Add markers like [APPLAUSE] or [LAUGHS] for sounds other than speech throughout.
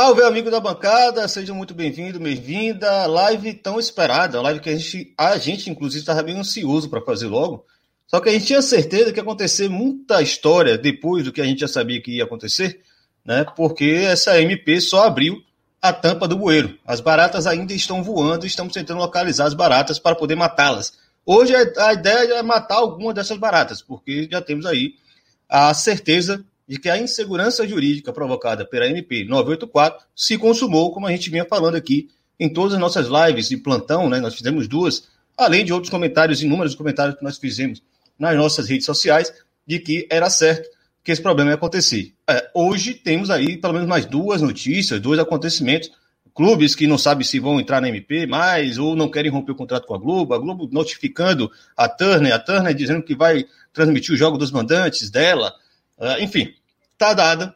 Salve, amigo da bancada, seja muito bem-vindo, bem-vinda. Live tão esperada, live que a gente, a gente inclusive, estava bem ansioso para fazer logo. Só que a gente tinha certeza que ia acontecer muita história depois do que a gente já sabia que ia acontecer, né? Porque essa MP só abriu a tampa do bueiro. As baratas ainda estão voando e estamos tentando localizar as baratas para poder matá-las. Hoje a ideia é matar alguma dessas baratas, porque já temos aí a certeza de que a insegurança jurídica provocada pela MP 984 se consumou, como a gente vinha falando aqui em todas as nossas lives de plantão, né? Nós fizemos duas, além de outros comentários, inúmeros comentários que nós fizemos nas nossas redes sociais, de que era certo que esse problema ia acontecer. É, hoje temos aí pelo menos mais duas notícias, dois acontecimentos. Clubes que não sabem se vão entrar na MP mais ou não querem romper o contrato com a Globo, a Globo notificando a Turner, a Turner dizendo que vai transmitir o jogo dos mandantes dela. Uh, enfim, está dada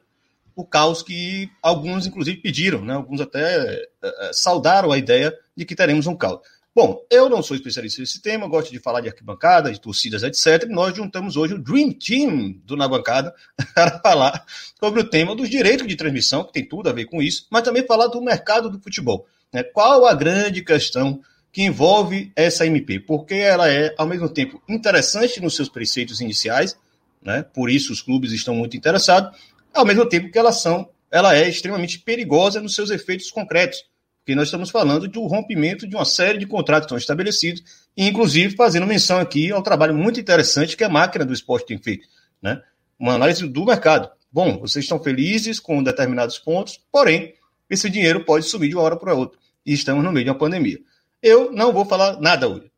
o caos que alguns, inclusive, pediram, né? alguns até uh, saudaram a ideia de que teremos um caos. Bom, eu não sou especialista nesse tema, gosto de falar de arquibancada, de torcidas, etc. E nós juntamos hoje o Dream Team do Na Bancada [LAUGHS] para falar sobre o tema dos direitos de transmissão, que tem tudo a ver com isso, mas também falar do mercado do futebol. Né? Qual a grande questão que envolve essa MP? Porque ela é, ao mesmo tempo, interessante nos seus preceitos iniciais, né? por isso os clubes estão muito interessados, ao mesmo tempo que ela, são, ela é extremamente perigosa nos seus efeitos concretos porque nós estamos falando do rompimento de uma série de contratos que estão estabelecidos, e inclusive fazendo menção aqui ao trabalho muito interessante que a máquina do esporte tem feito, né? Uma análise do mercado. Bom, vocês estão felizes com determinados pontos, porém, esse dinheiro pode subir de uma hora para outra, e estamos no meio de uma pandemia. Eu não vou falar nada hoje.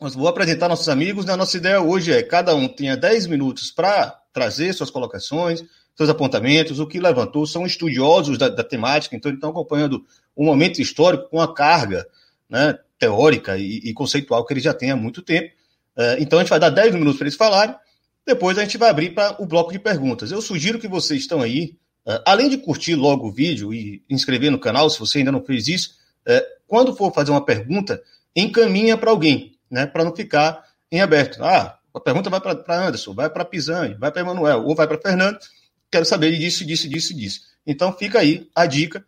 Mas vou apresentar nossos amigos. A nossa ideia hoje é cada um tenha 10 minutos para trazer suas colocações, seus apontamentos, o que levantou, são estudiosos da, da temática, então estão acompanhando um momento histórico com a carga né, teórica e, e, conceitual que ele já tem há muito tempo. Uh, então a gente vai dar 10 minutos para eles falarem, depois a gente vai abrir para o bloco de perguntas. Eu sugiro que vocês estão aí, uh, além de curtir logo o vídeo e inscrever no canal, se você ainda não fez isso, uh, quando for fazer uma pergunta, encaminha para alguém, né, para não ficar em aberto. Ah, a pergunta vai para Anderson, vai para Pisani, vai para Emanuel ou vai para Fernando quero saber disso, disso, disso, disso. Então fica aí a dica,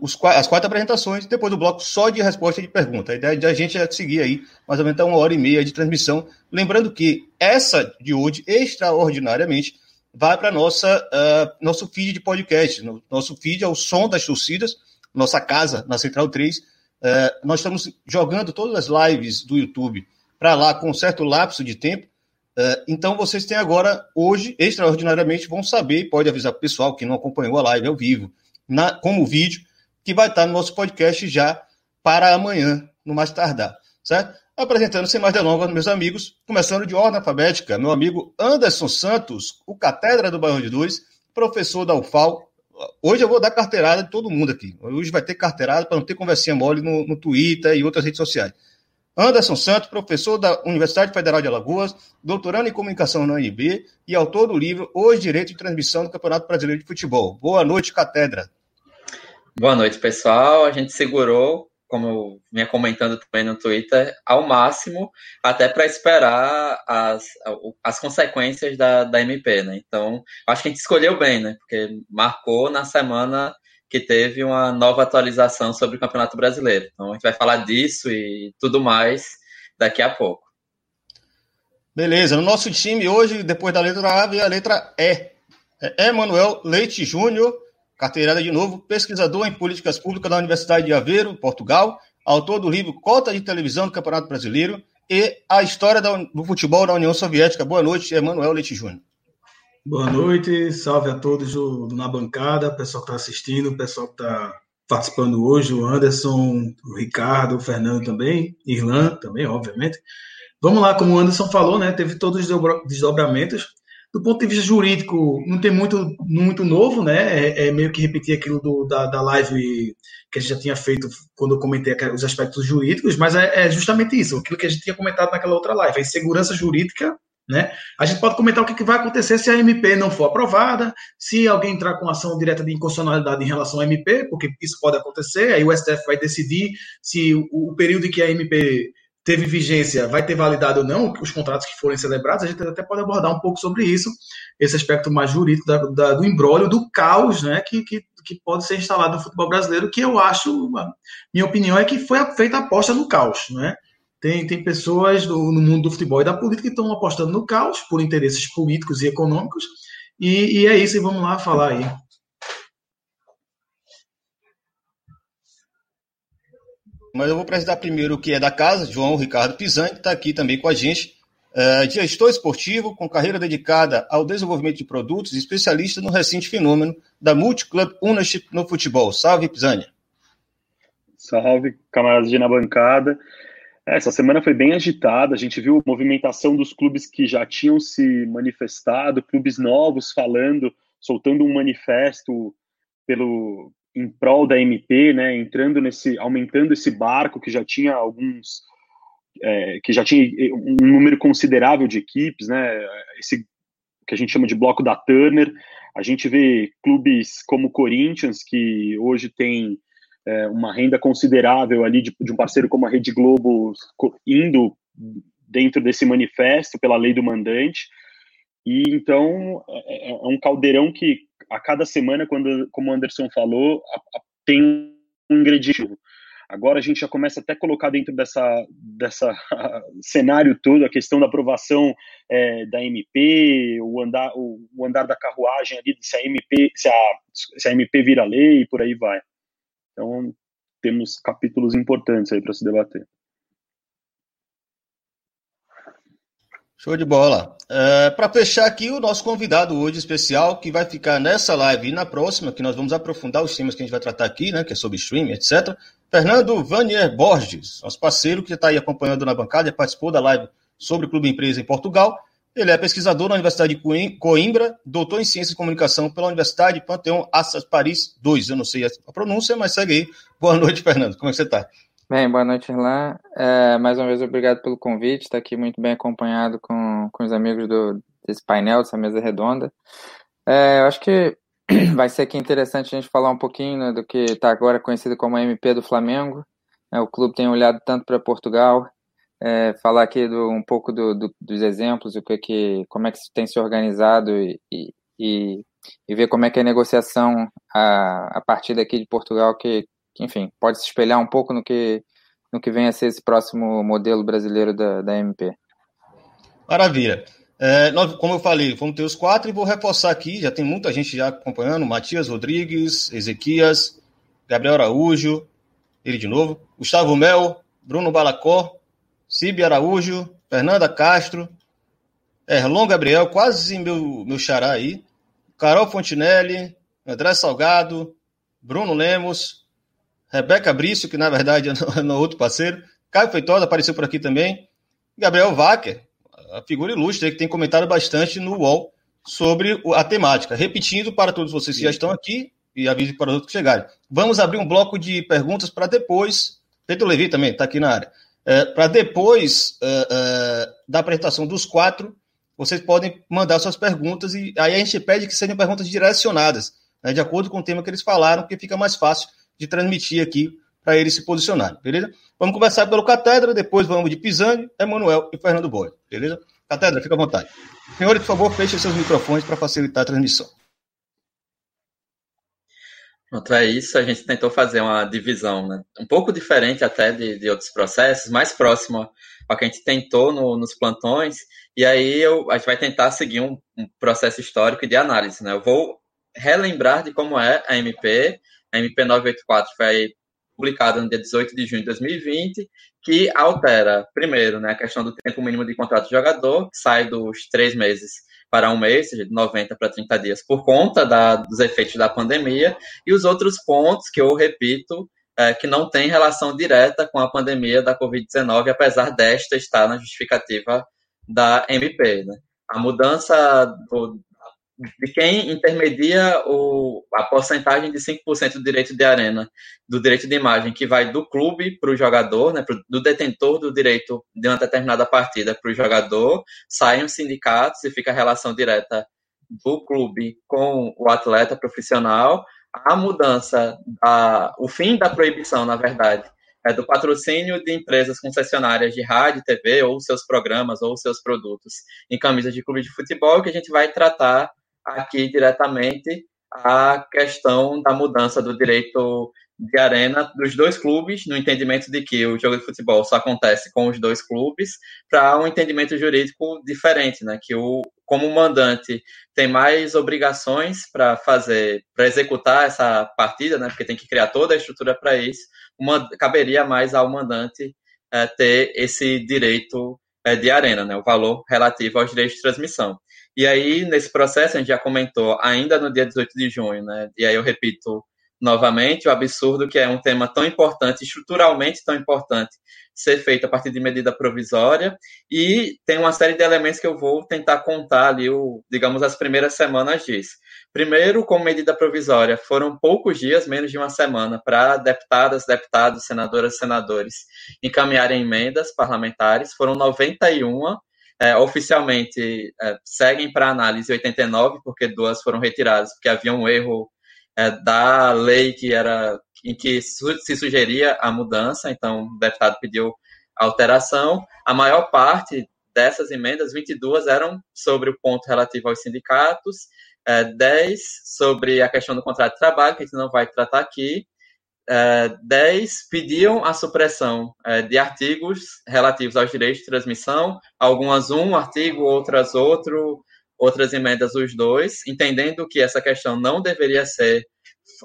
os, as quatro apresentações, depois do bloco só de resposta de pergunta. A ideia de a gente é seguir aí mais ou menos uma hora e meia de transmissão. Lembrando que essa de hoje, extraordinariamente, vai para nossa uh, nosso feed de podcast. Nosso feed é o som das torcidas, nossa casa na Central 3. Ah, nós estamos jogando todas as lives do YouTube para lá com um certo lapso de tempo Uh, então vocês têm agora, hoje, extraordinariamente, vão saber, pode avisar o pessoal que não acompanhou a live ao vivo, na, como vídeo, que vai estar no nosso podcast já para amanhã, no mais tardar, certo? Apresentando sem mais delongas, meus amigos, começando de ordem alfabética, meu amigo Anderson Santos, o catedra do Bairro de Dois, professor da UFAL. Hoje eu vou dar carteirada de todo mundo aqui. Hoje vai ter carteirada para não ter conversinha mole no, no Twitter e outras redes sociais. Anderson Santos, professor da Universidade Federal de Alagoas, doutorando em comunicação na UNB e autor do livro Os Direitos de Transmissão do Campeonato Brasileiro de Futebol. Boa noite, Catedra. Boa noite, pessoal. A gente segurou, como eu vinha comentando também no Twitter, ao máximo, até para esperar as, as consequências da, da MP, né? Então, acho que a gente escolheu bem, né? Porque marcou na semana que teve uma nova atualização sobre o Campeonato Brasileiro. Então a gente vai falar disso e tudo mais daqui a pouco. Beleza, no nosso time hoje, depois da letra A, vem a letra E. É Emanuel Leite Júnior, carteirada de novo, pesquisador em políticas públicas da Universidade de Aveiro, Portugal, autor do livro Cota de Televisão do Campeonato Brasileiro e a história do futebol da União Soviética. Boa noite, Emanuel Leite Júnior. Boa noite, salve a todos do, do Na Bancada, pessoal que está assistindo, pessoal que está participando hoje, o Anderson, o Ricardo, o Fernando também, Irlan também, obviamente. Vamos lá, como o Anderson falou, né, teve todos os desdobramentos. Do ponto de vista jurídico, não tem muito, muito novo, né? É, é meio que repetir aquilo do, da, da live que a gente já tinha feito quando eu comentei os aspectos jurídicos, mas é, é justamente isso, aquilo que a gente tinha comentado naquela outra live, a insegurança jurídica né? A gente pode comentar o que vai acontecer se a MP não for aprovada, se alguém entrar com ação direta de inconstitucionalidade em relação à MP, porque isso pode acontecer, aí o STF vai decidir se o, período em que a MP teve vigência, vai ter validade ou não, os contratos que forem celebrados, a gente até pode abordar um pouco sobre isso, esse aspecto mais jurídico da, da, do embrólio, do caos né, que, que, que, pode ser instalado no futebol brasileiro, que eu acho, minha opinião é que foi feita aposta no caos. Né? Tem, tem pessoas do, no mundo do futebol e da política que estão apostando no caos por interesses políticos e econômicos, e, e é isso, e vamos lá falar aí. Mas eu vou apresentar primeiro o que é da casa, João Ricardo Pisani, está aqui também com a gente. É, gestor esportivo com carreira dedicada ao desenvolvimento de produtos e especialista no recente fenômeno da Multiclub Ownership no futebol. Salve, Pisani. Salve, camaradas na bancada. Essa semana foi bem agitada, a gente viu movimentação dos clubes que já tinham se manifestado, clubes novos falando, soltando um manifesto pelo, em prol da MP, né, entrando nesse, aumentando esse barco que já tinha alguns, é, que já tinha um número considerável de equipes, né, esse que a gente chama de bloco da Turner. A gente vê clubes como o Corinthians que hoje tem é, uma renda considerável ali de, de um parceiro como a Rede Globo indo dentro desse manifesto pela lei do mandante. E então é, é, é um caldeirão que a cada semana, quando, como o Anderson falou, a, a, tem um ingrediente. Agora a gente já começa até a colocar dentro dessa, dessa [LAUGHS] cenário todo a questão da aprovação é, da MP, o andar, o, o, andar da carruagem ali, se a MP, se a, se a MP vira lei e por aí vai. Então temos capítulos importantes aí para se debater. Show de bola. É, Para fechar aqui, o nosso convidado hoje especial, que vai ficar nessa live e na próxima, que nós vamos aprofundar os temas que a gente vai tratar aqui, né, que é sobre streaming, etc. Fernando Vanier Borges, nosso parceiro que está aí acompanhando na bancada, participou da live sobre o Clube Empresa em Portugal. Ele é pesquisador na Universidade de Coimbra, doutor em Ciência e Comunicação pela Universidade Panteão Assas Paris 2. Eu não sei a pronúncia, mas segue aí. Boa noite, Fernando. Como é que você está? Bem, boa noite, Irlan. É, mais uma vez, obrigado pelo convite. Está aqui muito bem acompanhado com, com os amigos do, desse painel, dessa mesa redonda. É, eu acho que [CLEARS THROAT] vai ser aqui interessante a gente falar um pouquinho né, do que está agora conhecido como MP do Flamengo. É, o clube tem olhado tanto para Portugal, é, falar aqui do, um pouco do, do, dos exemplos, o que, que, como é que tem se organizado e, e, e, ver como é que é a negociação a, a partir daqui de Portugal, que, que, enfim, pode se espelhar um pouco no que, no que vem a ser esse próximo modelo brasileiro da, da MP. Maravilha. É, nós, como eu falei, vamos ter os quatro e vou reforçar aqui, já tem muita gente já acompanhando, Matias Rodrigues, Ezequias, Gabriel Araújo, ele de novo, Gustavo Mel, Bruno Balacó, Cibi Araújo, Fernanda Castro, Erlon Gabriel, quase meu, meu xará aí, Carol Fontinelli, André Salgado, Bruno Lemos, Rebeca Brício, que na verdade é [LAUGHS] no outro parceiro, Caio Feitosa apareceu por aqui também, Gabriel Wacker, a figura ilustre que tem comentado bastante no UOL sobre a temática. Repetindo para todos vocês que já estão aqui e aviso para os outros que chegarem. Vamos abrir um bloco de perguntas para depois. Pedro Levi também está aqui na área. É, para depois é, é, da apresentação dos quatro, vocês podem mandar suas perguntas e aí a gente pede que sejam perguntas direcionadas, né, de acordo com o tema que eles falaram, porque fica mais fácil de transmitir aqui para eles se posicionarem, beleza? Vamos conversar pelo Catedra, depois vamos de Pisani, Emanuel e Fernando Boy, beleza? Catedra, fica à vontade. Senhores, por favor, fechem seus microfones para facilitar a transmissão. Pronto, é isso. A gente tentou fazer uma divisão, né? Um pouco diferente até de, de outros processos, mais próximo ao que a gente tentou no, nos plantões. E aí eu, a gente vai tentar seguir um, um processo histórico de análise, né? Eu vou relembrar de como é a MP a MP 984 foi publicada no dia 18 de junho de 2020, que altera, primeiro, né, a questão do tempo mínimo de contrato do jogador, que sai dos três meses para um mês, seja, de 90 para 30 dias, por conta da, dos efeitos da pandemia, e os outros pontos que eu repito, é, que não tem relação direta com a pandemia da Covid-19, apesar desta estar na justificativa da MP. Né? A mudança do, de quem intermedia o, a porcentagem de 5% do direito de arena, do direito de imagem, que vai do clube para o jogador, né, pro, do detentor do direito de uma determinada partida para o jogador, saem os sindicatos e fica a relação direta do clube com o atleta profissional. A mudança, a, o fim da proibição, na verdade, é, do patrocínio de empresas concessionárias de rádio, TV, ou seus programas, ou seus produtos em camisas de clube de futebol, que a gente vai tratar aqui diretamente a questão da mudança do direito de arena dos dois clubes, no entendimento de que o jogo de futebol só acontece com os dois clubes, para um entendimento jurídico diferente, né? Que o como o mandante tem mais obrigações para fazer, para executar essa partida, né? Porque tem que criar toda a estrutura para isso. Uma, caberia mais ao mandante é, ter esse direito é, de arena, né? O valor relativo aos direitos de transmissão. E aí, nesse processo, a gente já comentou ainda no dia 18 de junho, né? E aí eu repito novamente, o absurdo que é um tema tão importante, estruturalmente tão importante, ser feito a partir de medida provisória, e tem uma série de elementos que eu vou tentar contar ali, o, digamos, as primeiras semanas disso. Primeiro, como medida provisória, foram poucos dias, menos de uma semana, para deputadas, deputados, senadoras, senadores encaminharem emendas parlamentares, foram 91 é, oficialmente é, seguem para análise 89, porque duas foram retiradas, porque havia um erro é, da lei que era em que su se sugeria a mudança, então o deputado pediu alteração. A maior parte dessas emendas, 22, eram sobre o ponto relativo aos sindicatos, é, 10 sobre a questão do contrato de trabalho, que a gente não vai tratar aqui, é, 10 pediam a supressão é, de artigos relativos aos direitos de transmissão, algumas um artigo, outras outro, outras emendas os dois, entendendo que essa questão não deveria ser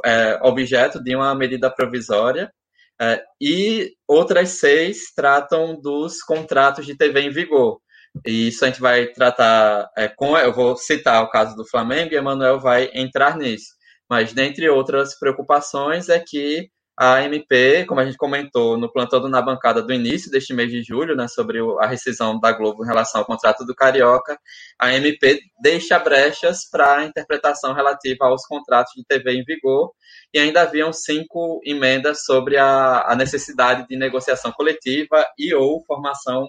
é, objeto de uma medida provisória, é, e outras seis tratam dos contratos de TV em vigor. E isso a gente vai tratar é, com. Eu vou citar o caso do Flamengo e Emanuel vai entrar nisso. Mas, dentre outras preocupações, é que a MP, como a gente comentou no plantão na bancada do início deste mês de julho, né, sobre a rescisão da Globo em relação ao contrato do Carioca, a MP deixa brechas para a interpretação relativa aos contratos de TV em vigor e ainda haviam cinco emendas sobre a, a necessidade de negociação coletiva e ou formação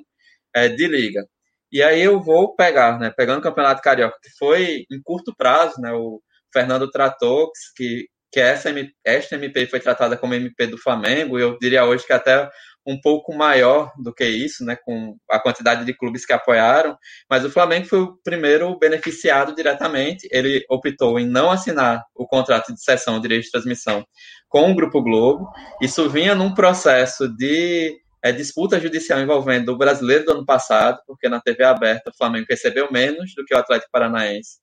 é, de liga. E aí eu vou pegar, né, pegando o Campeonato Carioca, que foi em curto prazo, né, o Fernando tratou, que que essa, esta MP foi tratada como MP do Flamengo, e eu diria hoje que até um pouco maior do que isso, né, com a quantidade de clubes que apoiaram, mas o Flamengo foi o primeiro beneficiado diretamente. Ele optou em não assinar o contrato de cessão de direito de transmissão com o Grupo Globo. Isso vinha num processo de é, disputa judicial envolvendo o brasileiro do ano passado, porque na TV aberta o Flamengo recebeu menos do que o Atlético Paranaense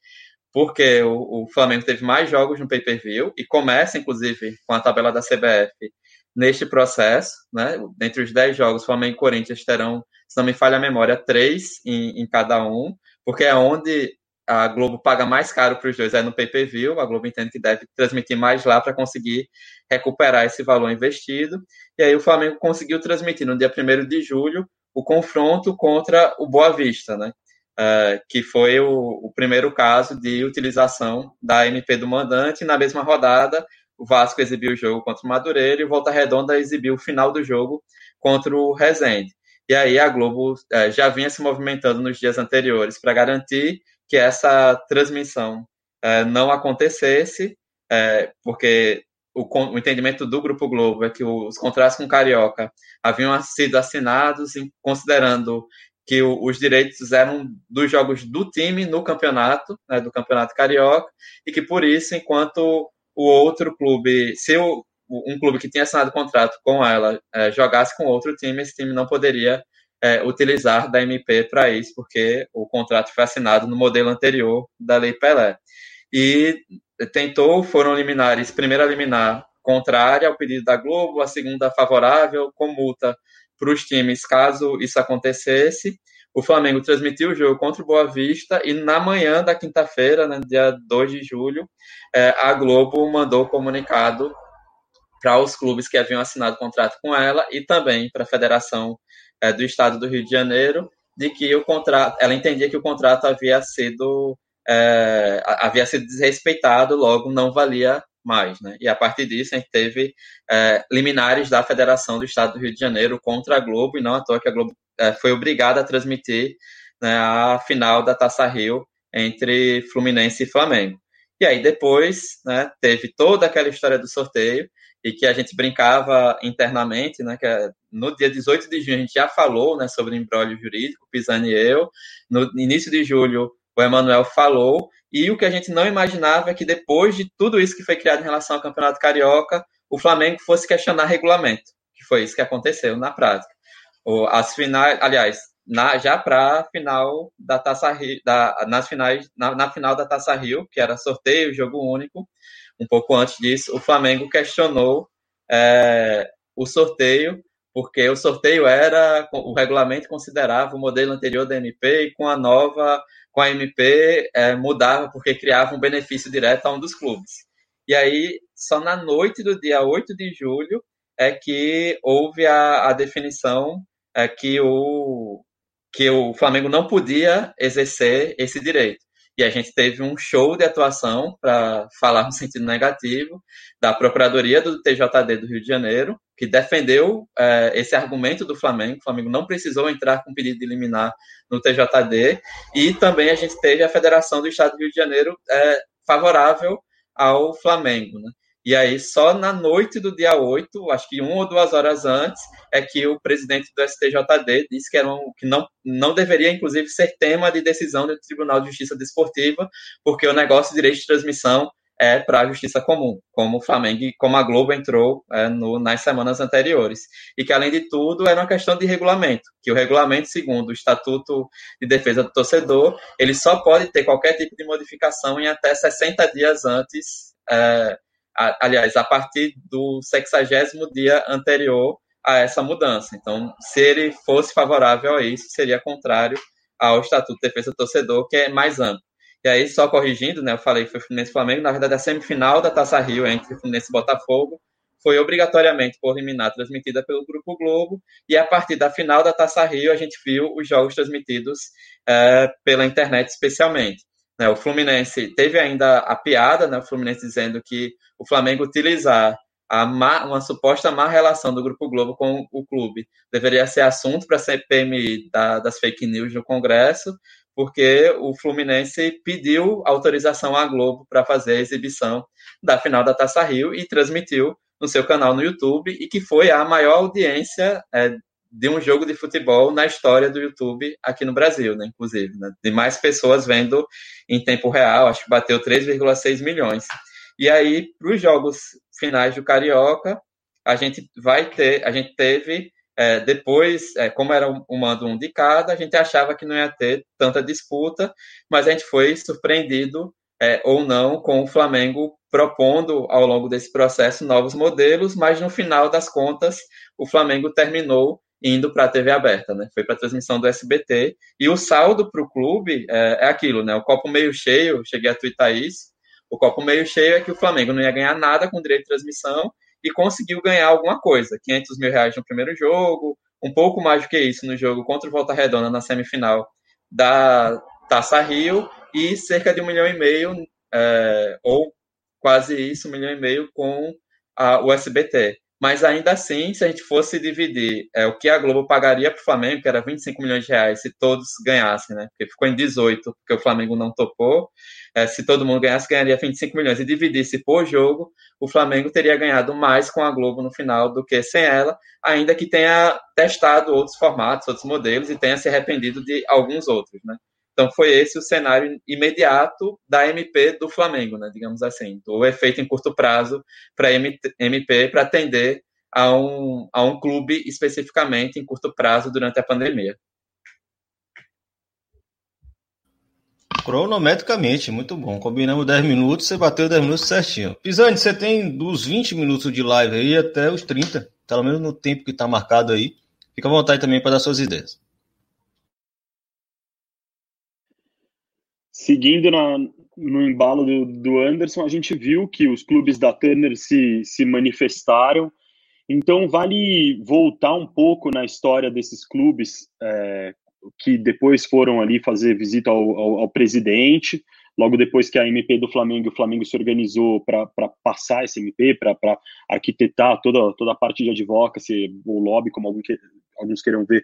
porque o, o, Flamengo teve mais jogos no pay-per-view e começa, inclusive, com a tabela da CBF neste processo, né? Entre os 10 jogos, Flamengo e Corinthians terão, se não me falha a memória, três em, em cada um, porque é onde a Globo paga mais caro para os dois, é no pay-per-view, a Globo entende que deve transmitir mais lá para conseguir recuperar esse valor investido, e aí o Flamengo conseguiu transmitir no dia 1 de julho o confronto contra o Boa Vista, né? Uh, que foi o, o, primeiro caso de utilização da MP do mandante. Na mesma rodada, o Vasco exibiu o jogo contra o Madureira e o Volta Redonda exibiu o final do jogo contra o Rezende. E aí a Globo uh, já vinha se movimentando nos dias anteriores para garantir que essa transmissão uh, não acontecesse, porque o, entendimento do Grupo Globo é que os contratos com Carioca haviam sido assinados considerando que o, os direitos eram dos jogos do time no campeonato, né, do campeonato carioca, e que por isso, enquanto o outro clube, se o, um clube que tinha assinado contrato com ela é, jogasse com outro time, esse time não poderia é, utilizar da MP para isso, porque o contrato foi assinado no modelo anterior da Lei Pelé. E tentou, foram liminares, primeiro a liminar contrária ao pedido da Globo, a segunda favorável, com multa para os times caso isso acontecesse. O Flamengo transmitiu o jogo contra o Boa Vista e na manhã da quinta-feira, né, dia 2 de julho, é, a Globo mandou comunicado para os clubes que haviam assinado contrato com ela e também para a Federação é, do Estado do Rio de Janeiro de que o contrato, ela entendia que o contrato havia sido é, havia sido desrespeitado, logo não valia mais, né? E a partir disso a gente teve é, liminares da Federação do Estado do Rio de Janeiro contra a Globo, e não à toa que a Globo é, foi obrigada a transmitir né, a final da Taça Rio entre Fluminense e Flamengo. E aí depois né, teve toda aquela história do sorteio, e que a gente brincava internamente, né, que é, no dia 18 de junho a gente já falou, né, sobre embrólio jurídico, Pisani e eu, no início de julho o Emanuel falou, e o que a gente não imaginava é que depois de tudo isso que foi criado em relação ao Campeonato Carioca, o Flamengo fosse questionar regulamento, que foi isso que aconteceu na prática. As finais, aliás, na, já para final da Taça Rio, da, nas finais, na, na, final da Taça Rio, que era sorteio, jogo único, um pouco antes disso, o Flamengo questionou é, o sorteio, porque o sorteio era, o regulamento considerava o modelo anterior da MP e com a nova, com a MP, é, mudava porque criava um benefício direto a um dos clubes. E aí, só na noite do dia 8 de julho, é que houve a, a definição é, que o, que o Flamengo não podia exercer esse direito. E a gente teve um show de atuação, para falar no sentido negativo, da Procuradoria do TJD do Rio de Janeiro, que defendeu é, esse argumento do Flamengo. O Flamengo não precisou entrar com pedido de eliminar no TJD. E também a gente teve a Federação do Estado do Rio de Janeiro é, favorável ao Flamengo. Né? E aí, só na noite do dia 8, acho que uma ou duas horas antes, é que o presidente do STJD disse que, era um, que não, não deveria, inclusive, ser tema de decisão do Tribunal de Justiça Desportiva, porque o negócio de direito de transmissão é para a justiça comum, como o Flamengo como a Globo entrou é, no, nas semanas anteriores. E que, além de tudo, era uma questão de regulamento, que o regulamento, segundo o Estatuto de Defesa do Torcedor, ele só pode ter qualquer tipo de modificação em até 60 dias antes é, aliás, a partir do sexagésimo dia anterior a essa mudança. Então, se ele fosse favorável a isso, seria contrário ao Estatuto de Defesa do Torcedor, que é mais amplo. E aí, só corrigindo, né, eu falei que foi Fluminense Flamengo, na verdade, a semifinal da Taça Rio entre Fluminense e Botafogo foi obrigatoriamente por liminar transmitida pelo Grupo Globo, e a partir da final da Taça Rio a gente viu os jogos transmitidos é, pela internet especialmente. Né, o Fluminense teve ainda a piada, né, o Fluminense dizendo que o Flamengo utilizar má, uma suposta má relação do Grupo Globo com o clube deveria ser assunto para a CPMI da, das fake news no Congresso, porque o Fluminense pediu autorização à Globo para fazer a exibição da final da Taça Rio e transmitiu no seu canal no YouTube e que foi a maior audiência é, de um jogo de futebol na história do YouTube aqui no Brasil, né, inclusive, né, de mais pessoas vendo em tempo real, acho que bateu 3,6 milhões. E aí, para os jogos finais do Carioca, a gente vai ter, a gente teve, é, depois, é, como era um mando um de cada, a gente achava que não ia ter tanta disputa, mas a gente foi surpreendido é, ou não com o Flamengo propondo ao longo desse processo novos modelos, mas no final das contas o Flamengo terminou indo para a TV aberta, né? Foi para a transmissão do SBT e o saldo para o clube é, é, aquilo, né? O copo meio cheio, cheguei a twittar isso. O copo meio cheio é que o Flamengo não ia ganhar nada com direito de transmissão e conseguiu ganhar alguma coisa, 500 mil reais no primeiro jogo, um pouco mais do que isso no jogo contra o Volta Redonda na semifinal da Taça Rio e cerca de um milhão e meio é, ou quase isso, um milhão e meio com a, o SBT. Mas ainda assim, se a gente fosse dividir é, o que a Globo pagaria para o Flamengo, que era 25 milhões de reais, se todos ganhassem, né? Porque ficou em 18, porque o Flamengo não topou. É, se todo mundo ganhasse, ganharia 25 milhões. E dividisse por jogo, o Flamengo teria ganhado mais com a Globo no final do que sem ela, ainda que tenha testado outros formatos, outros modelos e tenha se arrependido de alguns outros, né? Então foi esse o cenário imediato da MP do Flamengo, né, digamos assim, o efeito em curto prazo para MP para atender a um, a um clube especificamente em curto prazo durante a pandemia. Cronometricamente, muito bom. Combinamos 10 minutos, você bateu 10 minutos certinho. Pisani, você tem dos 20 minutos de live aí até os 30, pelo menos no tempo que está marcado aí. Fica à vontade também para dar suas ideias. Seguindo na, no embalo do, do, Anderson, a gente viu que os clubes da Turner se, se manifestaram. Então, vale voltar um pouco na história desses clubes é, que depois foram ali fazer visita ao, ao, ao, presidente. Logo depois que a MP do Flamengo, o Flamengo se organizou para passar essa MP, para arquitetar toda, toda a parte de advocacy, o lobby, como alguns, alguns queiram ver,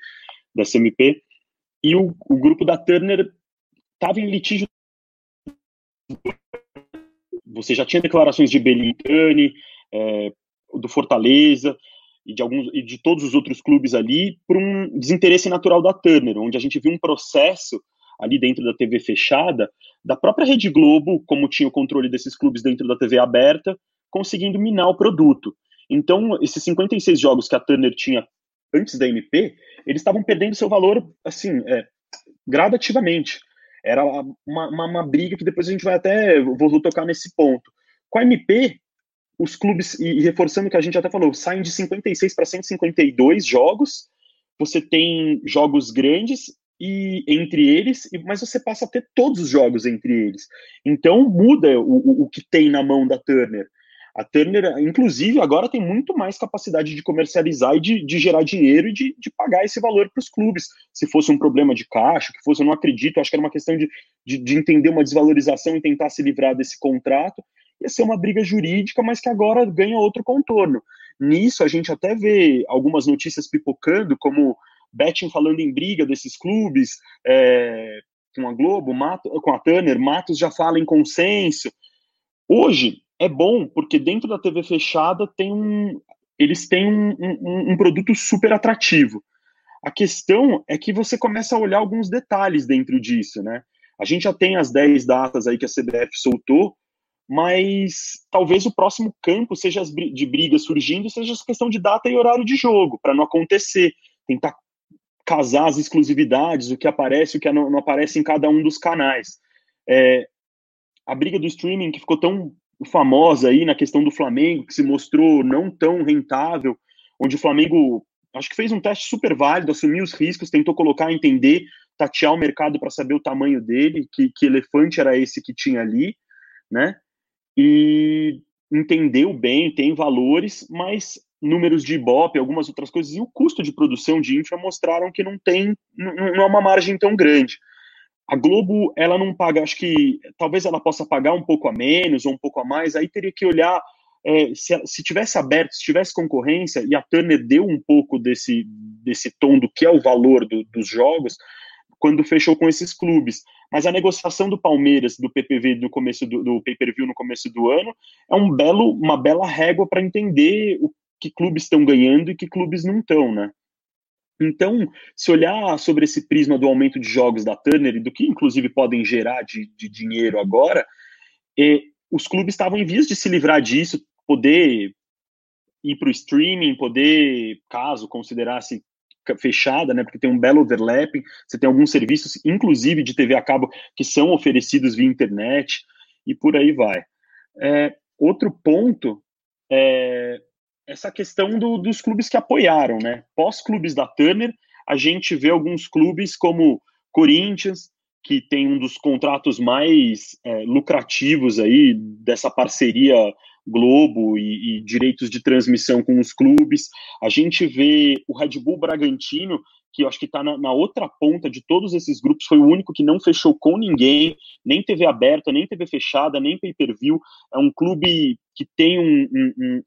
dessa MP. E o, o grupo da Turner estava em litígio. Você já tinha declarações de Belintani, é, do Fortaleza e de alguns e de todos os outros clubes ali por um desinteresse natural da Turner, onde a gente viu um processo ali dentro da TV fechada da própria Rede Globo, como tinha o controle desses clubes dentro da TV aberta, conseguindo minar o produto. Então, esses 56 jogos que a Turner tinha antes da MP, eles estavam perdendo seu valor, assim, é, gradativamente. Era uma, uma, uma, briga que depois a gente vai até, vou tocar nesse ponto. Com a MP, os clubes, e, reforçando o que a gente até falou, saem de 56 para 152 jogos, você tem jogos grandes e entre eles, mas você passa a ter todos os jogos entre eles. Então muda o, o, o que tem na mão da Turner. A Turner, inclusive, agora tem muito mais capacidade de comercializar e de, de gerar dinheiro e de, de pagar esse valor para os clubes. Se fosse um problema de caixa, que fosse, eu não acredito, acho que era uma questão de, de, de entender uma desvalorização e tentar se livrar desse contrato. Ia ser uma briga jurídica, mas que agora ganha outro contorno. Nisso, a gente até vê algumas notícias pipocando, como Betting falando em briga desses clubes, é, com a Globo, Mato, com a Turner, Matos já fala em consenso. Hoje, é bom porque dentro da TV fechada tem um, eles têm um, um, um, produto super atrativo. A questão é que você começa a olhar alguns detalhes dentro disso, né? A gente já tem as 10 datas aí que a CBF soltou, mas talvez o próximo campo seja de briga surgindo, seja essa questão de data e horário de jogo, para não acontecer. Tentar casar as exclusividades, o que aparece o que não, não aparece em cada um dos canais. É, a briga do streaming que ficou tão famosa aí na questão do Flamengo, que se mostrou não tão rentável, onde o Flamengo acho que fez um teste super válido, assumiu os riscos, tentou colocar, entender, tatear o mercado para saber o tamanho dele, que, que elefante era esse que tinha ali, né? E entendeu bem, tem valores, mas números de Ibope, algumas outras coisas, e o custo de produção de infra mostraram que não tem, não, não é uma margem tão grande. A Globo, ela não paga, acho que talvez ela possa pagar um pouco a menos ou um pouco a mais, aí teria que olhar é, se, se tivesse aberto, se tivesse concorrência, e a Turner deu um pouco desse, desse tom do que é o valor do, dos jogos, quando fechou com esses clubes. Mas a negociação do Palmeiras, do PPV no começo do, do pay-per-view no começo do ano, é um belo, uma bela régua para entender o que clubes estão ganhando e que clubes não estão, né? Então, se olhar sobre esse prisma do aumento de jogos da Turner e do que inclusive podem gerar de, de dinheiro agora, é, os clubes estavam em vias de se livrar disso, poder ir para o streaming, poder, caso considerasse fechada, né, porque tem um belo overlapping, você tem alguns serviços, inclusive de TV a cabo, que são oferecidos via internet, e por aí vai. É, outro ponto é, essa questão do, dos clubes que apoiaram, né? Pós-clubes da Turner, a gente vê alguns clubes como Corinthians, que tem um dos contratos mais é, lucrativos aí dessa parceria Globo e, e, direitos de transmissão com os clubes. A gente vê o Red Bull Bragantino, que eu acho que está na, na, outra ponta de todos esses grupos, foi o único que não fechou com ninguém, nem TV aberta, nem TV fechada, nem pay-per-view. É um clube que tem um, um,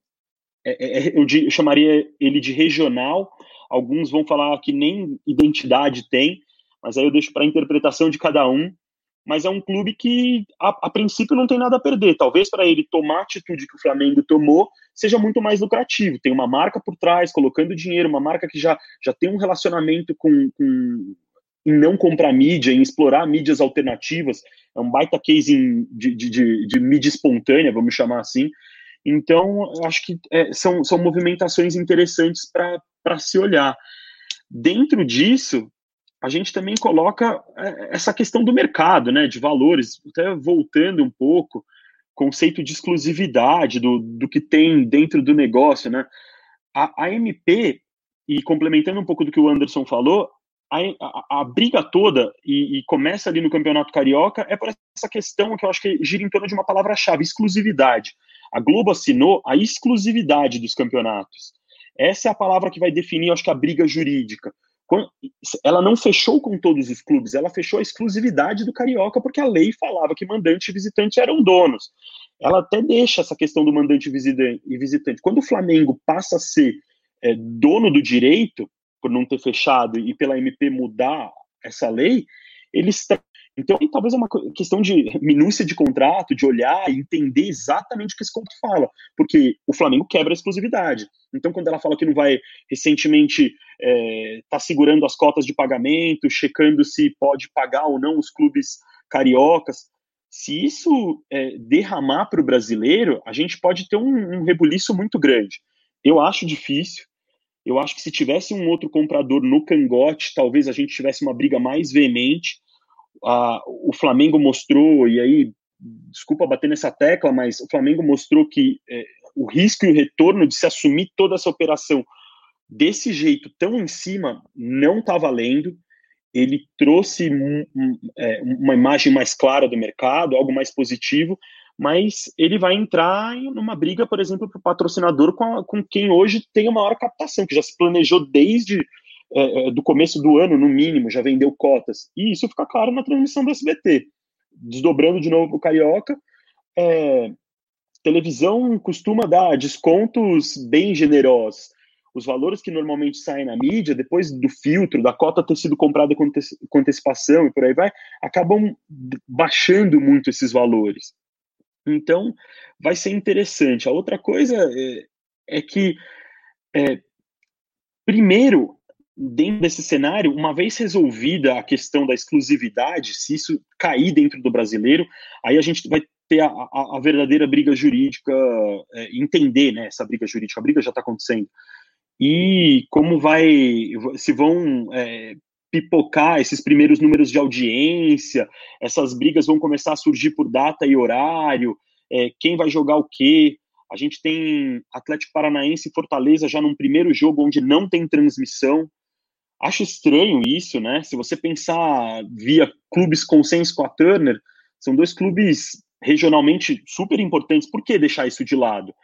é, é, é eu, eu chamaria ele de regional. Alguns vão falar que nem identidade tem, mas aí eu deixo para a interpretação de cada um. Mas é um clube que, a, a princípio, não tem nada a perder. Talvez para ele tomar a atitude que o Flamengo tomou seja muito mais lucrativo. Tem uma marca por trás, colocando dinheiro, uma marca que já, já tem um relacionamento com, com em não comprar mídia, em explorar mídias alternativas. É um baita case de, de, de, de mídia espontânea, vamos chamar assim. Então, acho que é, são, são movimentações interessantes para se olhar. Dentro disso, a gente também coloca é, essa questão do mercado, né, de valores, até voltando um pouco, conceito de exclusividade do, do que tem dentro do negócio, né? A, a MP, e complementando um pouco do que o Anderson falou, a, a, a briga toda, e, e, começa ali no Campeonato Carioca, é por essa questão que eu acho que gira em torno de uma palavra-chave, exclusividade. A Globo assinou a exclusividade dos campeonatos. Essa é a palavra que vai definir, acho que, a briga jurídica. Ela não fechou com todos os clubes, ela fechou a exclusividade do Carioca, porque a lei falava que mandante e visitante eram donos. Ela até deixa essa questão do mandante e visitante. Quando o Flamengo passa a ser é, dono do direito, por não ter fechado e pela MP mudar essa lei, eles Então, talvez é uma questão de minúcia de contrato, de olhar e entender exatamente o que esse contrato fala, porque o Flamengo quebra a exclusividade. Então, quando ela fala que não vai recentemente estar é, tá segurando as cotas de pagamento, checando se pode pagar ou não os clubes cariocas, se isso é, derramar para o brasileiro, a gente pode ter um, um rebuliço muito grande. Eu acho difícil. Eu acho que se tivesse um outro comprador no cangote, talvez a gente tivesse uma briga mais veemente a, o Flamengo mostrou, e aí, desculpa bater nessa tecla, mas o Flamengo mostrou que é, o risco e o retorno de se assumir toda essa operação desse jeito tão em cima não está valendo. Ele trouxe um, um, é, uma imagem mais clara do mercado, algo mais positivo, mas ele vai entrar numa briga, por exemplo, para o patrocinador com, a, com quem hoje tem a maior captação, que já se planejou desde é, é, do começo do ano, no mínimo, já vendeu cotas. E isso fica claro na transmissão do SBT. Desdobrando de novo o Carioca, é, televisão costuma dar descontos bem generosos. Os valores que normalmente saem na mídia, depois do filtro, da cota ter sido comprada com antecipação e por aí vai, acabam baixando muito esses valores. Então, vai ser interessante. A outra coisa é, é que, é, primeiro, dentro desse cenário, uma vez resolvida a questão da exclusividade, se isso cair dentro do brasileiro, aí a gente vai ter a, a, a verdadeira briga jurídica, é, entender né, essa briga jurídica. A briga já está acontecendo. E como vai, se vão é, pipocar esses primeiros números de audiência, essas brigas vão começar a surgir por data e horário, é, quem vai jogar o quê. A gente tem Atlético Paranaense e Fortaleza já num primeiro jogo onde não tem transmissão. Acho estranho isso, né? Se você pensar via clubes consenso com a Turner, são dois clubes regionalmente super importantes. Por que deixar isso de lado?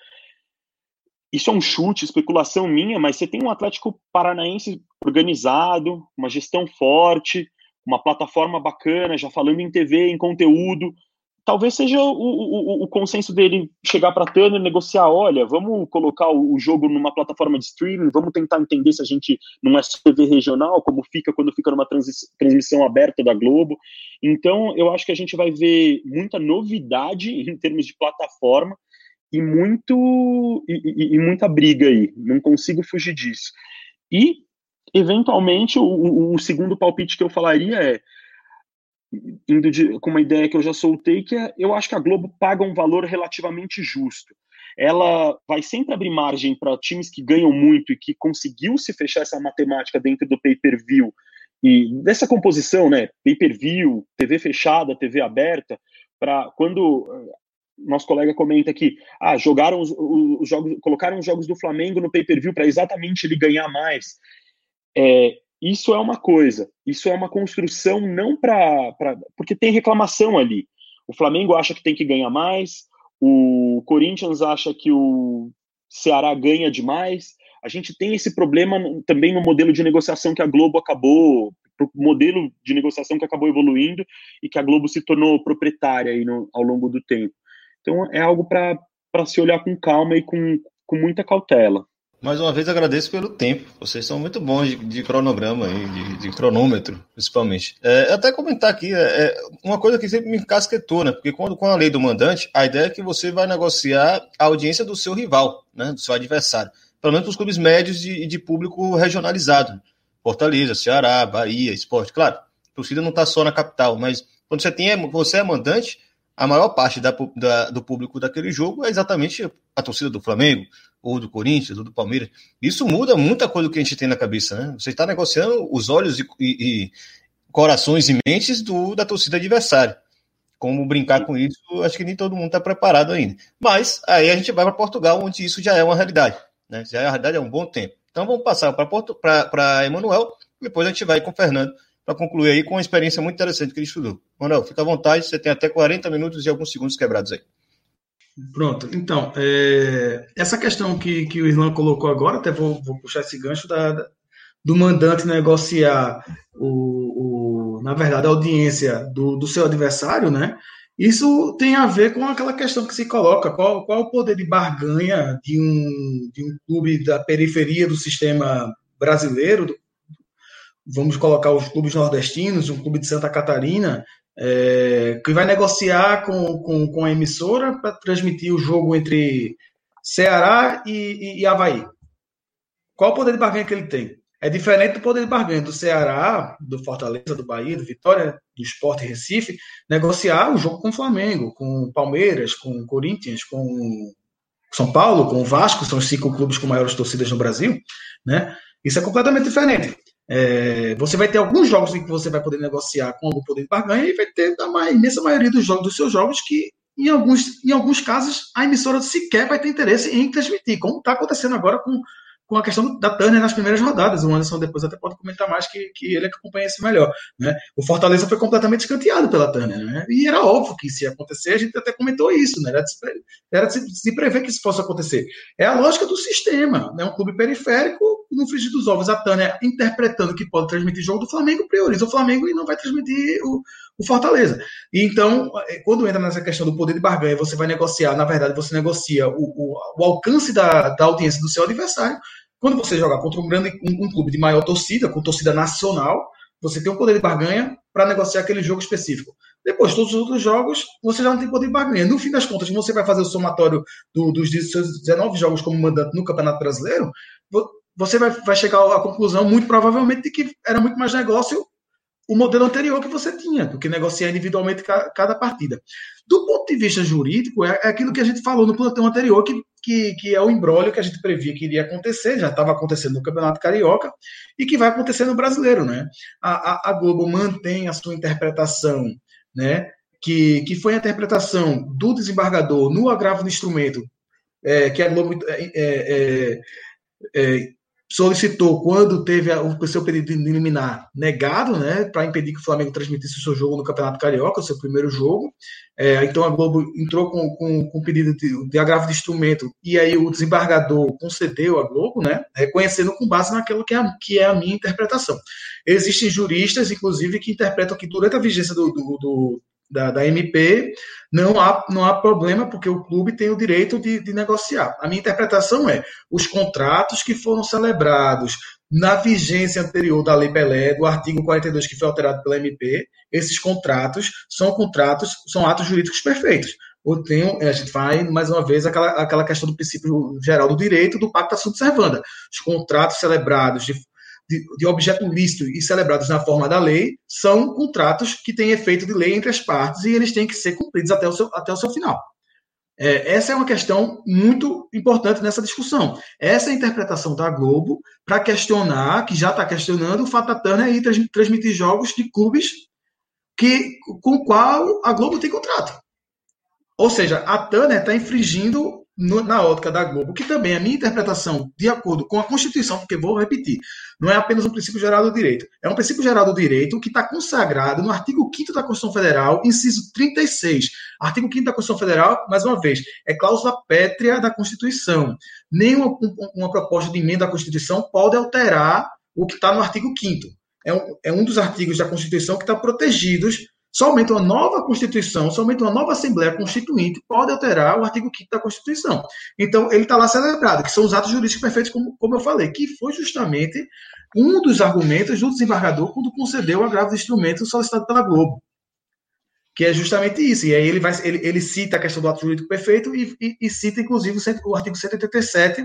Isso é um chute, especulação minha, mas você tem um Atlético Paranaense organizado, uma gestão forte, uma plataforma bacana, já falando em TV, em conteúdo, talvez seja o, o, o consenso dele chegar para Turner negociar, olha, vamos colocar o, o, jogo numa plataforma de streaming, vamos tentar entender se a gente não é TV regional, como fica quando fica numa transmissão aberta da Globo. Então, eu acho que a gente vai ver muita novidade em termos de plataforma e muito e, e, e muita briga aí. Não consigo fugir disso. E eventualmente o, o segundo palpite que eu falaria é indo de, com uma ideia que eu já soltei, que é, eu acho que a Globo paga um valor relativamente justo. Ela vai sempre abrir margem para times que ganham muito e que conseguiu se fechar essa matemática dentro do pay-per-view e dessa composição, né, pay-per-view, TV fechada, TV aberta, para quando eh, nosso colega comenta que ah, jogaram os, os jogos, colocaram os jogos do Flamengo no pay-per-view para exatamente ele ganhar mais. É, isso é uma coisa, isso é uma construção não para. Porque tem reclamação ali. O Flamengo acha que tem que ganhar mais, o Corinthians acha que o Ceará ganha demais. A gente tem esse problema também no modelo de negociação que a Globo acabou, modelo de negociação que acabou evoluindo e que a Globo se tornou proprietária aí no, ao longo do tempo. Então é algo para se olhar com calma e com, com muita cautela. Mais uma vez agradeço pelo tempo. Vocês são muito bons de, de cronograma aí, de, de, cronômetro, principalmente. É, até comentar aqui, é, é, uma coisa que sempre me casquetou, né? Porque quando com a lei do mandante, a ideia é que você vai negociar a audiência do seu rival, né? Do seu adversário. Pelo menos para os clubes médios e de, de, público regionalizado. Fortaleza, Ceará, Bahia, Esporte. Claro, a torcida não está só na capital, mas quando você, tem, você é mandante, a maior parte da, da, do público daquele jogo é exatamente a torcida do Flamengo, ou do Corinthians, ou do Palmeiras. Isso muda muita coisa do que a gente tem na cabeça, né? Você está negociando os olhos e, e, e, corações e mentes do, da torcida adversária. Como brincar com isso, acho que nem todo mundo está preparado ainda. Mas aí a gente vai para Portugal, onde isso já é uma realidade. Né? Já é uma realidade há um bom tempo. Então vamos passar para Emanuel, depois a gente vai com o Fernando para concluir aí com uma experiência muito interessante que ele estudou. Manuel, fica à vontade, você tem até 40 minutos e alguns segundos quebrados aí. Pronto, então, é, essa questão que, que o Irlan colocou agora, até vou, vou puxar esse gancho da, da, do mandante negociar, o, o, na verdade, a audiência do, do seu adversário, né? Isso tem a ver com aquela questão que se coloca: qual, qual o poder de barganha de um, de um clube da periferia do sistema brasileiro, vamos colocar os clubes nordestinos, um clube de Santa Catarina, é, que vai negociar com, com, com a emissora para transmitir o jogo entre Ceará e, e, e Havaí. Qual o poder de barganha que ele tem? É diferente do poder de barganha do Ceará, do Fortaleza, do Bahia, do Vitória, do Sport Recife, negociar o jogo com o Flamengo, com o Palmeiras, com o Corinthians, com São Paulo, com o Vasco, são os cinco clubes com maiores torcidas no Brasil, né? Isso é completamente diferente. É, você vai ter alguns jogos em que você vai poder negociar com algum poder de barganha e vai ter a imensa maioria dos jogos dos seus jogos que em alguns, em alguns casos a emissora sequer vai ter interesse em transmitir, como está acontecendo agora com com a questão da Turner nas primeiras rodadas. O Anderson depois até pode comentar mais que, que ele é que acompanha isso melhor. Né? O Fortaleza foi completamente escanteado pela Turner. Né? E era óbvio que ia acontecer, a gente até comentou isso, né? era, de se, era de se, se prever que isso fosse acontecer. É a lógica do sistema. Né? Um clube periférico, no frigir dos ovos, a Turner interpretando que pode transmitir jogo do Flamengo, prioriza o Flamengo e não vai transmitir o, o Fortaleza. E então, é, quando entra nessa questão do poder de barganha, você vai negociar, na verdade, você negocia o, o, o alcance da, da audiência do seu adversário quando você jogar contra um grande um, um clube de maior torcida, com torcida nacional, você tem o poder de barganha para negociar aquele jogo específico. Depois, todos os outros jogos, você já não tem poder de barganha. No fim das contas, você vai fazer o somatório do, dos seus 19 jogos como mandante no Campeonato Brasileiro, você vai, vai chegar à conclusão, muito provavelmente, de que era muito mais negócio o modelo anterior que você tinha, porque negociar individualmente cada partida. Do ponto de vista jurídico, é, é aquilo que a gente falou no plantão anterior, que, que, que é o embrólio que a gente previa que iria acontecer, já estava acontecendo no Campeonato Carioca, e que vai acontecer no Brasileiro. Né? A, a, a Globo mantém a sua interpretação, né? que, que foi a interpretação do desembargador no agravo do instrumento, é, que a Globo é, é, é solicitou, quando teve o seu pedido de eliminar negado, né, para impedir que o Flamengo transmitisse o seu jogo no Campeonato Carioca, o seu primeiro jogo. É, então a Globo entrou com, com, com pedido de, de, agravo de instrumento e aí o desembargador concedeu à Globo, né, reconhecendo com base naquilo que é, que é a minha interpretação. Existem juristas, inclusive, que interpretam que durante a vigência do, do, do da, da MP, não há, não há problema, porque o clube tem o direito de, de negociar. A minha interpretação é: os contratos que foram celebrados na vigência anterior da Lei Pelé, do artigo 42 que foi alterado pela MP, esses contratos são contratos, são atos jurídicos perfeitos. Eu tenho, a gente vai, mais uma vez, aquela, aquela questão do princípio geral do direito do pacto sunt servanda. Os contratos celebrados de de, de objeto lícito e celebrados na forma da lei são contratos que têm efeito de lei entre as partes e eles têm que ser cumpridos até o seu, até o seu final. É, essa é uma questão muito importante nessa discussão. Essa é interpretação da Globo para questionar, que já está questionando, o fato da Turner aí transmitir jogos de clubes que, com o qual a Globo tem contrato. Ou seja, a Turner está infringindo no, na ótica da Globo, que também a minha interpretação, de acordo com a Constituição, porque vou repetir, não é apenas um princípio geral do direito, é um princípio geral do direito que está consagrado no artigo 5 da Constituição Federal, inciso 36. Artigo 5 da Constituição Federal, mais uma vez, é cláusula pétrea da Constituição. Nenhuma uma proposta de emenda à Constituição pode alterar o que está no artigo 5 é um, é um dos artigos da Constituição que está protegidos Somente uma nova Constituição, somente uma nova Assembleia Constituinte pode alterar o artigo 5 da Constituição. Então, ele está lá celebrado, que são os atos jurídicos perfeitos, como, como eu falei, que foi justamente um dos argumentos do desembargador quando concedeu o agravo de instrumento solicitado pela Globo. Que é justamente isso. E aí ele, vai, ele, ele cita a questão do ato jurídico perfeito e, e, e cita, inclusive, o artigo 187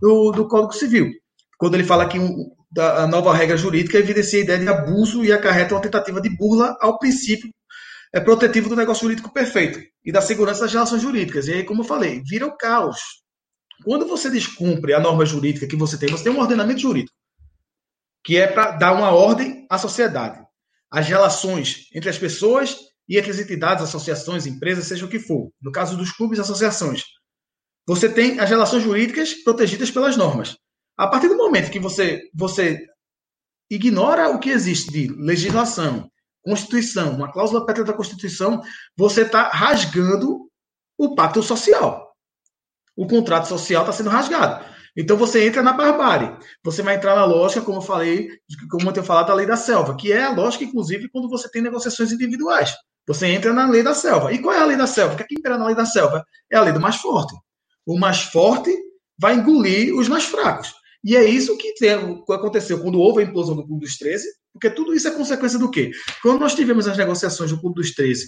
do, do Código Civil. Quando ele fala que um, da nova regra jurídica evidencia a ideia de abuso e acarreta uma tentativa de burla ao princípio é protetivo do negócio jurídico perfeito e da segurança das relações jurídicas. E aí, como eu falei, vira o caos. Quando você descumpre a norma jurídica que você tem, você tem um ordenamento jurídico, que é para dar uma ordem à sociedade. As relações entre as pessoas e entre as entidades, associações, empresas, seja o que for. No caso dos clubes associações. Você tem as relações jurídicas protegidas pelas normas. A partir do momento que você, você ignora o que existe de legislação, Constituição, uma cláusula pétrea da Constituição, você está rasgando o pacto social. O contrato social está sendo rasgado. Então você entra na barbárie. Você vai entrar na lógica, como eu falei, como eu tenho falado, da lei da selva, que é a lógica, inclusive, quando você tem negociações individuais. Você entra na lei da selva. E qual é a lei da selva? O que é que impera na lei da selva? É a lei do mais forte. O mais forte vai engolir os mais fracos. E é isso que, aconteceu quando houve a implosão do Clube dos 13, porque tudo isso é consequência do quê? Quando nós tivemos as negociações do Clube dos 13,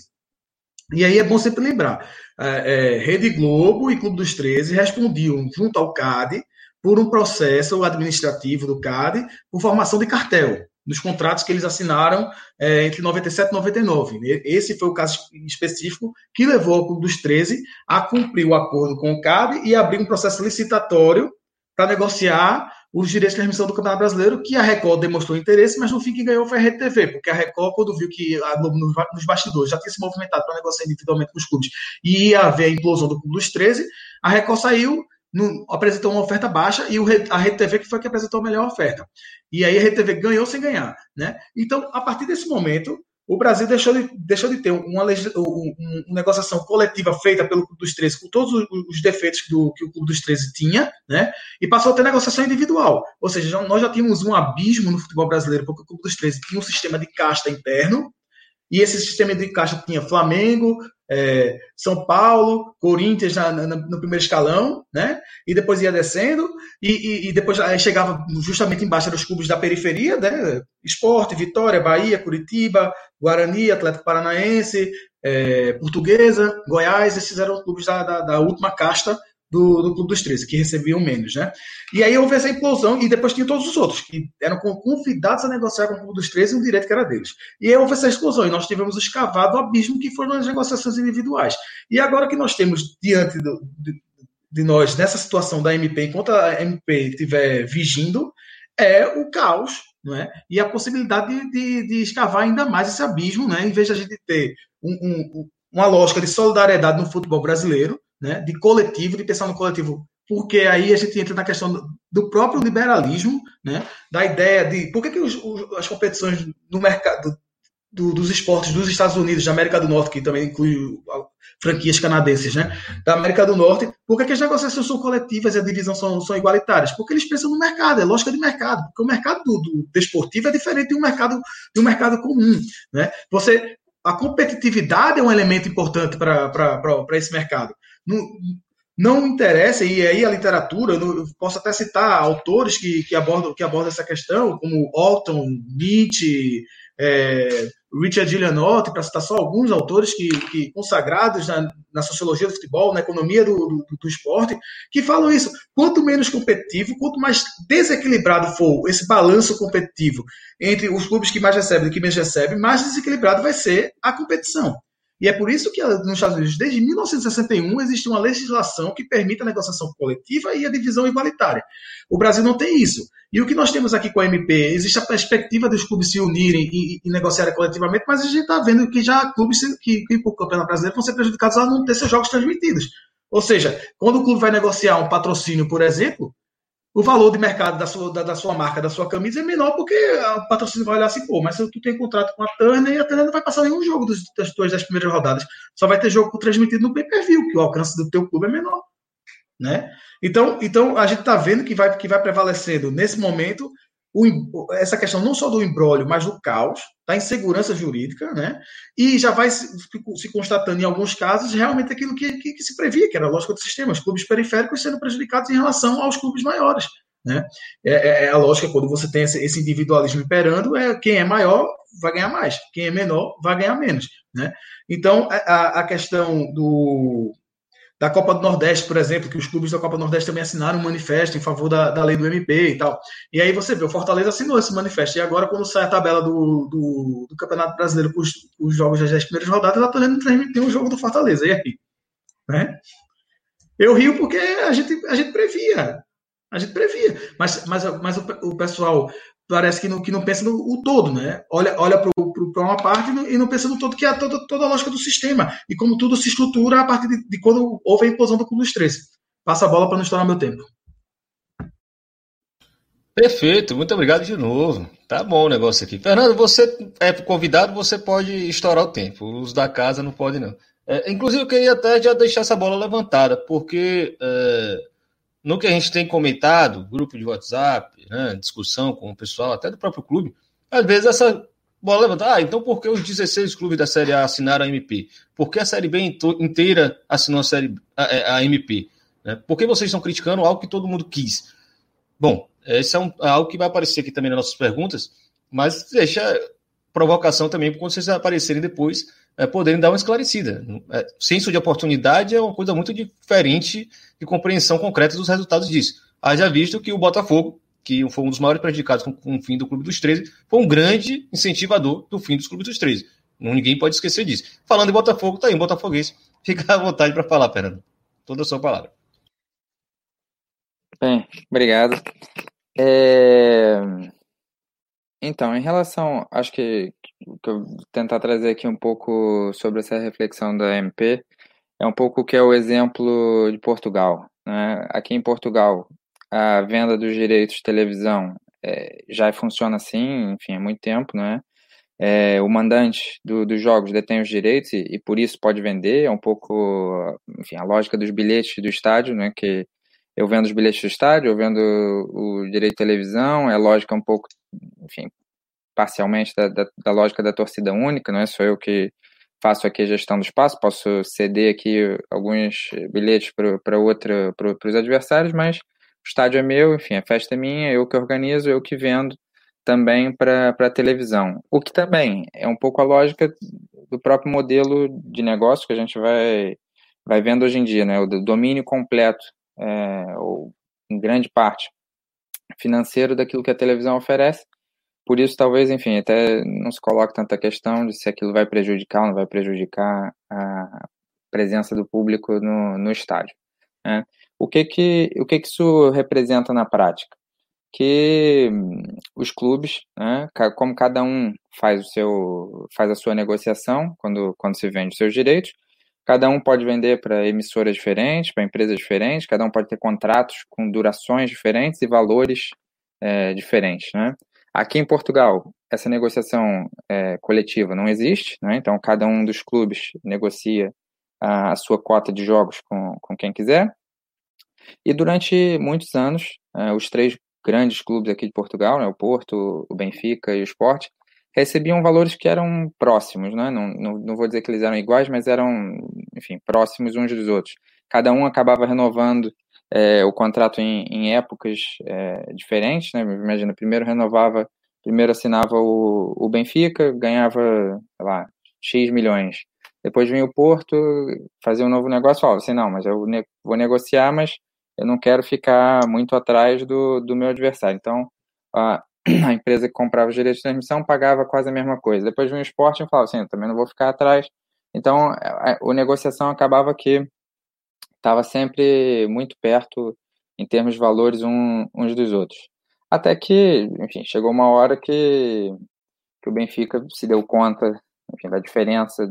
e aí é bom sempre lembrar, é, é, Rede Globo e Clube dos 13 respondiam junto ao CAD por um processo administrativo do CAD por formação de cartel nos contratos que eles assinaram é, entre 97 e 99. Esse foi o caso específico que levou o Clube dos 13 a cumprir o acordo com o CAD e abrir um processo licitatório para negociar os direitos de transmissão do Campeonato Brasileiro, que a Record demonstrou interesse, mas no fim quem ganhou foi a Rede TV, porque a Record, quando viu que a Globo nos bastidores já tinha se movimentado para negociar individualmente com os clubes e ia haver a implosão do Clube dos 13, a Record saiu no, apresentou uma oferta baixa e o, a Rede TV que foi que apresentou a melhor oferta. E aí a Rede TV ganhou sem ganhar. Né? Então, a partir desse momento, o Brasil deixou de, deixou de ter uma, uma, negociação coletiva feita pelo Clube dos 13 com todos os defeitos do, que o Clube dos 13 tinha, né? e passou a ter negociação individual. Ou seja, já, nós já tínhamos um abismo no futebol brasileiro, porque o Clube dos 13 tinha um sistema de casta interno, e esse sistema de caixa tinha Flamengo, é, São Paulo, Corinthians na, na, no primeiro escalão, né? E depois ia descendo, e, e, e depois chegava justamente embaixo dos clubes da periferia, né? Esporte, Vitória, Bahia, Curitiba, Guarani, Atlético Paranaense, é, Portuguesa, Goiás, esses eram os clubes da, da, da última casta do, do Clube dos 13, que recebiam menos, né? E aí houve essa implosão, e depois tinha todos os outros, que eram convidados a negociar com o Clube dos 13 um direito que era deles. E aí houve essa explosão, e nós tivemos escavado o abismo que foram as negociações individuais. E agora que nós temos diante do, de, de nós, nessa situação da MP, enquanto a MP estiver vigindo, é o caos, é? E a possibilidade de, de, de escavar ainda mais esse abismo, né? Em vez de a gente ter um, um, uma lógica de solidariedade no futebol brasileiro, né, de coletivo, de pensar no coletivo, porque aí a gente entra na questão do, próprio liberalismo, né, da ideia de por que, que os, os, as competições no mercado do, dos esportes dos Estados Unidos, da América do Norte, que também inclui franquias canadenses, né, da América do Norte, por que, que as negociações são coletivas e a divisão são, são igualitárias? Porque eles pensam no mercado, é lógica de mercado, porque o mercado do, do desportivo é diferente de um mercado, de um mercado comum. Né? Você, a competitividade é um elemento importante para esse mercado. Não, não interessa, e aí a literatura, eu posso até citar autores que, que, abordam, que abordam essa questão, como Alton, Nietzsche, é, Richard Gillianotti, para citar só alguns autores que, que consagrados na, na, sociologia do futebol, na economia do, do, do, esporte, que falam isso. Quanto menos competitivo, quanto mais desequilibrado for esse balanço competitivo entre os clubes que mais recebem e que menos recebem, mais desequilibrado vai ser a competição. E é por isso que nos Estados Unidos, desde 1961, existe uma legislação que permite a negociação coletiva e a divisão igualitária. O Brasil não tem isso. E o que nós temos aqui com a MP, existe a perspectiva dos clubes se unirem e, e negociarem coletivamente, mas a gente está vendo que já clubes que, que por campeonato brasileiro vão ser prejudicados a não ter seus jogos transmitidos. Ou seja, quando o clube vai negociar um patrocínio, por exemplo, o valor de mercado da sua, da, da, sua marca, da sua camisa é menor, porque o patrocínio vai olhar assim, pô, mas tu tem contrato com a Turner, e a Turner não vai passar nenhum jogo das tuas das primeiras rodadas. Só vai ter jogo transmitido no pay-per-view, que o alcance do teu clube é menor. Né? Então, então a gente está vendo que vai, que vai prevalecendo nesse momento o, essa questão não só do embrólio, mas do caos, da insegurança jurídica, né? E já vai se, se constatando em alguns casos realmente aquilo que, que, que, se previa, que era a lógica do sistema, os clubes periféricos sendo prejudicados em relação aos clubes maiores. Né? É, é, é a lógica quando você tem esse, esse, individualismo imperando, é quem é maior vai ganhar mais, quem é menor vai ganhar menos. Né? Então, a, a questão do, da Copa do Nordeste, por exemplo, que os clubes da Copa do Nordeste também assinaram um manifesto em favor da, da lei do MP e tal. E aí você vê, o Fortaleza assinou esse manifesto. E agora, quando sai a tabela do, do, do Campeonato Brasileiro com os, os, jogos das 10 primeiras rodadas, ela está transmitir um jogo do Fortaleza. E aí? Né? Eu rio porque a gente, a gente previa. A gente previa. Mas, mas, mas o, o pessoal parece que não, que não pensa no todo, né? Olha, olha para uma parte e não pensa no todo, que é toda, toda a lógica do sistema. E como tudo se estrutura a partir de, de quando houve a implosão do clube dos três. Passa a bola para não estourar meu tempo. Perfeito, muito obrigado de novo. Tá bom o negócio aqui. Fernando, você é convidado, você pode estourar o tempo. Os da casa não podem, não. É, inclusive, eu queria até já deixar essa bola levantada, porque é, no que a gente tem comentado, grupo de WhatsApp, né, discussão com o pessoal, até do próprio clube, às vezes essa bola levanta. Ah, então por que os 16 clubes da Série A assinaram a MP? Por que a Série B inteira assinou a, série, a, a MP? Né? Por que vocês estão criticando algo que todo mundo quis? Bom, Esse é, um, é algo que vai aparecer aqui também nas nossas perguntas, mas deixa provocação também quando vocês aparecerem depois, é, poderem dar uma esclarecida. É, senso de oportunidade é uma coisa muito diferente de compreensão concreta dos resultados disso. Haja visto que o Botafogo, que foi um dos maiores prejudicados com, com o fim do Clube dos 13, foi um grande incentivador do fim dos Clubes dos 13. Ninguém pode esquecer disso. Falando em Botafogo, tá aí, um botafoguês. [LAUGHS] Fica à vontade para falar, Fernando. Toda a sua palavra. Bem, obrigado. É... Então, em relação, acho que, que eu vou tentar trazer aqui um pouco sobre essa reflexão da MP, é um pouco que é o exemplo de Portugal. Né? Aqui em Portugal, a venda dos direitos de televisão é, já funciona assim, enfim, há muito tempo, né? É, o mandante do, dos jogos detém os direitos e, e, por isso pode vender. É um pouco, enfim, a lógica dos bilhetes do estádio, né? Que eu vendo os bilhetes do estádio, eu vendo o direito de televisão. É lógica um pouco, enfim, parcialmente da, da, da lógica da torcida única. Não é só eu que faço aqui a gestão do espaço. Posso ceder aqui alguns bilhetes para outra, para os adversários, mas o estádio é meu, enfim, a festa é minha, eu que organizo, eu que vendo também para a televisão. O que também é um pouco a lógica do próprio modelo de negócio que a gente vai, vai vendo hoje em dia, né? o domínio completo, é, ou em grande parte, financeiro daquilo que a televisão oferece. Por isso, talvez, enfim, até não se coloque tanta questão de se aquilo vai prejudicar ou não vai prejudicar a presença do público no, no estádio. Né? O, que, que, o que, que isso representa na prática? que hum, os clubes, né, como cada um faz o seu faz a sua negociação quando, quando se vende os seus direitos, cada um pode vender para emissoras diferentes, para empresas diferentes, cada um pode ter contratos com durações diferentes e valores é, diferentes, né? Aqui em Portugal, essa negociação é, coletiva não existe, né? então cada um dos clubes negocia a, a sua cota de jogos com, com quem quiser. E durante muitos anos, é, os três grandes clubes aqui de Portugal, né, o Porto, o Benfica e o Sport, recebiam valores que eram próximos, né? não, não, não vou dizer que eles eram iguais, mas eram, enfim, próximos uns dos outros. Cada um acabava renovando é, o contrato em, em épocas é, diferentes, né? Imagina, primeiro renovava, primeiro assinava o, o Benfica, ganhava, lá, X milhões. Depois vinha o Porto, fazia um novo negócio, falava assim, não, mas eu ne vou negociar, mas eu não quero ficar muito atrás do, do meu adversário. Então, a, [CLEARS THROAT] a empresa que comprava os direitos de transmissão pagava quase a mesma coisa. Depois vinha o esporte e falava assim, eu também não vou ficar atrás. Então, a, a, a negociação acabava que estava sempre muito perto em termos de valores um, uns dos outros. Até que, enfim, chegou uma hora que, que o Benfica se deu conta enfim, da diferença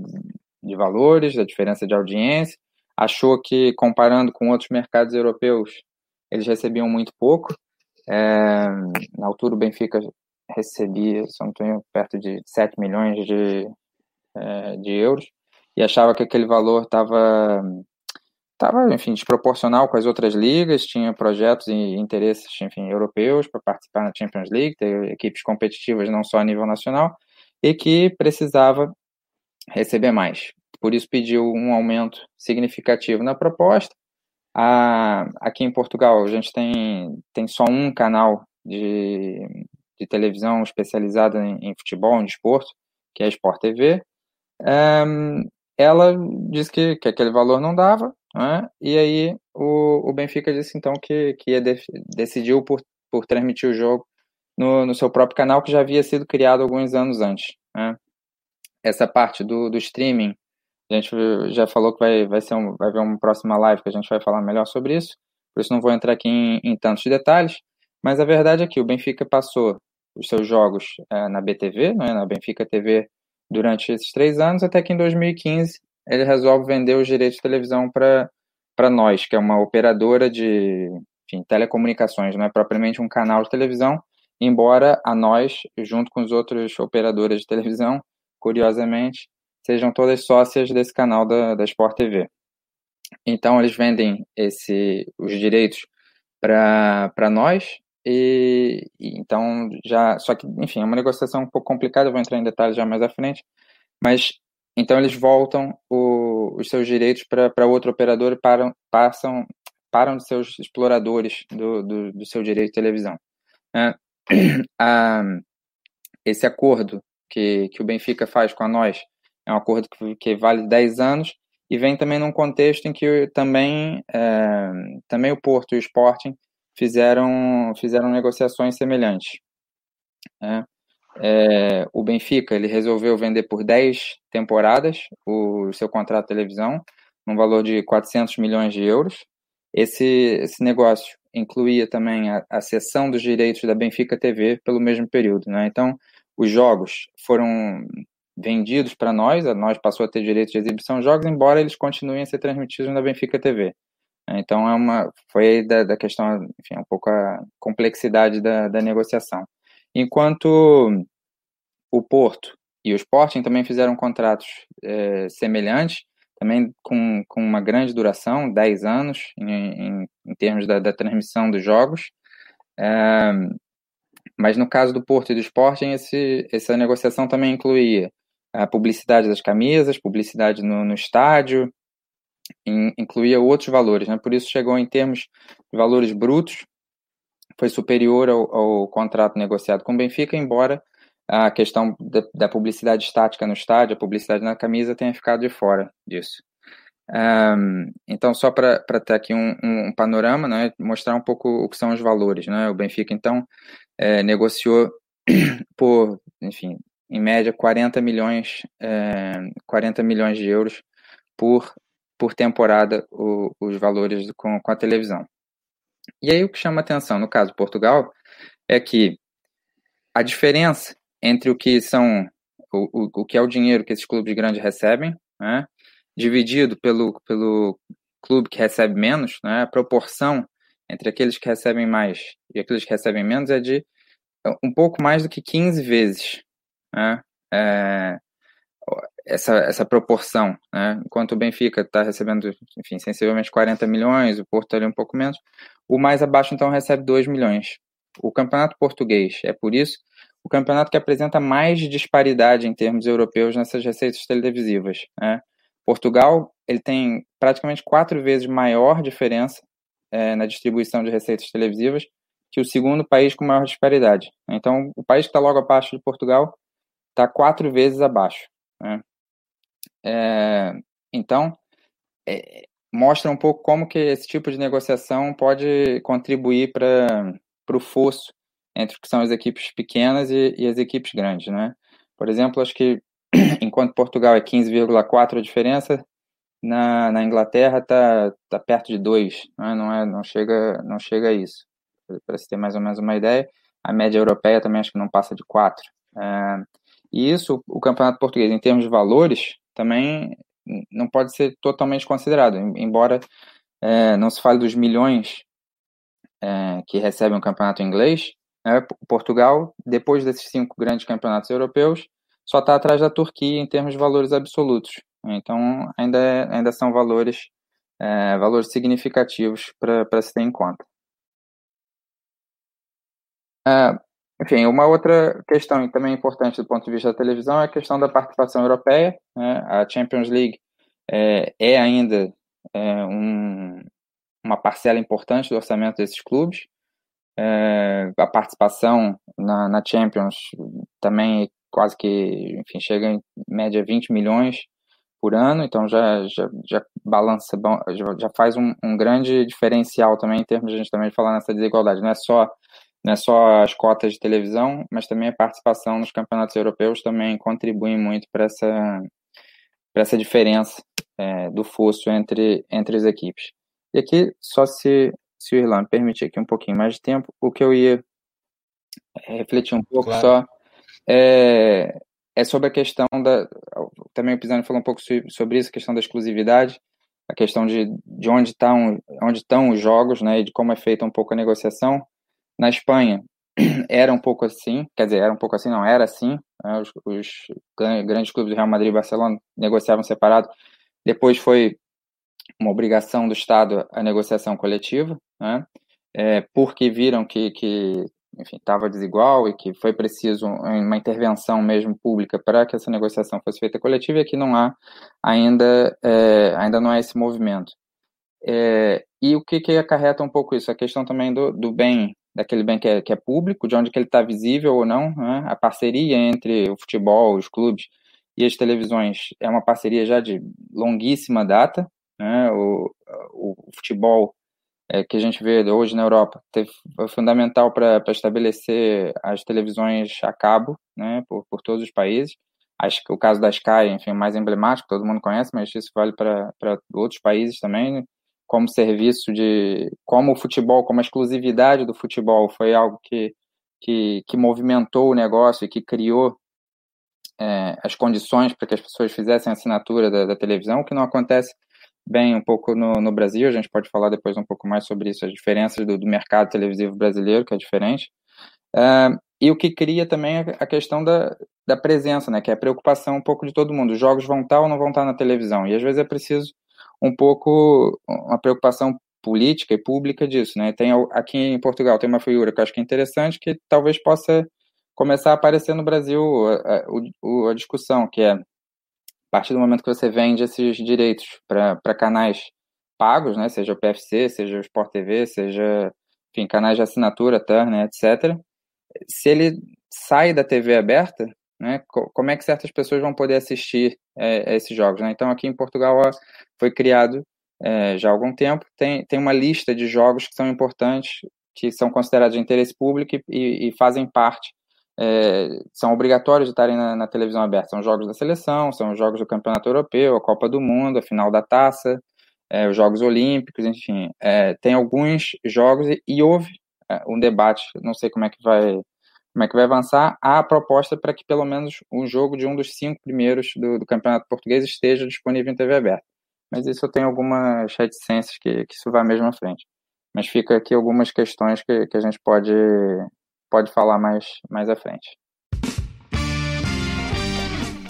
de valores, da diferença de audiência, achou que, comparando com outros mercados europeus, eles recebiam muito pouco. É, na altura, o Benfica recebia, se não tenho, perto de 7 milhões de, é, de euros. E achava que aquele valor estava estava, enfim, desproporcional com as outras ligas, tinha projetos e interesses, enfim, europeus para participar na Champions League, ter equipes competitivas não só a nível nacional, e que precisava receber mais por isso pediu um aumento significativo na proposta. aqui em Portugal, a gente tem, tem só um canal de, de televisão especializado em, em futebol, em desporto, que é a Sport TV. Um, ela disse que, que aquele valor não dava, né? e aí o, o Benfica disse então que, que ia de, decidiu por, por transmitir o jogo no, no seu próprio canal, que já havia sido criado alguns anos antes. Né? Essa parte do, do streaming a gente já falou que vai, vai, ser um, vai haver uma próxima live que a gente vai falar melhor sobre isso, por isso não vou entrar aqui em, em tantos detalhes, mas a verdade é que o Benfica passou os seus jogos é, na BTV, né, na Benfica TV, durante esses três anos, até que em 2015 ele resolve vender os direitos de televisão para nós, que é uma operadora de enfim, telecomunicações, não é propriamente um canal de televisão, embora a nós, junto com os outros operadores de televisão, curiosamente, sejam todas sócias desse canal da, da Sport TV. Então, eles vendem esse, os direitos para nós, e, e, então já. Só que, enfim, é uma negociação um pouco complicada, vou entrar em detalhes já mais à frente, mas então eles voltam o, os seus direitos para outro operador e param, passam, param de ser os exploradores do, do, do seu direito de televisão. a, [CLEARS THROAT] esse acordo que, que o Benfica faz com a nós é um acordo que, que vale 10 anos e vem também num contexto em que também, é, também o Porto e o Sporting fizeram, fizeram negociações semelhantes. Né? É, o Benfica ele resolveu vender por 10 temporadas o seu contrato de televisão, num valor de 400 milhões de euros. Esse, esse negócio incluía também a, a cessão dos direitos da Benfica TV pelo mesmo período. Né? Então, os jogos foram vendidos para nós, a nós passou a ter direito de exibição de jogos, embora eles continuem a ser transmitidos na Benfica TV. Então é uma, foi da, da questão, enfim, um pouco a complexidade da, da negociação. Enquanto o Porto e o Sporting também fizeram contratos é, semelhantes, também com, com uma grande duração, 10 anos, em, em, em termos da, da, transmissão dos jogos. É, mas no caso do Porto e do Sporting, esse, essa negociação também incluía a publicidade das camisas, publicidade no, no estádio, in, incluía outros valores, né? por isso chegou em termos de valores brutos, foi superior ao, ao contrato negociado com o Benfica, embora a questão da, da, publicidade estática no estádio, a publicidade na camisa tenha ficado de fora disso. Um, então, só para ter aqui um, um, panorama, né, mostrar um pouco o que são os valores. Né? O Benfica, então, é, negociou [CLEARS THROAT] por, enfim, em média 40 milhões, é, 40 milhões de euros por, por temporada o, os valores com, com a televisão. E aí o que chama atenção, no caso Portugal, é que a diferença entre o que são o, o, o que é o dinheiro que esses clubes grandes recebem, né, dividido pelo, pelo clube que recebe menos, né, a proporção entre aqueles que recebem mais e aqueles que recebem menos é de um pouco mais do que 15 vezes né, é, essa, essa proporção. Né? Enquanto o Benfica está recebendo, enfim, sensivelmente 40 milhões, o Porto ali um pouco menos, o mais abaixo então recebe 2 milhões. O campeonato português é por isso o campeonato que apresenta mais disparidade em termos europeus nessas receitas televisivas. Né? Portugal ele tem praticamente quatro vezes maior diferença é, na distribuição de receitas televisivas que o segundo país com maior disparidade. Então, o país que está logo abaixo de Portugal está quatro vezes abaixo. Né? É, então, é, mostra um pouco como que esse tipo de negociação pode contribuir para o fosso entre o que são as equipes pequenas e, e as equipes grandes, né? Por exemplo, acho que [CLEARS THROAT] enquanto Portugal é 15,4 a diferença, na, na Inglaterra está tá perto de 2, né? não, é, não, chega, não chega a isso. Para se ter mais ou menos uma ideia, a média europeia também acho que não passa de 4. É, e isso, o campeonato português, em termos de valores, também não pode ser totalmente considerado, embora é, não se fale dos milhões é, que recebem o campeonato inglês, né? Portugal, depois desses cinco grandes campeonatos europeus, só está atrás da Turquia em termos de valores absolutos. Então, ainda, é, ainda são valores, é, valores significativos para se ter em conta. É, enfim, uma outra questão também importante do ponto de vista da televisão é a questão da participação europeia. Né? A Champions League é, é ainda é, um, uma parcela importante do orçamento desses clubes. É, a participação na, na, Champions também quase que, enfim, chega em média 20 milhões por ano, então já, já, já balança, já, já faz um, um, grande diferencial também em termos de a gente também falar nessa desigualdade. Não é só não é só as cotas de televisão, mas também a participação nos campeonatos europeus também contribui muito para essa essa diferença é, do fosso entre entre as equipes. E aqui só se se o Irlanda permitir aqui um pouquinho mais de tempo, o que eu ia é, refletir um pouco claro. só é, é, sobre a questão da. Também o Pisani falou um pouco sobre isso, a questão da exclusividade, a questão de, de onde, tá um, onde estão os jogos, né, e de como é feita um pouco a negociação. Na Espanha, [CLEARS THROAT] era um pouco assim, quer dizer, era um pouco assim, não, era assim. Né, os, os grandes clubes do Real Madrid e Barcelona negociavam separado. Depois foi uma obrigação do Estado a negociação coletiva, né? É, porque viram que, que estava desigual e que foi preciso uma intervenção mesmo pública para que essa negociação fosse feita coletiva e aqui não há ainda é, ainda não há esse movimento é, e o que, que acarreta um pouco isso a questão também do, do bem daquele bem que é, que é público, de onde que ele está visível ou não, né? a parceria entre o futebol, os clubes e as televisões é uma parceria já de longuíssima data, né? o, o, futebol é, que a gente vê hoje na Europa teve, foi fundamental para estabelecer as televisões a cabo, né, por, por todos os países. Acho que o caso da Sky, enfim, mais emblemático, todo mundo conhece, mas isso vale para outros países também, né? Como serviço de, como o futebol, como a exclusividade do futebol foi algo que, que, que movimentou o negócio e que criou é, as condições para que as pessoas fizessem assinatura da, da televisão, que não acontece bem um pouco no, no Brasil, a gente pode falar depois um pouco mais sobre isso, as diferenças do, do mercado televisivo brasileiro, que é diferente. Uh, e o que cria também a questão da, da presença, né, que é a preocupação um pouco de todo mundo. Os jogos vão estar ou não vão estar na televisão. E às vezes é preciso um pouco uma preocupação política e pública disso, né? Tem aqui em Portugal tem uma figura que eu acho que é interessante que talvez possa começar a aparecer no Brasil a, a, a discussão, que é a partir do momento que você vende esses direitos para canais pagos, né, seja o PFC, seja o Sport TV, seja, enfim, canais de assinatura, Turner, etc., se ele sai da TV aberta, né, como é que certas pessoas vão poder assistir é, esses jogos? Né? Então, aqui em Portugal foi criado é, já há algum tempo, tem, tem uma lista de jogos que são importantes, que são considerados de interesse público e, e fazem parte é, são obrigatórios de estarem na, na, televisão aberta. São jogos da seleção, são jogos do Campeonato Europeu, a Copa do Mundo, a final da Taça, é, os Jogos Olímpicos, enfim. É, tem alguns jogos e, e houve é, um debate, não sei como é que vai como é que vai avançar, há a proposta para que pelo menos um jogo de um dos cinco primeiros do, do Campeonato Português esteja disponível em TV aberta. Mas isso eu tenho algumas reticências que, que isso vai mesmo à frente. Mas fica aqui algumas questões que, que a gente pode pode falar mais, mais à frente.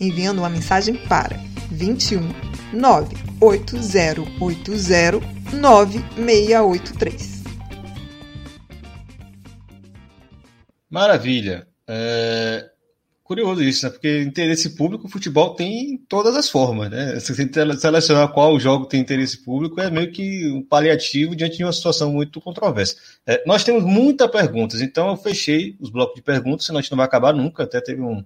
enviando uma mensagem para 21 98080 9683. Maravilha. É, curioso isso, né? Porque interesse público, o futebol tem em todas as formas, né? Se você selecionar qual jogo tem interesse público, é meio que um paliativo diante de uma situação muito controversa. É, nós temos muitas perguntas, então eu fechei os blocos de perguntas, senão a gente não vai acabar nunca. Até teve um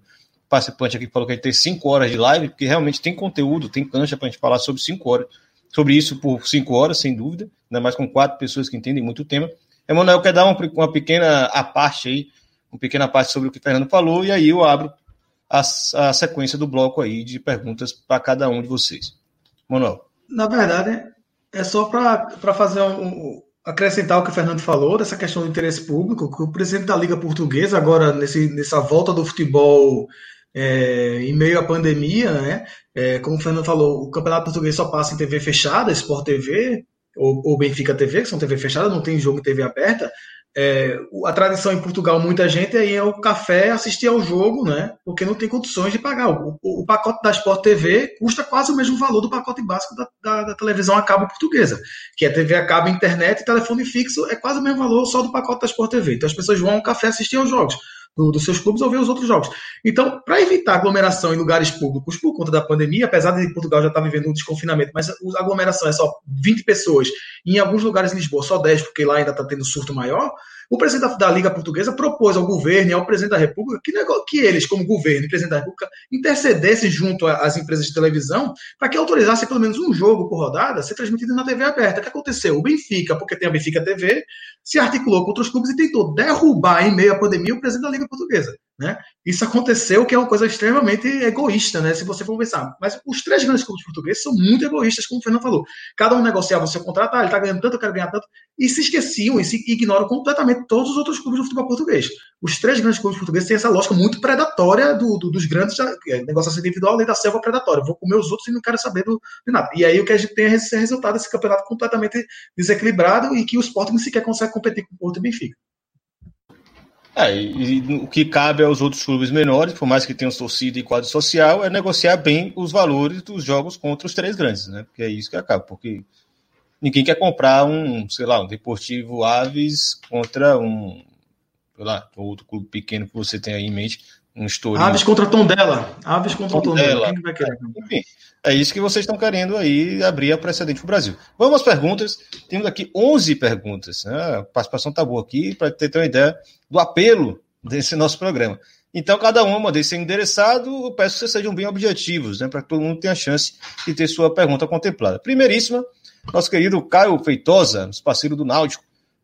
participante aqui que falou que a gente tem cinco horas de live, porque realmente tem conteúdo, tem cancha para a gente falar sobre cinco horas, sobre isso por cinco horas, sem dúvida, ainda mais com quatro pessoas que entendem muito o tema. Emanuel quer dar uma, uma pequena a parte aí uma pequena parte sobre o que o Fernando falou, e aí eu abro a, a sequência do bloco aí de perguntas para cada um de vocês. Manuel. Na verdade, é só para fazer um, acrescentar o que o Fernando falou, dessa questão do interesse público, que o presidente da Liga Portuguesa, agora nesse, nessa volta do futebol é, em meio à pandemia, né, é, como o Fernando falou, o Campeonato Português só passa em TV fechada, Sport TV, ou, ou Benfica TV, que são TV fechada, não tem jogo em TV aberta, é, a tradição em Portugal, muita gente aí é o café assistir ao jogo, né? Porque não tem condições de pagar. O, o, o pacote da Sport TV custa quase o mesmo valor do pacote básico da, da, da, televisão a cabo portuguesa, que é TV a cabo, internet e telefone fixo, é quase o mesmo valor só do pacote da Sport TV. Então as pessoas vão ao café assistir aos jogos do, dos seus clubes ou ver os outros jogos. Então, para evitar aglomeração em lugares públicos por conta da pandemia, apesar de Portugal já estar tá vivendo um desconfinamento, mas a aglomeração é só 20 pessoas, e em alguns lugares em Lisboa só 10, porque lá ainda está tendo surto maior, o presidente da, Liga Portuguesa propôs ao governo e ao presidente da República que, que eles, como governo e presidente da República, intercedessem junto às empresas de televisão para que autorizassem pelo menos um jogo por rodada ser transmitido na TV aberta. O que aconteceu? O Benfica, porque tem a Benfica TV, se articulou com outros clubes e tentou derrubar, em meio à pandemia, o presidente da Liga Portuguesa. Né? Isso aconteceu, que é uma coisa extremamente egoísta, né? se você for pensar. Mas os três grandes clubes portugueses são muito egoístas, como o Fernando falou. Cada um negociava o seu contrato, ah, ele está ganhando tanto, eu quero ganhar tanto, e se esqueciam e se ignoram completamente todos os outros clubes do futebol português. Os três grandes clubes portugueses têm essa lógica muito predatória do, do, dos grandes, é, negociação individual, lei da selva predatória. Vou comer os outros e não quero saber do, de nada. E aí o que a gente tem é esse resultado desse campeonato completamente desequilibrado e que o Sporting sequer consegue competir com o Porto e Benfica. É, e, e, o que cabe aos outros clubes menores, por mais que tenham torcida e quadro social, é negociar bem os valores dos jogos contra os três grandes, né? Porque é isso que acaba, porque ninguém quer comprar um, sei lá, um Deportivo Aves contra um, sei lá, outro clube pequeno que você tem aí em mente, um Estoril. Aves contra Tondela. Aves contra Tondela. Quem vai querer? Enfim, é isso que vocês estão querendo aí abrir a precedente para o Brasil. Vamos às perguntas. Temos aqui 11 perguntas. Né? A participação está boa aqui para ter, ter uma ideia do apelo desse nosso programa. Então, cada uma desse endereçado, eu peço que vocês sejam bem objetivos, né, para que todo mundo tenha a chance de ter sua pergunta contemplada. Primeiríssima, nosso querido Caio Feitosa, nosso parceiro do Náutico,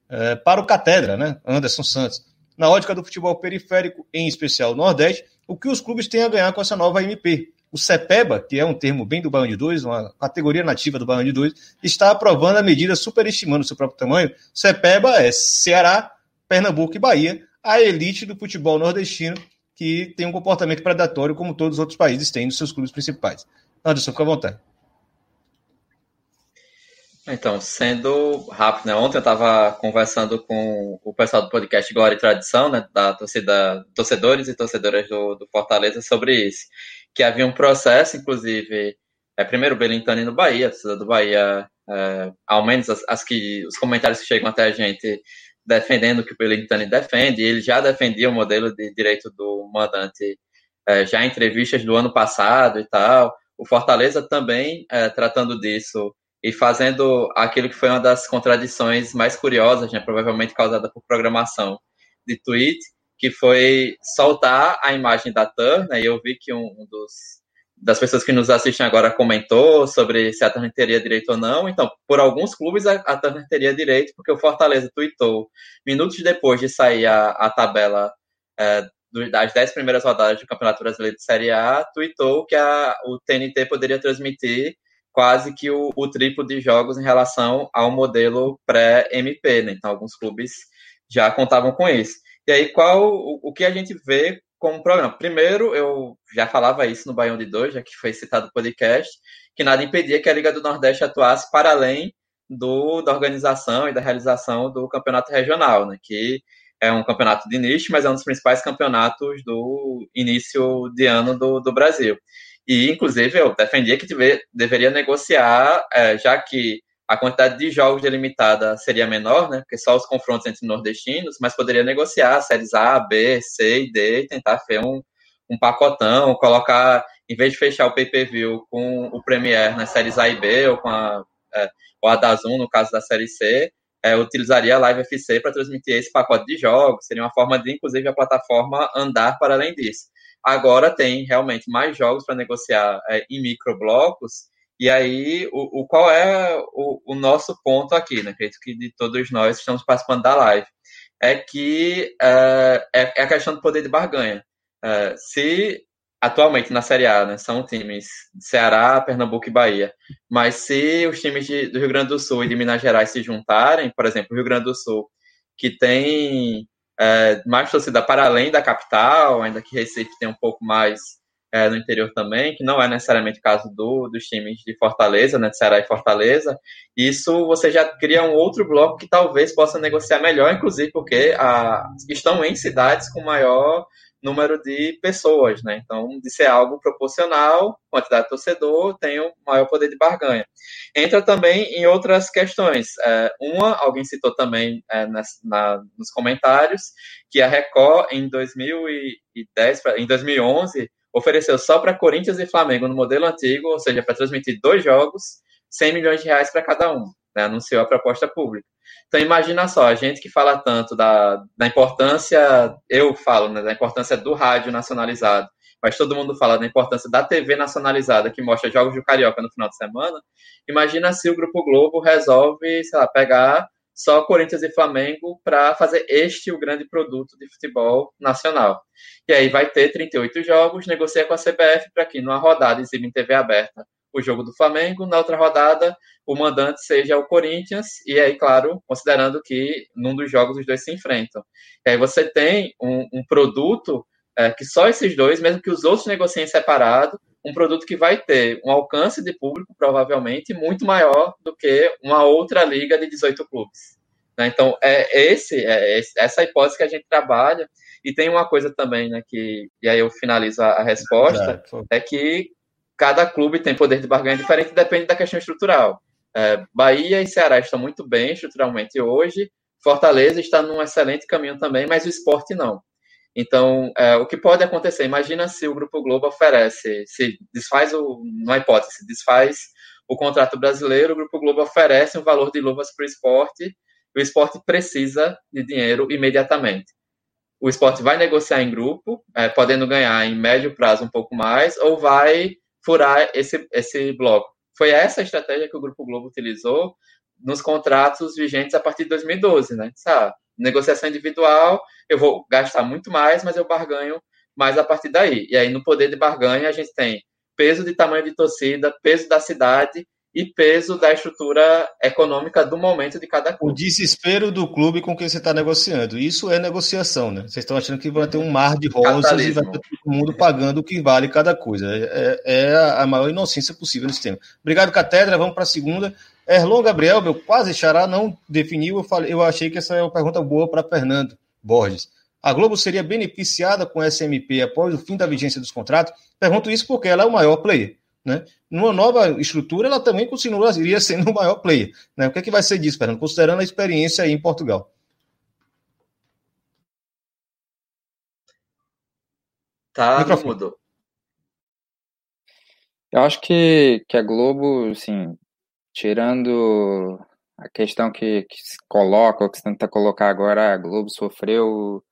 é, para o Catedra, né, Anderson Santos. Na ótica do futebol periférico, em especial no Nordeste, o que os clubes têm a ganhar com essa nova MP? O CEPEBA, que é um termo bem do Baião de Dois, uma categoria nativa do Baião de Dois, está aprovando a medida superestimando o seu próprio tamanho. CEPEBA é Ceará, Pernambuco e Bahia, a elite do futebol nordestino, que tem um comportamento predatório como todos os outros países têm nos seus clubes principais. Anderson, fica à vontade. Então, sendo rápido, né? Ontem eu estava conversando com o pessoal do podcast Glória e Tradição, né? Da torcida, torcedores e torcedoras do, do Fortaleza sobre isso. Que havia um processo, inclusive, é, primeiro o Belintani no Bahia, a torcida do Bahia, é, ao menos as, as, que, os comentários que chegam até a gente defendendo o que o Belintani defende, ele já defendia o modelo de direito do mandante é, já em entrevistas do ano passado e tal. O Fortaleza também é, tratando disso e fazendo aquilo que foi uma das contradições mais curiosas, né, provavelmente causada por programação de tweet, que foi soltar a imagem da Turner, né, e eu vi que um, um dos, das pessoas que nos assistem agora comentou sobre se a Turner teria direito ou não, então, por alguns clubes a, a Turner teria direito, porque o Fortaleza tweetou, minutos depois de sair a, a tabela é, das dez primeiras rodadas do Campeonato Brasileiro de Série A, tweetou que a, o TNT poderia transmitir quase que o, o triplo de jogos em relação ao modelo pré-MP, né? Então, alguns clubes já contavam com isso. E aí, qual o, o que a gente vê como problema? Primeiro, eu já falava isso no Baião de Dois, já que foi citado no podcast, que nada impedia que a Liga do Nordeste atuasse para além do, da organização e da realização do campeonato regional, né? Que é um campeonato de nicho, mas é um dos principais campeonatos do início de ano do, do Brasil. E, inclusive, eu defendia que deve, deveria negociar, é, já que a quantidade de jogos delimitada seria menor, né? Porque só os confrontos entre nordestinos, mas poderia negociar séries A, B, C e D e tentar fazer um, um pacotão, colocar, em vez de fechar o pay-per-view com o Premier nas séries A e B, ou com a, é, ou a Dazun, no caso da série C, é, utilizaria a Live FC para transmitir esse pacote de jogos. Seria uma forma de, inclusive, a plataforma andar para além disso. Agora tem realmente mais jogos para negociar é, em microblocos. E aí, o, o qual é o, o, nosso ponto aqui, né? Acredito que de todos nós estamos participando da live. É que é, é, é a questão do poder de barganha. É, se atualmente na Série A, né, são times Ceará, Pernambuco e Bahia. Mas se os times de, do Rio Grande do Sul e de Minas Gerais se juntarem, por exemplo, o Rio Grande do Sul, que tem é, mais torcida para além da capital, ainda que Recife tem um pouco mais é, no interior também, que não é necessariamente o caso do, dos times de Fortaleza, né, de Ceará e Fortaleza, isso você já cria um outro bloco que talvez possa negociar melhor, inclusive porque a, estão em cidades com maior número de pessoas, né? Então, de ser algo proporcional, quantidade de torcedor, tem um maior poder de barganha. Entra também em outras questões. É, uma, alguém citou também é, nas, na, nos comentários, que a Record, em 2010, em 2011, ofereceu só para Corinthians e Flamengo no modelo antigo, ou seja, para transmitir dois jogos, 100 milhões de reais para cada um. Né? Anunciou a proposta pública. Então imagina só, a gente que fala tanto da, da importância, eu falo, né, da importância do rádio nacionalizado, mas todo mundo fala da importância da TV nacionalizada, que mostra jogos do Carioca no final de semana. Imagina se o Grupo Globo resolve, sei lá, pegar só Corinthians e Flamengo para fazer este o grande produto de futebol nacional. E aí vai ter 38 jogos, negocia com a CBF para que numa rodada exiba em TV aberta o jogo do Flamengo, na outra rodada o mandante seja o Corinthians, e aí, claro, considerando que num dos jogos os dois se enfrentam. E aí você tem um, um produto é, que só esses dois, mesmo que os outros negociem separado, um produto que vai ter um alcance de público, provavelmente, muito maior do que uma outra liga de 18 clubes. Né? Então, é, esse, é essa hipótese que a gente trabalha, E tem uma coisa também, né, que, e aí eu finalizo a, a resposta, é que cada clube tem poder de barganha diferente, depende da questão estrutural. É, Bahia e Ceará estão muito bem estruturalmente hoje, Fortaleza está num excelente caminho também, mas o esporte não. Então, é, o que pode acontecer? Imagina se o Grupo Globo oferece, se desfaz o, uma hipótese, desfaz o contrato brasileiro, o Grupo Globo oferece um valor de luvas para o esporte, o esporte precisa de dinheiro imediatamente. O esporte vai negociar em grupo, é, podendo ganhar em médio prazo um pouco mais, ou vai furar esse, esse bloco. Foi essa a estratégia que o Grupo Globo utilizou nos contratos vigentes a partir de 2012, né? Sabe? Negociação individual, eu vou gastar muito mais, mas eu barganho mais a partir daí. E aí, no poder de barganha, a gente tem peso de tamanho de torcida, peso da cidade e peso da estrutura econômica do momento de cada clube. O desespero do clube com quem você está negociando. Isso é negociação, né? Vocês estão achando que vai ter um mar de rosas Capitalismo. e vai ter todo mundo pagando o que vale cada coisa. É, é a maior inocência possível nesse tema. Obrigado, Catedra. Vamos para a segunda. Erlon Gabriel, meu quase xará, não definiu. Eu, falei, eu achei que essa é uma pergunta boa para Fernando Borges. A Globo seria beneficiada com a SMP após o fim da vigência dos contratos? Pergunto isso porque ela é o maior player. Né? Numa nova estrutura, ela também continuaria sendo o maior player. Né? O que, é que vai ser disso, Fernando? Considerando a experiência aí em Portugal. Tá, Microfone. mudou. Eu acho que, que a Globo, assim, tirando a questão que, que se coloca, ou que se tenta colocar agora, a Globo sofreu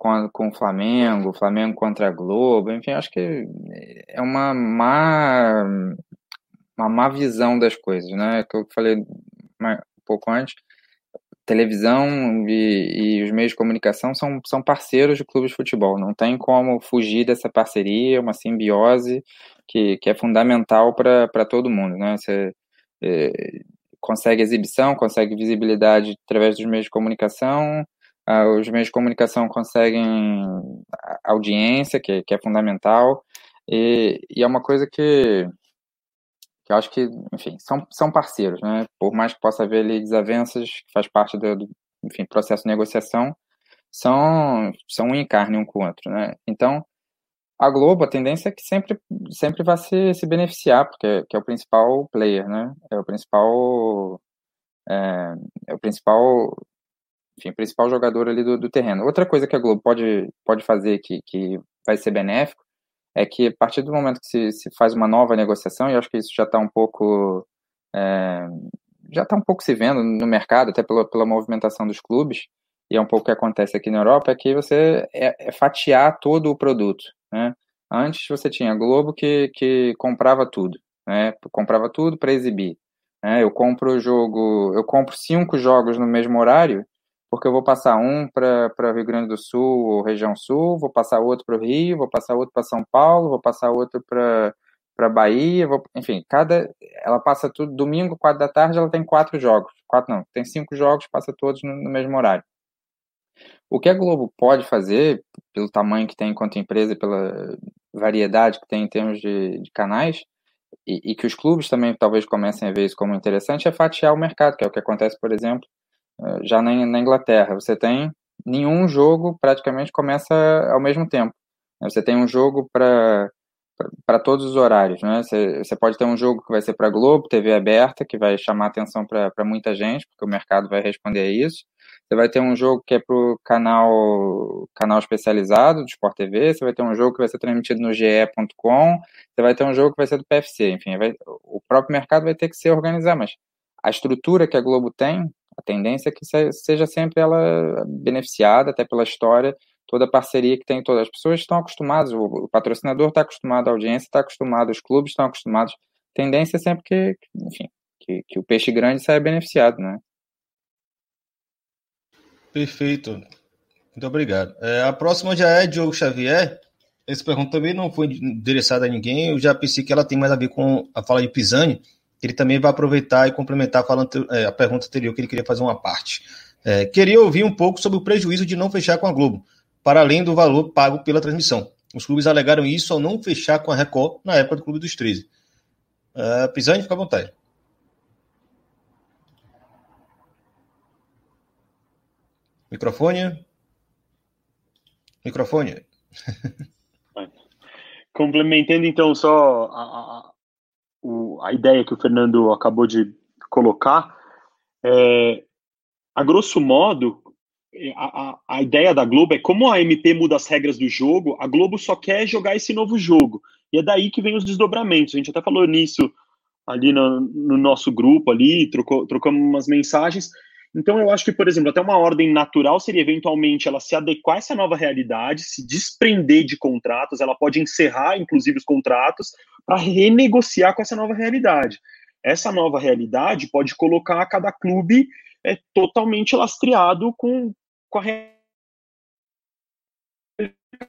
com, com o Flamengo, Flamengo contra a Globo, enfim, acho que é uma má, uma má visão das coisas, né? Que eu falei um pouco antes, televisão e, e, os meios de comunicação são, são parceiros de clubes de futebol, não tem como fugir dessa parceria, uma simbiose que, que é fundamental para todo mundo, né? Você é, consegue exibição, consegue visibilidade através dos meios de comunicação, ah, os meios de comunicação conseguem audiência, que, que é fundamental, e, e, é uma coisa que, que eu acho que, enfim, são, são parceiros, né? Por mais que possa haver ali desavenças, que faz parte do, do enfim, processo de negociação, são, são um em carne um com o outro, né? Então, a Globo, a tendência é que sempre, sempre vai se, se beneficiar, porque que é o principal player, né? É o principal é, é, o principal enfim, principal jogador ali do, do, terreno. Outra coisa que a Globo pode, pode fazer que, que vai ser benéfico é que a partir do momento que se, se faz uma nova negociação, e eu acho que isso já está um pouco é, já está um pouco se vendo no mercado, até pela, pela movimentação dos clubes, e é um pouco o que acontece aqui na Europa, é que você é, é fatiar todo o produto. Né? Antes você tinha a Globo que, que comprava tudo, né? comprava tudo para exibir. Né? Eu compro o jogo, eu compro cinco jogos no mesmo horário, porque eu vou passar um para Rio Grande do Sul ou região sul, vou passar outro para o Rio, vou passar outro para São Paulo, vou passar outro para para Bahia, vou, enfim, cada ela passa tudo domingo quatro da tarde, ela tem quatro jogos, quatro não, tem cinco jogos, passa todos no, no mesmo horário. O que a Globo pode fazer, pelo tamanho que tem enquanto empresa, pela variedade que tem em termos de, de canais, e, e, que os clubes também talvez comecem a ver isso como interessante, é fatiar o mercado, que é o que acontece, por exemplo, já na, Inglaterra. Você tem nenhum jogo praticamente começa ao mesmo tempo. Você tem um jogo para para todos os horários, né? Você, você, pode ter um jogo que vai ser para Globo, TV aberta, que vai chamar atenção para muita gente, porque o mercado vai responder a isso. Você vai ter um jogo que é para o canal, canal especializado do Sport TV, você vai ter um jogo que vai ser transmitido no ge.com, você vai ter um jogo que vai ser do PFC, enfim, vai, o próprio mercado vai ter que se organizar, mas a estrutura que a Globo tem, a tendência é que seja sempre ela beneficiada, até pela história, toda a parceria que tem, todas as pessoas estão acostumadas, o, patrocinador está acostumado, a audiência está acostumada, os clubes estão acostumados. Tendência é sempre que, enfim, que, que o peixe grande saia beneficiado, né? Perfeito. Muito obrigado. É, a próxima já é Diogo Xavier. Essa pergunta também não foi endereçada a ninguém. Eu já pensei que ela tem mais a ver com a fala de Pisani. Ele também vai aproveitar e complementar falando, é, a pergunta anterior, que ele queria fazer uma parte. É, queria ouvir um pouco sobre o prejuízo de não fechar com a Globo, para além do valor pago pela transmissão. Os clubes alegaram isso ao não fechar com a Record na época do Clube dos 13. É, Pisani, fica à vontade. Microfone. Microfone. [LAUGHS] Complementando então só a, a, a, ideia que o Fernando acabou de colocar, é, a grosso modo, a, a, ideia da Globo é como a MP muda as regras do jogo, a Globo só quer jogar esse novo jogo. E é daí que vem os desdobramentos. A gente até falou nisso ali no, no nosso grupo ali, trocou, trocamos umas mensagens. Então, eu acho que, por exemplo, até uma ordem natural seria eventualmente ela se adequar a essa nova realidade, se desprender de contratos, ela pode encerrar, inclusive, os contratos para renegociar com essa nova realidade. Essa nova realidade pode colocar cada clube é, totalmente lastreado com, com a realidade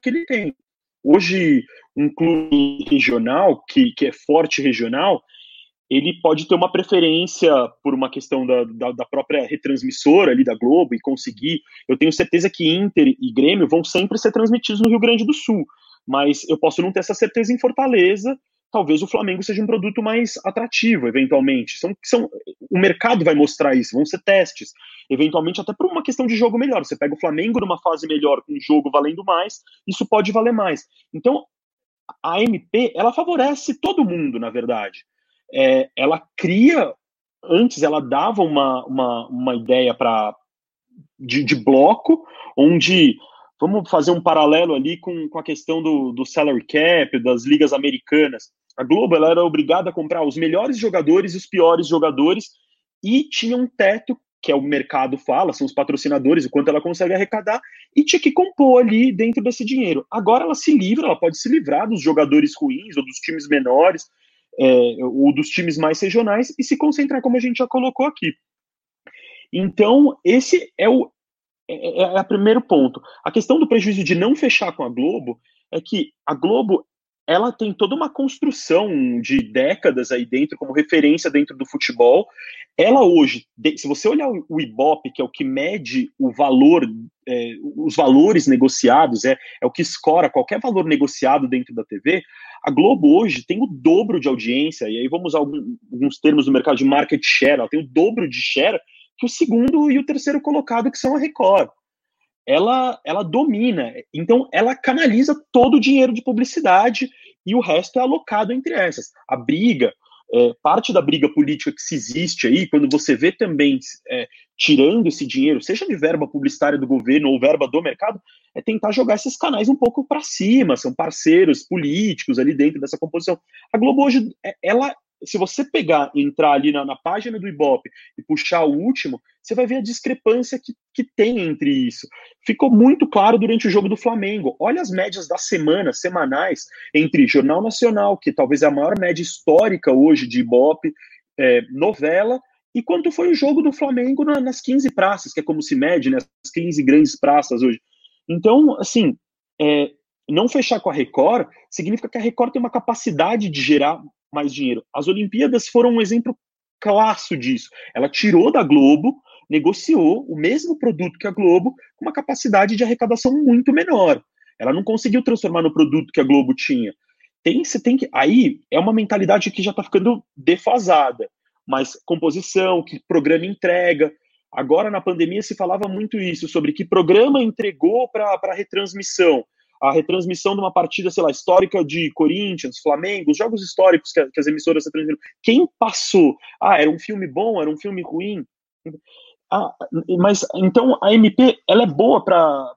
que ele tem. Hoje, um clube regional, que, que é forte regional, ele pode ter uma preferência por uma questão da, da, da, própria retransmissora ali da Globo e conseguir. Eu tenho certeza que Inter e Grêmio vão sempre ser transmitidos no Rio Grande do Sul, mas eu posso não ter essa certeza em Fortaleza. Talvez o Flamengo seja um produto mais atrativo, eventualmente. São, são, o mercado vai mostrar isso, vão ser testes. Eventualmente, até por uma questão de jogo melhor. Você pega o Flamengo numa fase melhor, com um jogo valendo mais, isso pode valer mais. Então, a MP, ela favorece todo mundo, na verdade é, ela cria, antes ela dava uma, uma, uma ideia para de, de, bloco, onde vamos fazer um paralelo ali com, com a questão do, do salary cap, das ligas americanas. A Globo ela era obrigada a comprar os melhores jogadores e os piores jogadores e tinha um teto que é o mercado fala, são os patrocinadores, o quanto ela consegue arrecadar, e tinha que compor ali dentro desse dinheiro. Agora ela se livra, ela pode se livrar dos jogadores ruins ou dos times menores, é, dos times mais regionais e se concentrar, como a gente já colocou aqui. Então, esse é o é, é, é o primeiro ponto. A questão do prejuízo de não fechar com a Globo é que a Globo ela tem toda uma construção de décadas aí dentro, como referência dentro do futebol. Ela hoje, se você olhar o Ibope, que é o que mede o valor, é, os valores negociados, é, é o que escora qualquer valor negociado dentro da TV, a Globo hoje tem o dobro de audiência, e aí vamos usar alguns termos do mercado de market share, ela tem o dobro de share que o segundo e o terceiro colocado, que são a Record ela, ela domina. Então, ela canaliza todo o dinheiro de publicidade e o resto é alocado entre essas. A briga, é, parte da briga política que se existe aí, quando você vê também é, tirando esse dinheiro, seja de verba publicitária do governo ou verba do mercado, é tentar jogar esses canais um pouco para cima, são parceiros políticos ali dentro dessa composição. A Globo hoje, é, ela se você pegar e entrar ali na, na, página do Ibope e puxar o último, você vai ver a discrepância que, que tem entre isso. Ficou muito claro durante o jogo do Flamengo. Olha as médias da semana, semanais, entre Jornal Nacional, que talvez é a maior média histórica hoje de Ibope, é, novela, e quanto foi o jogo do Flamengo na, nas 15 praças, que é como se mede, né, as 15 grandes praças hoje. Então, assim, é, não fechar com a Record significa que a Record tem uma capacidade de gerar mais dinheiro. As Olimpíadas foram um exemplo clássico disso. Ela tirou da Globo, negociou o mesmo produto que a Globo com uma capacidade de arrecadação muito menor. Ela não conseguiu transformar no produto que a Globo tinha. Tem, você tem que. Aí é uma mentalidade que já está ficando defasada. Mas composição, que programa entrega. Agora, na pandemia, se falava muito isso, sobre que programa entregou para retransmissão a retransmissão de uma partida, sei lá, histórica de Corinthians, Flamengo, os jogos históricos que, que as emissoras transmitiram. Quem passou? Ah, era um filme bom, era um filme ruim? Ah, mas então a MP ela é boa para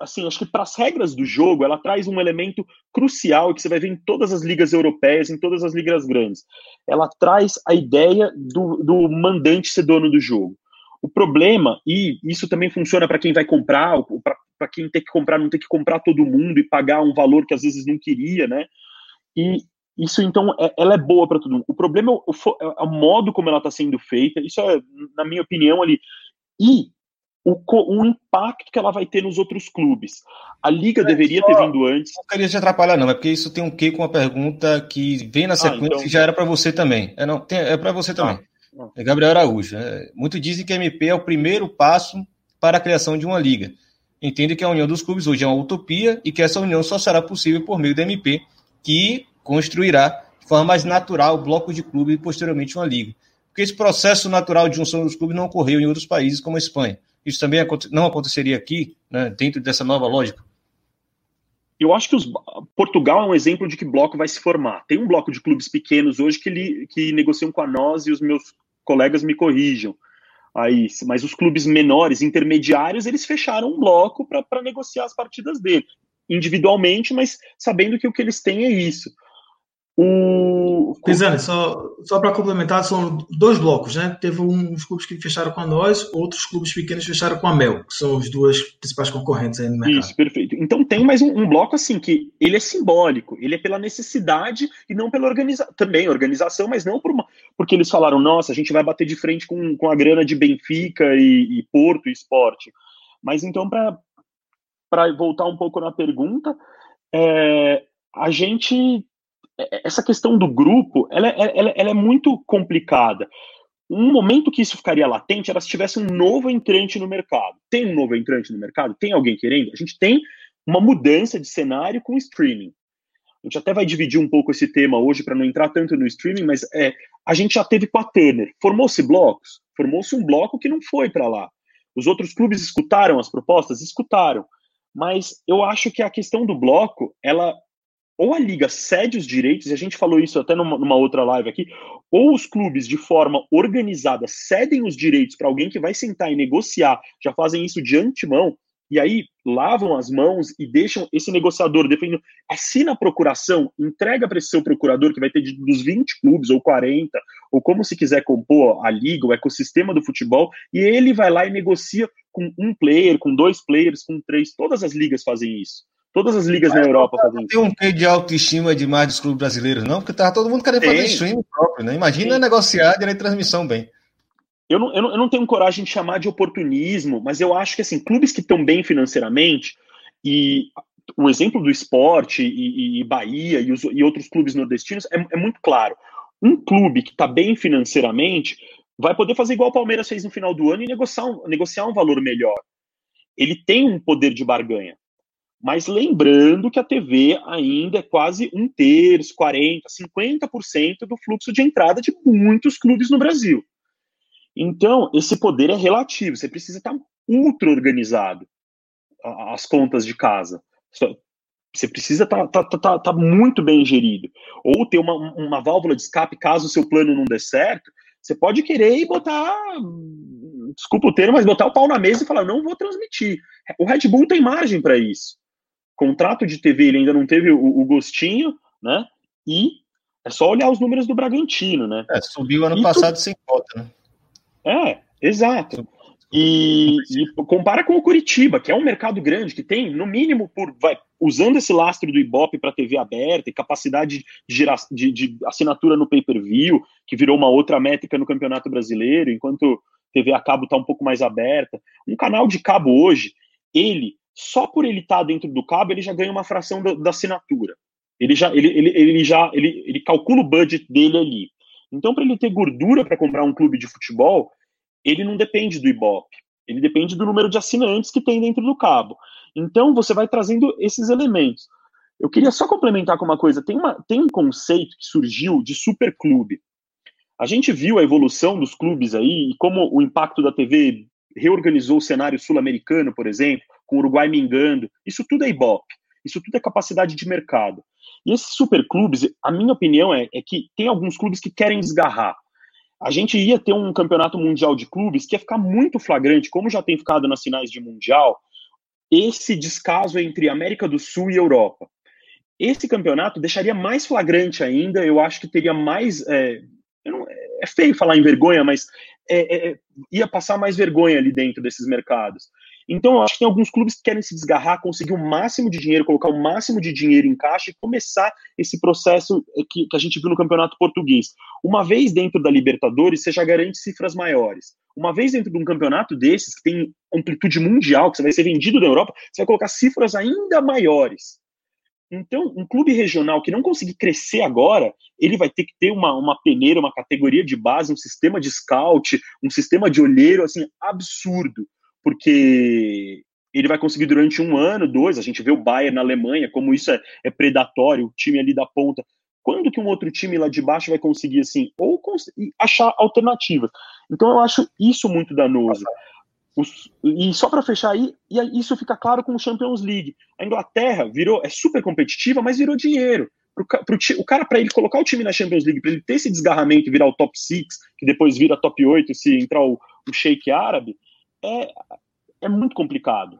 assim, acho que para as regras do jogo, ela traz um elemento crucial que você vai ver em todas as ligas europeias, em todas as ligas grandes. Ela traz a ideia do, do mandante ser dono do jogo. O problema, e isso também funciona para quem vai comprar, para quem tem que comprar, não ter que comprar todo mundo e pagar um valor que às vezes não queria, né? E isso, então, é, ela é boa para todo mundo. O problema é o, é o modo como ela está sendo feita, isso é, na minha opinião, ali. E o, o, impacto que ela vai ter nos outros clubes. A Liga é, deveria só, ter vindo antes. Não queria te atrapalhar, não, é porque isso tem um quê com a pergunta que vem na ah, sequência ah, então... e já era para você também. É, não, tem, é para você também. Ah. É Gabriel Araújo. Né? Muito dizem que a MP é o primeiro passo para a criação de uma liga. Entende que a união dos clubes hoje é uma utopia e que essa união só será possível por meio da MP, que construirá de forma mais natural blocos de clubes e posteriormente uma liga. Porque esse processo natural de junção dos clubes não ocorreu em outros países como a Espanha. Isso também não aconteceria aqui, né, dentro dessa nova lógica? eu acho que os, Portugal é um exemplo de que bloco vai se formar. Tem um bloco de clubes pequenos hoje que, li, que negociam com a nós e os meus colegas me corrijam. Aí, mas os clubes menores, intermediários, eles fecharam um bloco para negociar as partidas dele, individualmente, mas sabendo que o que eles têm é isso. O... Pisani, só, só para complementar, são dois blocos, né? Teve uns clubes que fecharam com nós, outros clubes pequenos fecharam com a Mel, que são os duas principais concorrentes aí no mercado. Isso, perfeito. Então tem mais um, um, bloco assim, que ele é simbólico, ele é pela necessidade e não pela organização, também organização, mas não por uma, porque eles falaram, nossa, a gente vai bater de frente com, com a grana de Benfica e, e Porto e Esporte. Mas então, para voltar um pouco na pergunta, é, a gente é, essa questão do grupo, ela, é, ela, ela, é muito complicada. Um momento que isso ficaria latente era se tivesse um novo entrante no mercado. Tem um novo entrante no mercado? Tem alguém querendo? A gente tem uma mudança de cenário com streaming. A gente até vai dividir um pouco esse tema hoje para não entrar tanto no streaming, mas é, a gente já teve com a Turner. Formou-se blocos? Formou-se um bloco que não foi para lá. Os outros clubes escutaram as propostas? Escutaram. Mas eu acho que a questão do bloco, ela ou a liga cede os direitos, e a gente falou isso até numa, numa outra live aqui, ou os clubes de forma organizada cedem os direitos para alguém que vai sentar e negociar, já fazem isso de antemão, e aí lavam as mãos e deixam esse negociador defendendo, assina a procuração, entrega para esse seu procurador, que vai ter de, dos 20 clubes ou 40, ou como se quiser compor a liga, o ecossistema do futebol, e ele vai lá e negocia com um player, com dois players, com três, todas as ligas fazem isso. Todas as ligas Mas na Europa fazem isso. Tem um quê de autoestima demais dos clubes brasileiros, não? Porque tá todo mundo querendo fazer streaming próprio, né? Imagina negociar direito de transmissão bem. Eu não, eu, não, eu não tenho coragem de chamar de oportunismo, mas eu acho que assim, clubes que estão bem financeiramente, e o exemplo do esporte e, e Bahia e, os, e, outros clubes nordestinos é, é muito claro. Um clube que está bem financeiramente vai poder fazer igual o Palmeiras fez no final do ano e negociar um, negociar um valor melhor. Ele tem um poder de barganha. Mas lembrando que a TV ainda é quase um terço, 40%, 50% do fluxo de entrada de muitos clubes no Brasil. Então, esse poder é relativo, você precisa estar ultra organizado as contas de casa. Você precisa estar tá, tá, tá, tá, muito bem gerido. Ou ter uma, uma válvula de escape caso o seu plano não dê certo. Você pode querer e botar, desculpa o termo, mas botar o pau na mesa e falar: não vou transmitir. O Red Bull tem margem para isso contrato de TV ele ainda não teve o, o, gostinho, né? E é só olhar os números do Bragantino, né? É, subiu ano e passado tu... sem cota, né? É, exato. E, e, compara com o Curitiba, que é um mercado grande, que tem, no mínimo, por vai, usando esse lastro do Ibope para TV aberta e capacidade de, de, de assinatura no pay-per-view, que virou uma outra métrica no Campeonato Brasileiro, enquanto TV a cabo está um pouco mais aberta. Um canal de cabo hoje, ele só por ele estar tá dentro do cabo, ele já ganha uma fração da, da assinatura. Ele já, ele, ele, ele já ele, ele calcula o budget dele ali. Então, para ele ter gordura para comprar um clube de futebol, ele não depende do Ibope. Ele depende do número de assinantes que tem dentro do cabo. Então, você vai trazendo esses elementos. Eu queria só complementar com uma coisa. Tem, uma, tem um conceito que surgiu de superclube. A gente viu a evolução dos clubes aí e como o impacto da TV reorganizou o cenário sul-americano, por exemplo, com o Uruguai mingando. Isso tudo é Ibope, isso tudo é capacidade de mercado. E esses superclubes, a minha opinião é, é que tem alguns clubes que querem desgarrar. A gente ia ter um campeonato mundial de clubes que ia ficar muito flagrante, como já tem ficado nas finais de mundial, esse descaso entre América do Sul e Europa. Esse campeonato deixaria mais flagrante ainda, eu acho que teria mais. É, não, é feio falar em vergonha, mas é, é, ia passar mais vergonha ali dentro desses mercados. Então, eu acho que tem alguns clubes que querem se desgarrar, conseguir o máximo de dinheiro, colocar o máximo de dinheiro em caixa e começar esse processo que, que a gente viu no Campeonato Português. Uma vez dentro da Libertadores, você já garante cifras maiores. Uma vez dentro de um campeonato desses, que tem amplitude mundial, que você vai ser vendido na Europa, você vai colocar cifras ainda maiores. Então, um clube regional que não conseguir crescer agora, ele vai ter que ter uma, uma peneira, uma categoria de base, um sistema de scout, um sistema de olheiro, assim, absurdo porque ele vai conseguir durante um ano, dois, a gente vê o Bayern na Alemanha, como isso é, é predatório, o time ali da ponta. Quando que um outro time lá de baixo vai conseguir, assim, ou cons achar alternativas? Então eu acho isso muito danoso. Os, e só para fechar aí, e isso fica claro com o Champions League. A Inglaterra virou, é super competitiva, mas virou dinheiro. Pro, pro, o cara, para ele colocar o time na Champions League, para ele ter esse desgarramento e virar o top 6, que depois vira top 8 se entrar o, o árabe, é, é muito complicado.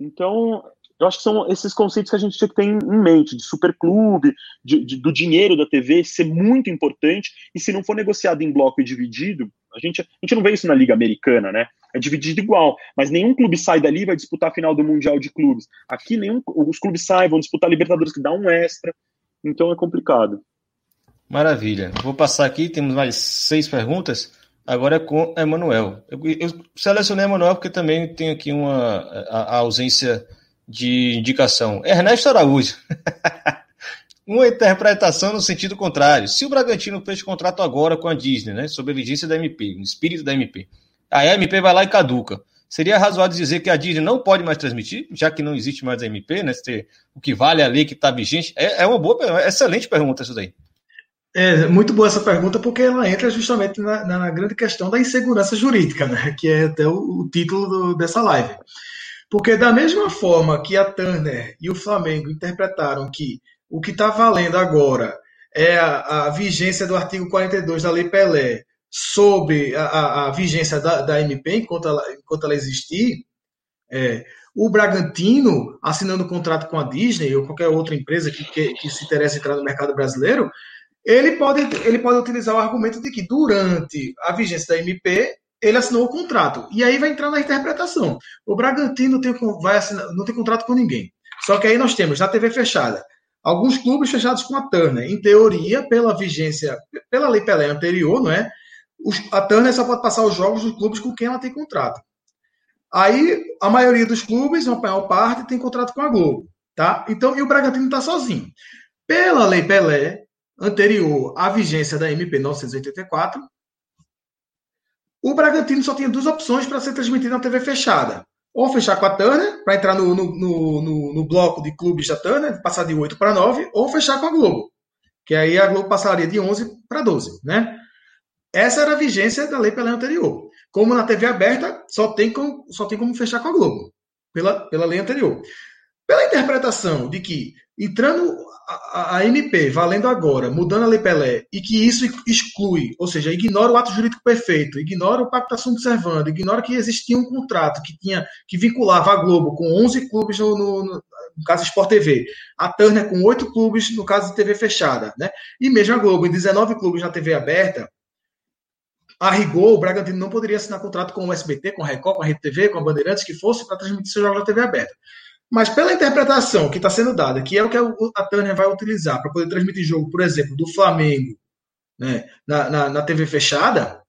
Então, eu acho que são esses conceitos que a gente tinha que ter em mente, de superclube, de, de, do dinheiro da TV ser muito importante, e se não for negociado em bloco e dividido, a gente, a gente não vê isso na Liga Americana, né? É dividido igual, mas nenhum clube sai dali e vai disputar a final do Mundial de Clubes. Aqui nenhum, os clubes saem, vão disputar a Libertadores, que dá um extra, então é complicado. Maravilha. Vou passar aqui, temos mais seis perguntas. Agora é com Emanuel. Eu, eu selecionei Emanuel porque também tem aqui uma a, a ausência de indicação. Ernesto Araújo. [LAUGHS] uma interpretação no sentido contrário. Se o Bragantino fez contrato agora com a Disney, né, sob a vigência da MP, no espírito da MP, a MP vai lá e caduca. Seria razoável dizer que a Disney não pode mais transmitir, já que não existe mais a MP, né? O que vale a lei que está vigente? É, é uma boa, é excelente pergunta isso daí. É muito boa essa pergunta, porque ela entra justamente na, na grande questão da insegurança jurídica, né? que é até o, o título do, dessa live. Porque, da mesma forma que a Turner e o Flamengo interpretaram que o que está valendo agora é a, a, vigência do artigo 42 da Lei Pelé sobre a, a, a vigência da, da, MP enquanto ela, enquanto ela existir, é, o Bragantino, assinando um contrato com a Disney ou qualquer outra empresa que, que, que se interesse em entrar no mercado brasileiro, ele pode, ele pode utilizar o argumento de que durante a vigência da MP ele assinou o contrato. E aí vai entrar na interpretação. O Bragantino tem, vai assinar, não tem contrato com ninguém. Só que aí nós temos na TV fechada alguns clubes fechados com a Turner. Em teoria, pela vigência, pela lei Pelé anterior, não é? a Turner só pode passar os jogos dos clubes com quem ela tem contrato. Aí a maioria dos clubes, uma maior parte, tem contrato com a Globo. Tá? Então, e o Bragantino está sozinho. Pela lei Pelé, anterior à vigência da MP 984, o Bragantino só tinha duas opções para ser transmitido na TV fechada. Ou fechar com a Turner, para entrar no, no, no, no, bloco de clubes da Turner, passar de 8 para 9, ou fechar com a Globo. Que aí a Globo passaria de 11 para 12, né? Essa era a vigência da lei pela anterior. Como na TV aberta, só tem como, só tem como fechar com a Globo, pela, pela lei anterior. Pela interpretação de que, entrando a, a, MP valendo agora, mudando a Lei Pelé, e que isso exclui, ou seja, ignora o ato jurídico perfeito, ignora o pacto assunto observando, ignora que existia um contrato que tinha que vinculava a Globo com 11 clubes no, no, no, no caso Sport TV, a Turner com 8 clubes no caso de TV fechada, né? E mesmo a Globo em 19 clubes na TV aberta, a rigor, o Bragantino não poderia assinar contrato com o SBT, com a Record, com a Rede TV, com a Bandeirantes, que fosse para transmitir seu jogo na TV aberta. Mas pela interpretação que está sendo dada, que é o que a Turner vai utilizar para poder transmitir jogo, por exemplo, do Flamengo né, na, na, na TV fechada,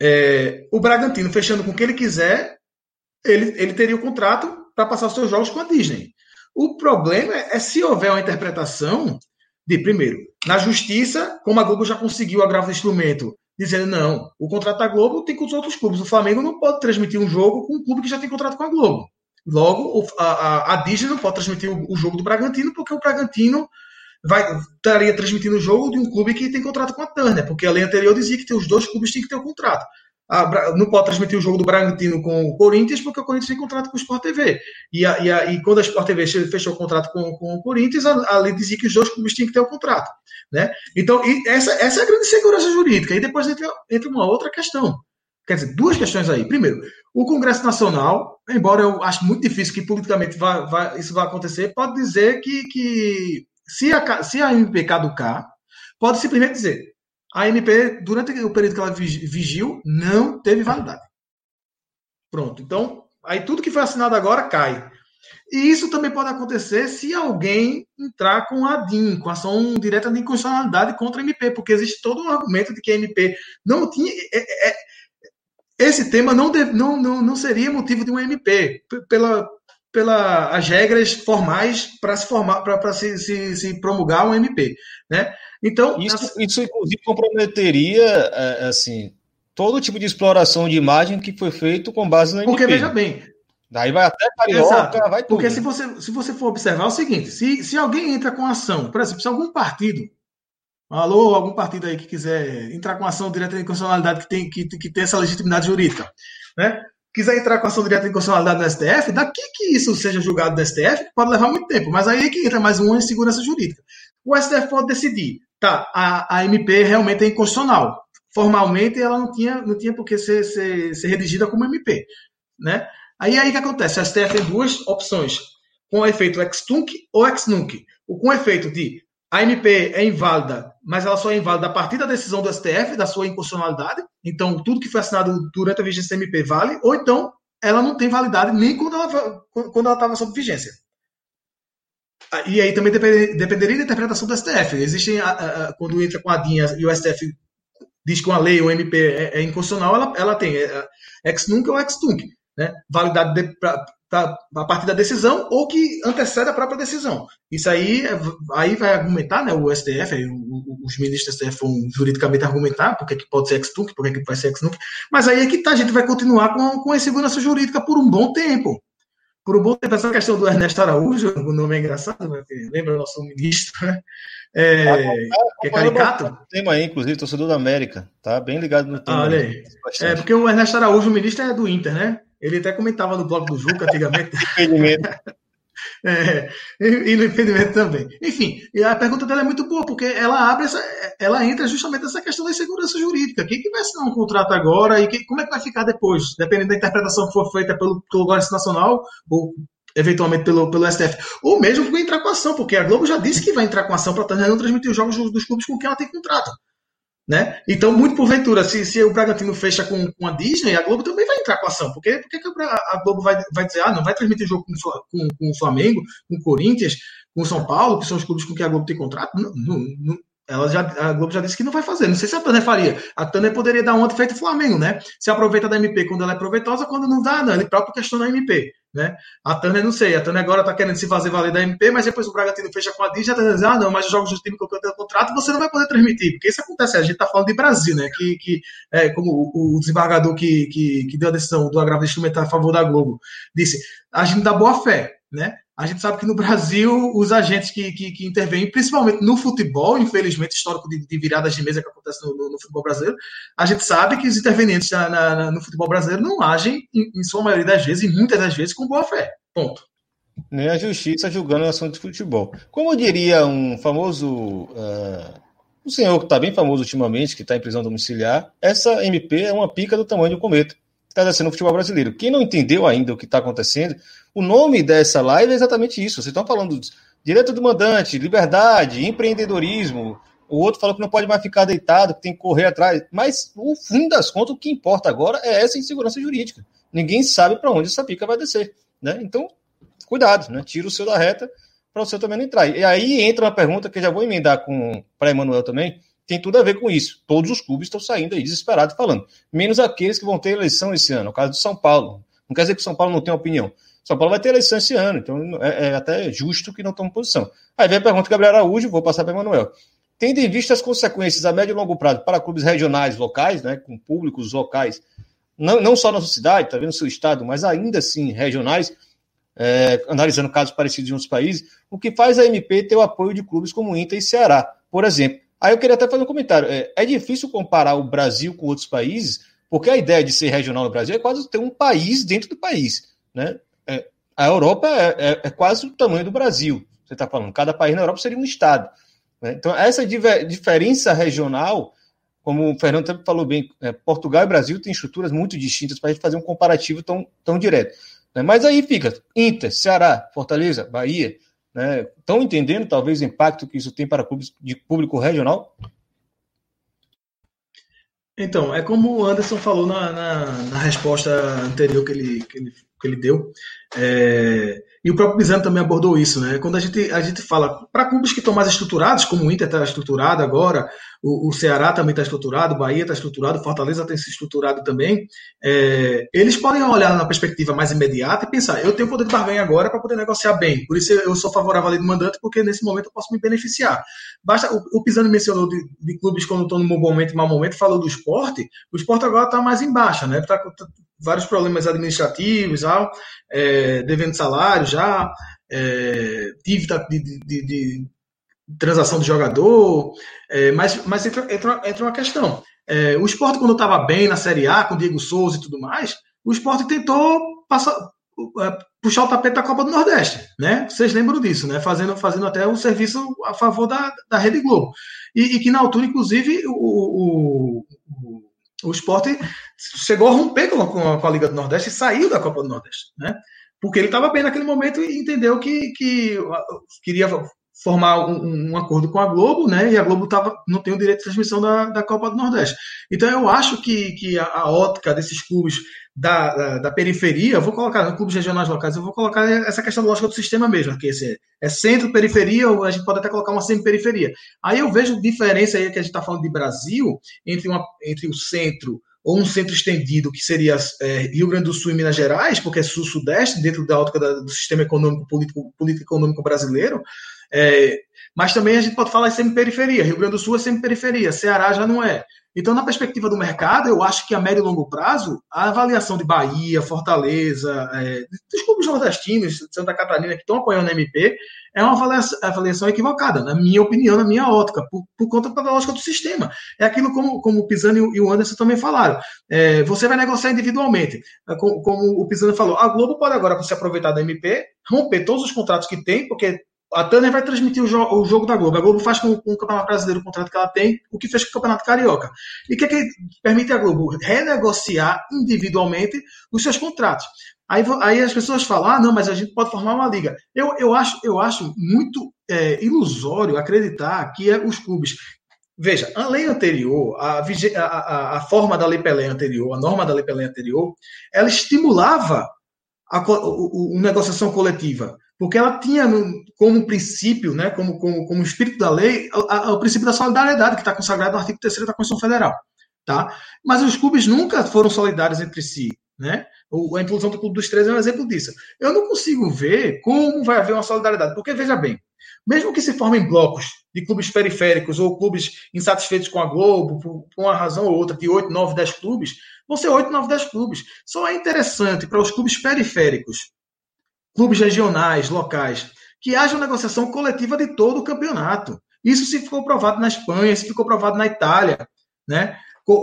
é, o Bragantino fechando com o que ele quiser, ele, ele teria o contrato para passar os seus jogos com a Disney. O problema é, é, se houver uma interpretação de, primeiro, na justiça, como a Globo já conseguiu agravo do instrumento, dizendo não, o contrato da Globo tem com os outros clubes. O Flamengo não pode transmitir um jogo com um clube que já tem contrato com a Globo. Logo, a, a, a Disney não pode transmitir o, o, jogo do Bragantino, porque o Bragantino vai, estaria transmitindo o jogo de um clube que tem contrato com a Turner, porque a lei anterior dizia que os dois clubes tinham que ter o um contrato. A, não pode transmitir o jogo do Bragantino com o Corinthians, porque o Corinthians tem contrato com o Sport TV. E, a, e, a, e quando a Sport TV fechou o contrato com, com o Corinthians, a, lei dizia que os dois clubes tinham que ter o contrato. Né? Então, essa, essa é a grande segurança jurídica. E depois entra, entra uma outra questão. Quer dizer, duas questões aí. Primeiro, o Congresso Nacional, embora eu acho muito difícil que politicamente vá, vá, isso vá acontecer, pode dizer que, que se, a, se a MP caducar, pode simplesmente dizer a MP, durante o período que ela vigiu, não teve validade. Pronto. Então, aí tudo que foi assinado agora cai. E isso também pode acontecer se alguém entrar com a DIN, com ação direta de inconstitucionalidade contra a MP, porque existe todo um argumento de que a MP não tinha. É, é, esse tema não, deve, não, não, não seria motivo de um MP, pela, pela as regras formais para se formar para se, se, se, promulgar um MP, né? Então isso, isso inclusive comprometeria é, assim todo tipo de exploração de imagem que foi feito com base no MP. Porque veja bem, daí vai até carioca, vai tudo. Porque se você se você for observar é o seguinte, se, se alguém entra com ação, por exemplo, se algum partido Alô, algum partido aí que quiser entrar com ação direta de inconstitucionalidade que tem, que, que tem essa legitimidade jurídica, né? quiser entrar com ação direta de inconstitucionalidade no STF, daqui que isso seja julgado no STF, pode levar muito tempo. Mas aí é que entra mais uma insegurança jurídica. O STF pode decidir, tá, a, a MP realmente é inconstitucional. Formalmente ela não tinha, não tinha por que ser, ser, ser redigida como MP. Né? Aí aí que acontece? O STF tem duas opções, com efeito ex-tunc ou ex-nunc. O com efeito de a MP é inválida, mas ela só é inválida a partir da decisão do STF, da sua inconstitucionalidade. Então, tudo que foi assinado durante a vigência da MP vale, ou então ela não tem validade nem quando ela quando estava sob vigência. E aí também dependeria da interpretação do STF. Existem, quando entra com a DIN e o STF diz que uma lei ou MP é, é inconstitucional, ela, ela tem é, ex nunc ou ex tunc, né? validade para a partir da decisão ou que antecede a própria decisão. Isso aí, aí vai argumentar, né, o STF, aí, o, os ministros do STF vão juridicamente argumentar porque que pode ser ex-tunc, porque que vai ser ex-nunc, mas aí é que tá, a gente vai continuar com, com a insegurança jurídica por um bom tempo. Por um bom tempo, essa questão do Ernesto Araújo, [LAUGHS] o nome é engraçado, né, lembra o nosso ministro, né? É, que é caricato. Tema aí, inclusive, torcedor da América, tá bem ligado no tema. Ah, olha aí. É, porque o Ernesto Araújo, o ministro, é do Inter, né? Ele até comentava no blog do Juca antigamente. [LAUGHS] é, e no impedimento também. Enfim, a pergunta dela é muito boa, porque ela abre essa, ela entra justamente nessa questão da segurança jurídica. Quem que vai assinar um contrato agora e que, como é que vai ficar depois? Dependendo da interpretação que for feita pelo, Guarda Nacional ou eventualmente pelo, pelo STF, ou mesmo entrar com ação, porque a Globo já disse que vai entrar com ação para não transmitir os jogos dos clubes com quem ela tem contrato. Né? Então, muito porventura, se, se o Bragantino fecha com, com a Disney, a Globo também vai entrar com a ação. Por quê? Porque a Globo vai, vai dizer, ah, não vai transmitir jogo com, com, com o Flamengo, com o Corinthians, com o São Paulo, que são os clubes com quem a Globo tem contrato? Não, não, ela já, a Globo já disse que não vai fazer. Não sei se a Tanner faria. A Tanner poderia dar ontem feito o Flamengo, né? Se aproveita da MP quando ela é proveitosa, quando não dá, não. Ele próprio questiona a MP. Né? A Tanner não sei, a Tanner agora está querendo se fazer valer da MP, mas depois o Bragantino fecha com a DIN, já está dizendo, ah, não, mas os jogos do time que eu tenho contrato você não vai poder transmitir, porque isso acontece, a gente está falando de Brasil, né? Que, que é, como o desembargador que, que, que, deu a decisão do agravo instrumental a favor da Globo disse, a gente dá boa fé, né? A gente sabe que no Brasil, os agentes que, que, que intervêm, principalmente no futebol, infelizmente, histórico de, de, viradas de mesa que acontece no, no, no, futebol brasileiro, a gente sabe que os intervenientes na, na, no futebol brasileiro não agem, em, em, sua maioria das vezes, e muitas das vezes, com boa fé. Ponto. Nem a justiça julgando o assunto de futebol. Como diria um famoso. Uh, um senhor que está bem famoso ultimamente, que está em prisão domiciliar, essa MP é uma pica do tamanho do cometa está acontecendo no futebol brasileiro. Quem não entendeu ainda o que está acontecendo, o nome dessa live é exatamente isso. Vocês estão falando de direito do mandante, liberdade, empreendedorismo. O outro falou que não pode mais ficar deitado, que tem que correr atrás. Mas, no fim das contas, o que importa agora é essa insegurança jurídica. Ninguém sabe para onde essa pica vai descer. Né? Então, cuidado, né? tira o seu da reta para o seu também não entrar. E aí entra uma pergunta que já vou emendar para Emanuel também tem tudo a ver com isso. Todos os clubes estão saindo aí desesperados falando, menos aqueles que vão ter eleição esse ano, no caso do São Paulo. Não quer dizer que o São Paulo não tem opinião. São Paulo vai ter eleição esse ano, então é, é até justo que não tome posição. Aí vem a pergunta do Gabriel Araújo, vou passar para o Emanuel. Tendo em vista as consequências a médio e longo prazo para clubes regionais, locais, né, com públicos locais, não, não só na sua cidade, também no seu estado, mas ainda assim regionais, é, analisando casos parecidos em outros países, o que faz a MP ter o apoio de clubes como Inter e Ceará, por exemplo. Aí eu queria até fazer um comentário. É, é, difícil comparar o Brasil com outros países, porque a ideia de ser regional no Brasil é quase ter um país dentro do país. Né? É, a Europa é, é, é, quase o tamanho do Brasil, você está falando. Cada país na Europa seria um estado. Né? Então, essa diferença regional, como o Fernando também falou bem, é, Portugal e Brasil têm estruturas muito distintas para a gente fazer um comparativo tão, tão direto. Né? Mas aí fica Inter, Ceará, Fortaleza, Bahia, né, estão entendendo talvez o impacto que isso tem para clubes de público regional? Então, é como o Anderson falou na, na, na resposta anterior que ele, que ele, que ele deu. É, e o próprio Bizano também abordou isso, né? Quando a gente, a gente fala para clubes que estão mais estruturados, como o Inter está estruturado agora, o, o Ceará também está estruturado, o Bahia está estruturado, Fortaleza tem se estruturado também, é, eles podem olhar na perspectiva mais imediata e pensar: eu tenho poder de barganha agora para poder negociar bem, por isso eu sou favorável à lei do mandante, porque nesse momento eu posso me beneficiar. Basta, o, o Pisani mencionou de, de clubes quando estão no bom momento e mau momento, falou do esporte, o esporte agora está mais em baixa, né? Está tá, vários problemas administrativos, ah, é, devendo salário já, é, dívida de, de, de, transação de jogador, é, mas, mas entra, entra, entra uma questão. É, o esporte, quando estava bem na Série A, com Diego Souza e tudo mais, o esporte tentou passar, é, puxar o tapete da Copa do Nordeste, né? Vocês lembram disso, né? Fazendo, fazendo até um serviço a favor da, da Rede Globo. E, e que na altura, inclusive, o, o, o, o esporte chegou a romper com a, com a Liga do Nordeste e saiu da Copa do Nordeste, né? Porque ele estava bem naquele momento e entendeu que, que queria formar um, um, acordo com a Globo, né? E a Globo tava, não tem o direito de transmissão da, da Copa do Nordeste. Então eu acho que, que a, a ótica desses clubes da, da, da, periferia, vou colocar, clubes regionais locais, eu vou colocar essa questão lógica do sistema mesmo, que esse é, é centro, periferia, ou a gente pode até colocar uma semi-periferia. Aí eu vejo diferença aí que a gente está falando de Brasil entre, uma, entre o centro ou um centro estendido, que seria é, Rio Grande do Sul e Minas Gerais, porque é sul-sudeste, dentro da ótica da, do sistema econômico, político, político econômico brasileiro, é, mas também a gente pode falar em semi-periferia. Rio Grande do Sul é semi-periferia, Ceará já não é. Então, na perspectiva do mercado, eu acho que a médio e longo prazo, a avaliação de Bahia, Fortaleza, é, dos clubes nordestinos, Santa Catarina, que estão apoiando a MP, é uma avaliação, avaliação equivocada, na minha opinião, na minha ótica, por, por conta da lógica do sistema. É aquilo como, como o Pisani e o Anderson também falaram. É, você vai negociar individualmente. É, como, como o Pisani falou, a Globo pode agora se aproveitar da MP, romper todos os contratos que tem, porque a Turner vai transmitir o, jo o, jogo da Globo. A Globo faz com, com, o Campeonato Brasileiro o contrato que ela tem, o que fez com o Campeonato Carioca. E o que, é que permite a Globo? Renegociar individualmente os seus contratos. Aí, aí as pessoas falam, ah, não, mas a gente pode formar uma liga. Eu, eu, acho, eu acho muito é, ilusório acreditar que é os clubes. Veja, a lei anterior, a, a, a, forma da Lei Pelé anterior, a norma da Lei Pelé anterior, ela estimulava a, a negociação coletiva porque ela tinha como princípio, né, como, como, como espírito da lei, o princípio da solidariedade, que está consagrado no artigo 3 da Constituição Federal. Tá? Mas os clubes nunca foram solidários entre si. Né? A inclusão do Clube dos Três é um exemplo disso. Eu não consigo ver como vai haver uma solidariedade, porque, veja bem, mesmo que se formem blocos de clubes periféricos ou clubes insatisfeitos com a Globo, por uma razão ou outra, de 8, 9, 10 clubes, vão ser 8, 9, 10 clubes. Só é interessante para os clubes periféricos clubes regionais, locais, que haja uma negociação coletiva de todo o campeonato. Isso se ficou provado na Espanha, se ficou provado na Itália, né?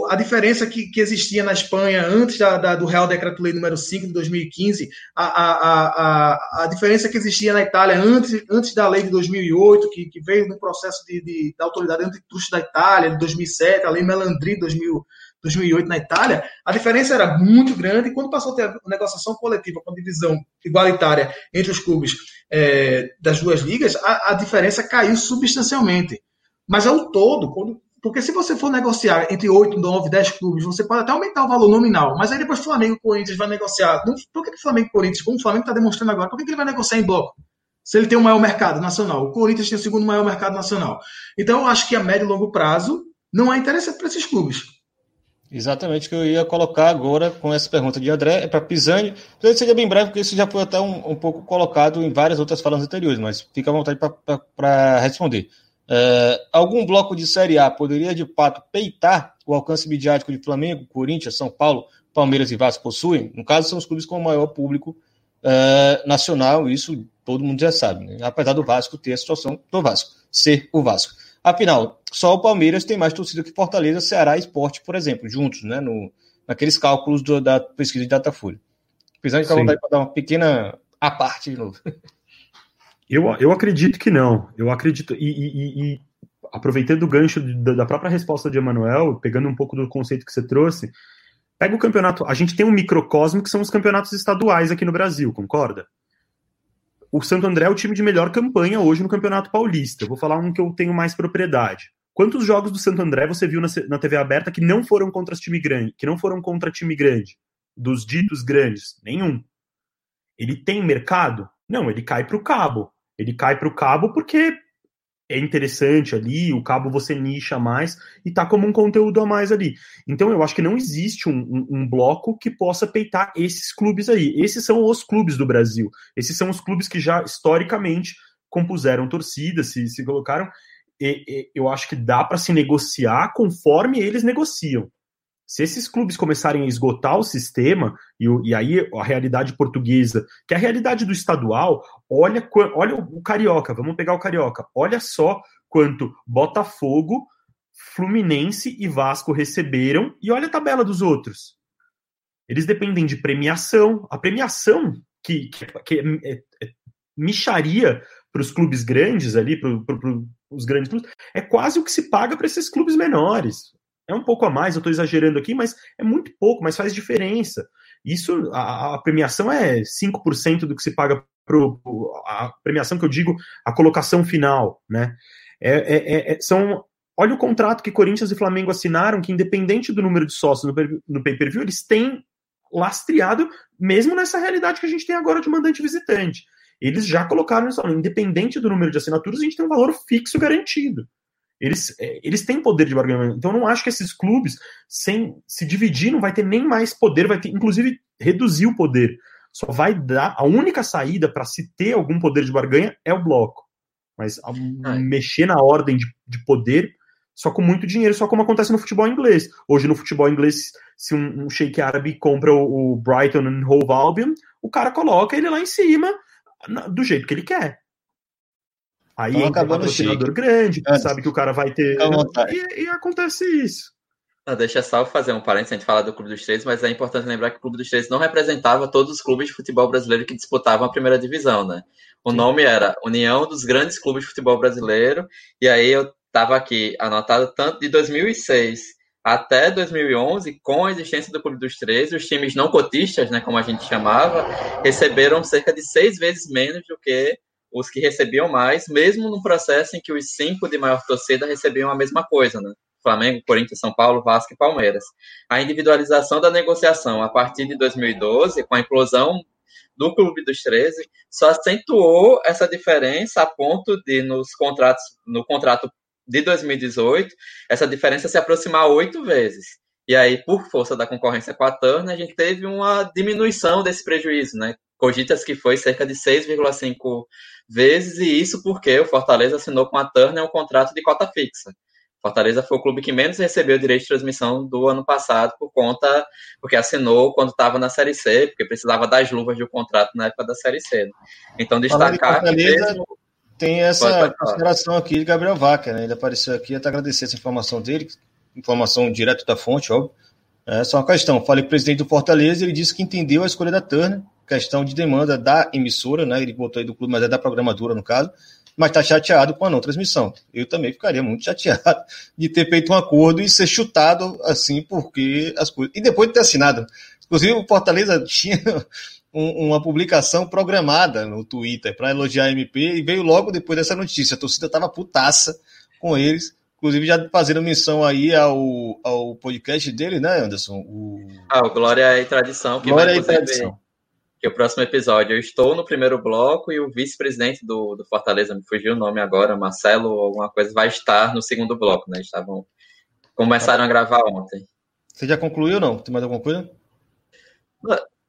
A diferença que, que existia na Espanha antes da, da, do Real Decreto-Lei número 5 de 2015, a, a, a, a diferença que existia na Itália antes, antes da lei de 2008, que, que veio no processo de, de, da autoridade antitrust da Itália, de 2007, a lei Melandri de 2000, 2008 na Itália, a diferença era muito grande. E quando passou a ter a negociação coletiva com divisão igualitária entre os clubes é, das duas ligas, a, a, diferença caiu substancialmente. Mas é o todo, quando, porque se você for negociar entre 8, 9, 10 clubes, você pode até aumentar o valor nominal, mas aí depois o Flamengo e Corinthians vai negociar. Por que o Flamengo e Corinthians, como o Flamengo está demonstrando agora, por que ele vai negociar em bloco? Se ele tem o maior mercado nacional, o Corinthians tem o segundo maior mercado nacional. Então, eu acho que a médio e longo prazo não é interessante para esses clubes. Exatamente o que eu ia colocar agora com essa pergunta de André, é para Pisani. Pisani seria bem breve, porque isso já foi até um, um, pouco colocado em várias outras falas anteriores, mas fica à vontade para responder. É, algum bloco de Série A poderia de fato peitar o alcance midiático de Flamengo, Corinthians, São Paulo, Palmeiras e Vasco possuem? No caso, são os clubes com o maior público é, nacional, isso todo mundo já sabe, né? apesar do Vasco ter a situação do Vasco, ser o Vasco. Afinal, só o Palmeiras tem mais torcida que Fortaleza, Ceará e Esporte, por exemplo, juntos, né? No, naqueles cálculos do, da pesquisa de Datafolha. Precisando de vontade para dar uma pequena a parte de novo. Eu, eu acredito que não. Eu acredito. E, e, e aproveitando o gancho da, da própria resposta de Emanuel, pegando um pouco do conceito que você trouxe, pega o campeonato. A gente tem um microcosmo que são os campeonatos estaduais aqui no Brasil, concorda? O Santo André é o time de melhor campanha hoje no Campeonato Paulista. Eu vou falar um que eu tenho mais propriedade. Quantos jogos do Santo André você viu na, na TV aberta que não foram contra time grande, que não foram contra time grande, dos ditos grandes? Nenhum. Ele tem mercado? Não, ele cai para o cabo. Ele cai para o cabo porque é interessante ali, o cabo você nicha mais e tá como um conteúdo a mais ali. Então eu acho que não existe um, um, um, bloco que possa peitar esses clubes aí. Esses são os clubes do Brasil. Esses são os clubes que já historicamente compuseram torcidas, se, se colocaram. E, e, eu acho que dá para se negociar conforme eles negociam. Se esses clubes começarem a esgotar o sistema, e, e, aí a realidade portuguesa, que é a realidade do estadual, olha, olha o Carioca, vamos pegar o Carioca, olha só quanto Botafogo, Fluminense e Vasco receberam, e olha a tabela dos outros. Eles dependem de premiação. A premiação que, que, que é, é, é micharia para os clubes grandes ali, para os grandes clubes, é quase o que se paga para esses clubes menores. É um pouco a mais, eu estou exagerando aqui, mas é muito pouco, mas faz diferença. Isso, a, a premiação é 5% do que se paga pro, a premiação que eu digo, a colocação final, né? É, é, é, é são, olha o contrato que Corinthians e Flamengo assinaram, que independente do número de sócios no, no pay-per-view, eles têm lastreado, mesmo nessa realidade que a gente tem agora de mandante visitante. Eles já colocaram isso, independente do número de assinaturas, a gente tem um valor fixo garantido. Eles, é, eles têm poder de barganhamento. Então, eu não acho que esses clubes, sem se dividir, não vai ter nem mais poder, vai ter, inclusive, reduzir o poder. Só vai dar. A única saída para se ter algum poder de barganha é o bloco. Mas a, mexer na ordem de, de poder só com muito dinheiro, só como acontece no futebol inglês. Hoje, no futebol inglês, se um, um sheik árabe compra o, o Brighton and Hove Albion, o cara coloca ele lá em cima do jeito que ele quer. Aí então, entra um patrocinador grande, que sabe que o cara vai ter. E, e, acontece isso. Não, deixa só fazer um parênteses, a gente fala do Clube dos Três, mas é importante lembrar que o Clube dos Três não representava todos os clubes de futebol brasileiro que disputavam a primeira divisão, né? O Sim. nome era União dos Grandes Clubes de Futebol Brasileiro, e aí eu estava aqui anotado tanto de 2006 até 2011, com a existência do Clube dos Três, os times não cotistas, né, como a gente chamava, receberam cerca de seis vezes menos do que os que recebiam mais, mesmo no processo em que os cinco de maior torcida recebiam a mesma coisa, né? Flamengo, Corinthians, São Paulo, Vasco e Palmeiras. A individualização da negociação a partir de 2012, com a implosão do Clube dos 13, só acentuou essa diferença a ponto de nos contratos, no contrato de 2018, essa diferença se aproximar oito vezes. E aí, por força da concorrência com a Turner, a gente teve uma diminuição desse prejuízo, né? Cogitas que foi cerca de 6,5 vezes, e isso porque o Fortaleza assinou com a Turner um contrato de cota fixa. Fortaleza foi o clube que menos recebeu direito de transmissão do ano passado por conta porque assinou quando estava na Série C, porque precisava das luvas do contrato na época da Série C. Então destacar que mesmo... tem essa consideração aqui de Gabriel Vaca, né? Ele apareceu aqui até agradecer essa informação dele, informação direto da fonte, óbvio. É só uma questão. Falei com o presidente do Fortaleza, ele disse que entendeu a escolha da Turner, questão de demanda da emissora, né? Ele botou aí do clube, mas é da programadora, no caso, mas está chateado com a não transmissão. Eu também ficaria muito chateado [LAUGHS] de ter feito um acordo e ser chutado assim, porque as coisas. E depois de ter assinado. Inclusive, o Fortaleza [LAUGHS] tinha um, uma publicação programada no Twitter para elogiar a MP e veio logo depois dessa notícia. A torcida estava putaça com eles Inclusive, já fazendo menção aí ao, ao podcast dele, né, Anderson? O... Ah, o Glória e Tradição. Que Glória e Tradição. Que o próximo episódio eu estou no primeiro bloco e o vice-presidente do, do Fortaleza, me fugiu o nome agora, Marcelo, alguma coisa, vai estar no segundo bloco, né? Estavam. Começaram a gravar ontem. Você já concluiu ou não? Tem mais alguma coisa?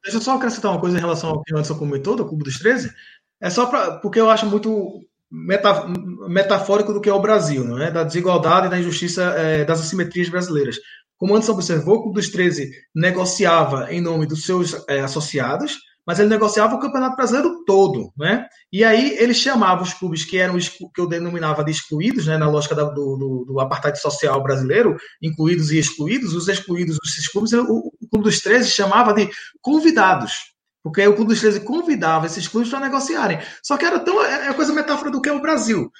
Deixa eu só acrescentar uma coisa em relação ao que o Anderson comentou, do Cubo dos 13. É só pra, porque eu acho muito metafórico do que é o Brasil, não é? da desigualdade e da injustiça é, das assimetrias brasileiras. Como Anderson observou, o Clube dos 13 negociava em nome dos seus é, associados, mas ele negociava o Campeonato Brasileiro todo, né? E aí ele chamava os clubes que eram que eu denominava de excluídos, né, na lógica do, do, do apartheid social brasileiro, incluídos e excluídos, os excluídos desses clubes, o, o Clube dos 13 chamava de convidados, porque o Clube dos 13 convidava esses clubes para negociarem. Só que era tão. É, é coisa metáfora do que é o Brasil.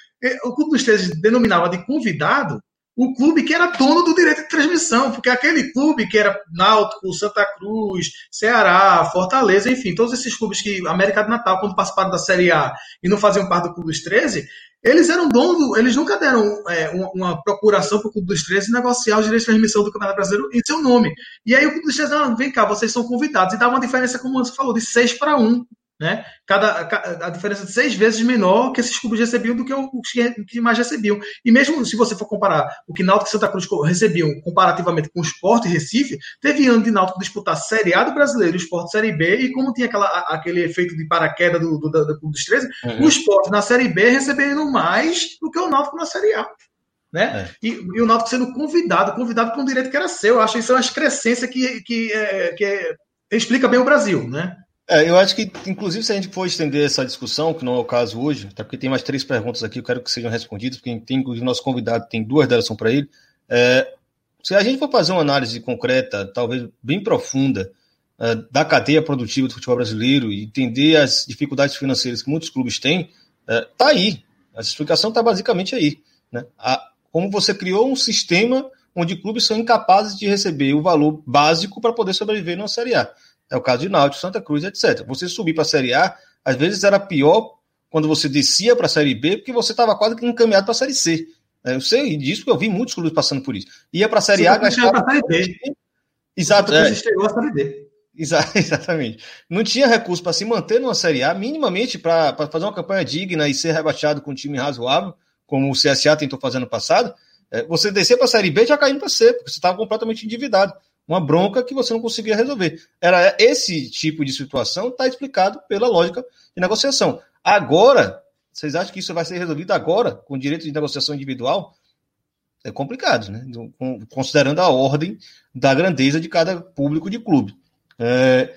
O Clube dos 13 denominava de convidado o clube que era dono do direito de transmissão, porque aquele clube que era Náutico, Santa Cruz, Ceará, Fortaleza, enfim, todos esses clubes que América do Natal, quando participaram da Série A e não faziam parte do Clube dos 13, eles eram donos, eles nunca deram é, uma, uma, procuração para o Clube dos 13 negociar os direitos de transmissão do Campeonato Brasileiro em seu nome. E aí o Clube dos 13, ah, vem cá, vocês são convidados. E dá uma diferença, como você falou, de 6 para 1. Né? Cada, a diferença de seis vezes menor que esses clubes recebiam do que os que mais recebiam. E mesmo se você for comparar o que Náutico e Santa Cruz recebiam comparativamente com o Sport e Recife, teve ano de Náutico disputar Série A do Brasileiro e o Sport Série B, e como tinha aquela, aquele efeito de paraquedas do, do, do, do Clube dos 13, uhum. o Sport na Série B recebendo mais do que o Náutico na Série A. Né? É. E, e, o Náutico sendo convidado, convidado com um direito que era seu. Eu acho que isso é uma excrescência que, que, é, que é, explica bem o Brasil, né? É, eu acho que, inclusive, se a gente for estender essa discussão, que não é o caso hoje, até porque tem mais três perguntas aqui, eu quero que sejam respondidas, porque tem, inclusive, nosso convidado tem duas delas são para ele. É, se a gente for fazer uma análise concreta, talvez bem profunda, é, da cadeia produtiva do futebol brasileiro e entender as dificuldades financeiras que muitos clubes têm, está é, aí. A explicação está basicamente aí. Né? A, como você criou um sistema onde clubes são incapazes de receber o valor básico para poder sobreviver numa Série A. É o caso de Náutico, Santa Cruz, etc. Você subir para a Série A, às vezes era pior quando você descia para a Série B, porque você estava quase que encaminhado para a Série C. É, eu sei disso porque eu vi muitos clubes passando por isso. Ia para a Série A, gastava. Série B. Exato. É. Chegou a Série D. [LAUGHS] Exatamente. Não tinha recurso para se manter numa Série A, minimamente para fazer uma campanha digna e ser rebaixado com um time razoável, como o CSA tentou fazer no passado. É, você descer para a Série B já caindo para C, porque você estava completamente endividado. Uma bronca que você não conseguia resolver. Era esse tipo de situação, está explicado pela lógica de negociação. Agora, vocês acham que isso vai ser resolvido agora, com direito de negociação individual? É complicado, né? Considerando a ordem da grandeza de cada público de clube. É,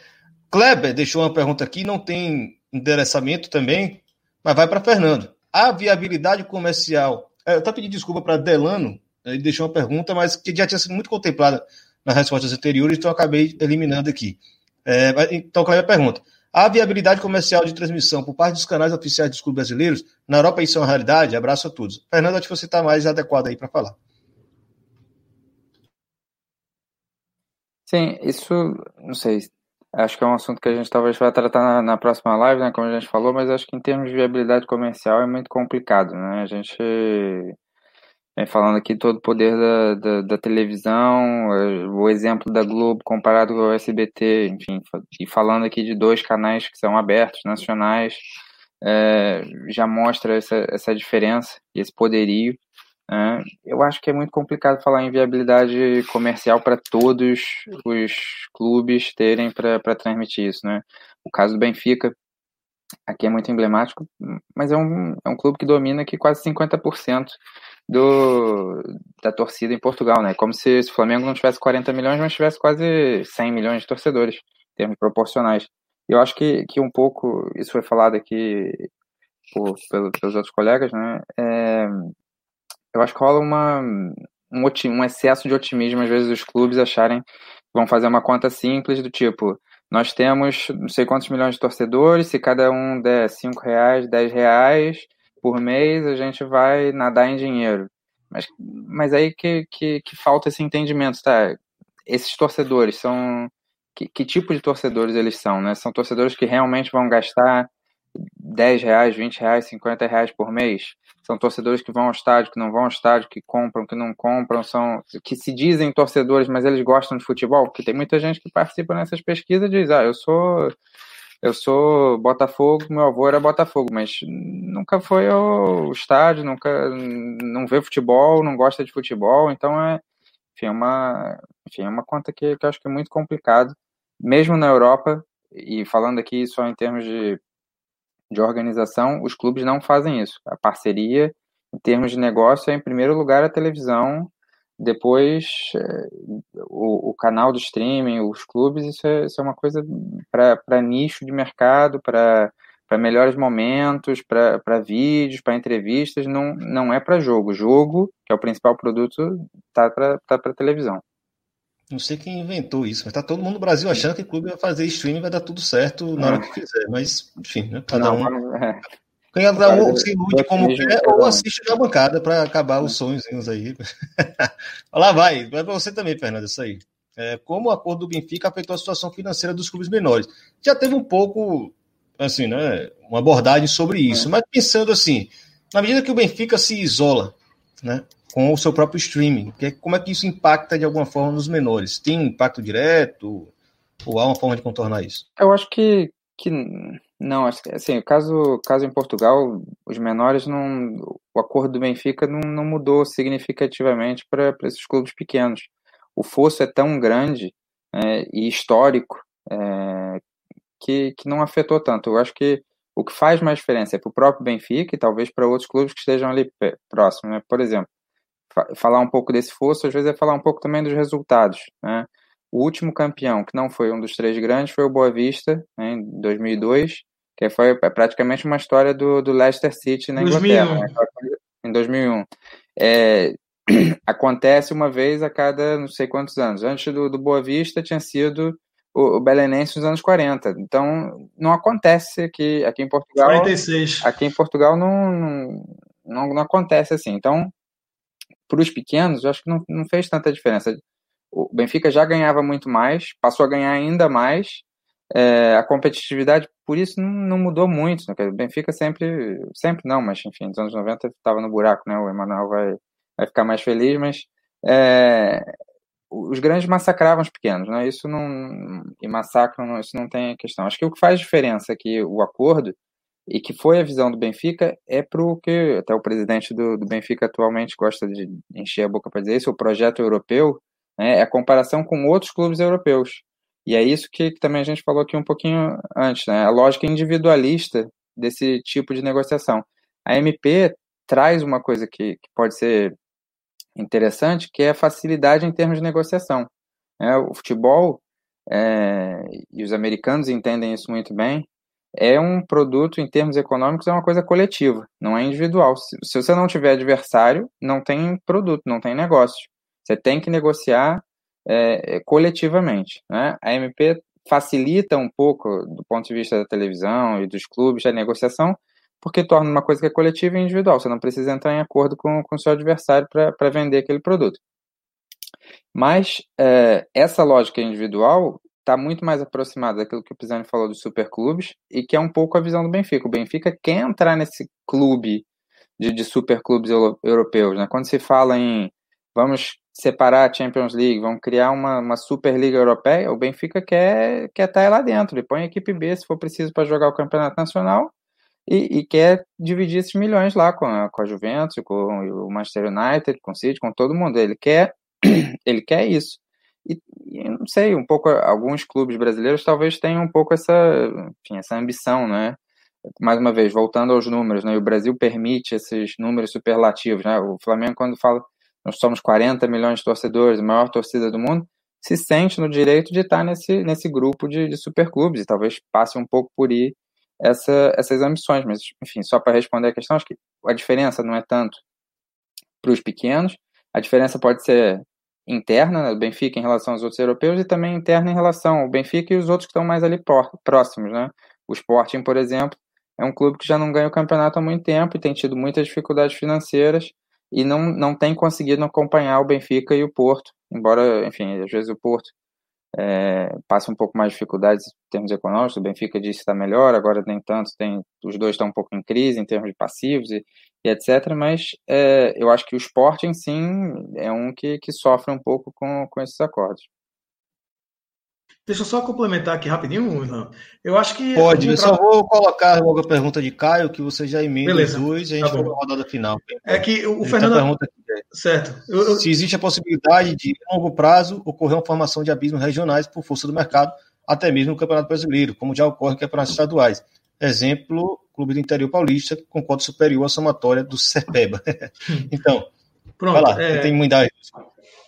Kleber deixou uma pergunta aqui, não tem endereçamento também, mas vai para Fernando. A viabilidade comercial. É, eu até pedi desculpa para Delano, ele deixou uma pergunta, mas que já tinha sido muito contemplada nas respostas anteriores, então acabei eliminando aqui. É, então, Kleber pergunta: a viabilidade comercial de transmissão por parte dos canais oficiais dos clubes brasileiros, na Europa isso é uma realidade? Abraço a todos. Fernando, acho que você está mais adequado aí para falar. Sim, isso, não sei, acho que é um assunto que a gente talvez vai tratar na, na, próxima live, né, como a gente falou, mas acho que em termos de viabilidade comercial é muito complicado, né, a gente vem falando aqui todo o poder da, da, da televisão, eh, o exemplo da Globo comparado com o SBT, enfim, e falando aqui de dois canais que são abertos, nacionais, é, já mostra essa, essa diferença e esse poderio. Né? Eu acho que é muito complicado falar em viabilidade comercial para todos os clubes terem para transmitir isso. Né? O caso do Benfica aqui é muito emblemático, mas é um, é um clube que domina aqui quase 50% do, da torcida em Portugal, né? Como se, o Flamengo não tivesse 40 milhões, mas tivesse quase 100 milhões de torcedores, em termos proporcionais. Eu acho que, que um pouco, isso foi falado aqui por, pelo, pelos outros colegas, né? É, eu acho que rola uma, um, um excesso de otimismo, às vezes, dos clubes acharem vão fazer uma conta simples do tipo, nós temos não sei quantos milhões de torcedores, se cada um der 5 reais, 10 reais por mês, a gente vai nadar em dinheiro. Mas, mas aí que, que, que falta esse entendimento, tá? Esses torcedores são... Que, que tipo de torcedores eles são, né? São torcedores que realmente vão gastar 10 reais, 20 reais, 50 reais por mês. São torcedores que vão ao estádio, que não vão ao estádio, que compram, que não compram, são que se dizem torcedores, mas eles gostam de futebol, porque tem muita gente que participa nessas pesquisas e diz: "Ah, eu sou eu sou Botafogo, meu avô era Botafogo, mas nunca foi ao estádio, nunca não vê futebol, não gosta de futebol, então é, enfim, é uma, enfim, é uma conta que, que eu acho que é muito complicado, mesmo na Europa, e falando aqui só em termos de de organização, os clubes não fazem isso. A parceria, em termos de negócio, é em primeiro lugar a televisão, depois é, o, o, canal do streaming, os clubes, isso é, isso é uma coisa para nicho de mercado, para melhores momentos, para vídeos, para entrevistas, não, não é para jogo. Jogo, que é o principal produto, tá para tá televisão. Não sei quem inventou isso, mas tá todo mundo no Brasil achando que o clube vai fazer streaming vai dar tudo certo na hora que quiser. Mas, enfim, né? Cada não, um. É. Cada um se ilude como quer ou assiste na bancada para acabar os sonhos aí. [LAUGHS] Lá vai, vai para você também, Fernando, isso aí. É, como o acordo do Benfica afetou a situação financeira dos clubes menores. Já teve um pouco, assim, né, uma abordagem sobre isso, é. mas pensando assim, na medida que o Benfica se isola, né, com o seu próprio streaming. Que, como é que isso impacta de alguma forma nos menores? Tem impacto direto? Ou há uma forma de contornar isso? Eu acho que, que não, assim, caso, caso em Portugal, os menores não. O acordo do Benfica não, não mudou significativamente para esses clubes pequenos. O fosso é tão grande é, e histórico é, que, que não afetou tanto. Eu acho que o que faz mais diferença é para o próprio Benfica e talvez para outros clubes que estejam ali próximos. Né? Por exemplo, falar um pouco desse fosso, às vezes é falar um pouco também dos resultados. Né? O último campeão, que não foi um dos três grandes, foi o Boa Vista, né, em 2002, que foi é praticamente uma história do, do Leicester City na Inglaterra, né, em 2001. É, [CLEARS THROAT] acontece uma vez a cada não sei quantos anos. Antes do, do Boa Vista tinha sido o, o Belenense nos anos 40. Então, não acontece aqui, aqui em Portugal. 46. Aqui em Portugal não, não, não, não acontece assim. Então, para os pequenos, eu acho que não, não fez tanta diferença. O Benfica já ganhava muito mais, passou a ganhar ainda mais. É, a competitividade, por isso, não, não mudou muito. Né? O Benfica sempre, sempre não, mas enfim, nos anos 90 estava no buraco, né? O Emanuel vai, vai ficar mais feliz, mas é, os grandes massacravam os pequenos, né? Isso não e massacram, isso não tem questão. Acho que o que faz diferença aqui o acordo e que foi a visão do Benfica é para o que até o presidente do, do, Benfica atualmente gosta de encher a boca para dizer isso, o projeto europeu, né, é a comparação com outros clubes europeus. E é isso que, que também a gente falou aqui um pouquinho antes, né? A lógica individualista desse tipo de negociação. A MP traz uma coisa que, que pode ser interessante, que é a facilidade em termos de negociação. É, o futebol, é, e os americanos entendem isso muito bem, é um produto, em termos econômicos, é uma coisa coletiva, não é individual. Se, se você não tiver adversário, não tem produto, não tem negócio. Você tem que negociar é, é coletivamente. Né? A MP facilita um pouco, do ponto de vista da televisão e dos clubes, a negociação, porque torna uma coisa que é coletiva e individual. Você não precisa entrar em acordo com o seu adversário para vender aquele produto. Mas é, essa lógica individual está muito mais aproximada daquilo que o Pisani falou dos superclubes e que é um pouco a visão do Benfica. O Benfica quer entrar nesse clube de, de superclubes europeus. Né? Quando se fala em vamos separar a Champions League, vamos criar uma, uma Superliga Europeia, o Benfica quer, quer estar tá lá dentro. Ele põe a equipe B se for preciso para jogar o Campeonato Nacional e, e, quer dividir esses milhões lá com a, com a Juventus, com o Manchester United, com o City, com todo mundo. Ele quer, [CLEARS THROAT] ele quer isso. E, não sei, um pouco, alguns clubes brasileiros talvez tenham um pouco essa, enfim, essa ambição, né? Mais uma vez, voltando aos números, né? O Brasil permite esses números superlativos, né? O Flamengo, quando fala nós somos 40 milhões de torcedores, a maior torcida do mundo, se sente no direito de estar nesse, nesse grupo de, de superclubes e talvez passe um pouco por ir essa, essas ambições. Mas, enfim, só para responder a questão, acho que a diferença não é tanto para os pequenos, a diferença pode ser interna né, do Benfica em relação aos outros europeus e também interna em relação ao Benfica e os outros que estão mais ali próximos, né? O Sporting, por exemplo, é um clube que já não ganha o campeonato há muito tempo e tem tido muitas dificuldades financeiras e não, não tem conseguido acompanhar o Benfica e o Porto, embora, enfim, às vezes o Porto é, passa um pouco mais de dificuldades em termos econômicos, o Benfica disse que está melhor, agora nem tanto, tem, os dois estão um pouco em crise em termos de passivos e, e etc, mas é, eu acho que o Sporting, sim, é um que, que sofre um pouco com, com esses acordos. Deixa eu só complementar aqui rapidinho, Ilan. Eu acho que. Pode, eu só vou colocar logo a pergunta de Caio, que você já emenda Beleza. os dois e a gente tá vai para a rodada final. É que o, o Fernando. Pergunta aqui, certo. Eu, eu... Se existe a possibilidade de, a longo prazo, ocorrer uma formação de abismos regionais por força do mercado, até mesmo no Campeonato Brasileiro, como já ocorre em campeonatos estaduais. Exemplo, Clube do Interior Paulista, com cota superior à somatória do Cepeba. [LAUGHS] então, Pronto, lá, é... tem muita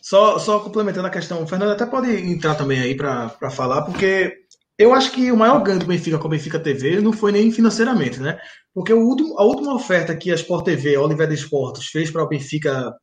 só, só complementando a questão, o Fernando até pode entrar também aí para falar, porque eu acho que o maior ganho do Benfica com a Benfica TV não foi nem financeiramente, né? Porque último, a última oferta que a Sport TV, a Oliver Esportes, fez para o Benfica,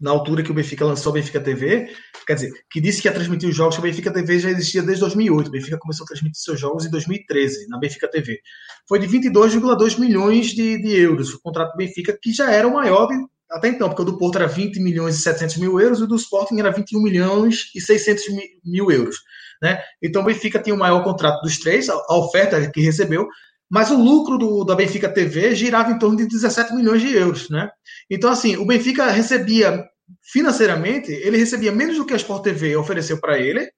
na altura que o Benfica lançou a Benfica TV, quer dizer, que disse que ia transmitir os jogos, a Benfica TV já existia desde 2008. O Benfica começou a transmitir seus jogos em 2013, na Benfica TV. Foi de 22,2 milhões de, de euros, o contrato do Benfica, que já era o maior até então, porque o do Porto era 20 milhões e 700 mil euros, e o do Sporting era 21 milhões e 600 mil euros. Né? Então o Benfica tinha o maior contrato dos três, a oferta que recebeu, mas o lucro do, da Benfica TV girava em torno de 17 milhões de euros. Né? Então, assim, o Benfica recebia financeiramente, ele recebia menos do que a Sport TV ofereceu para ele,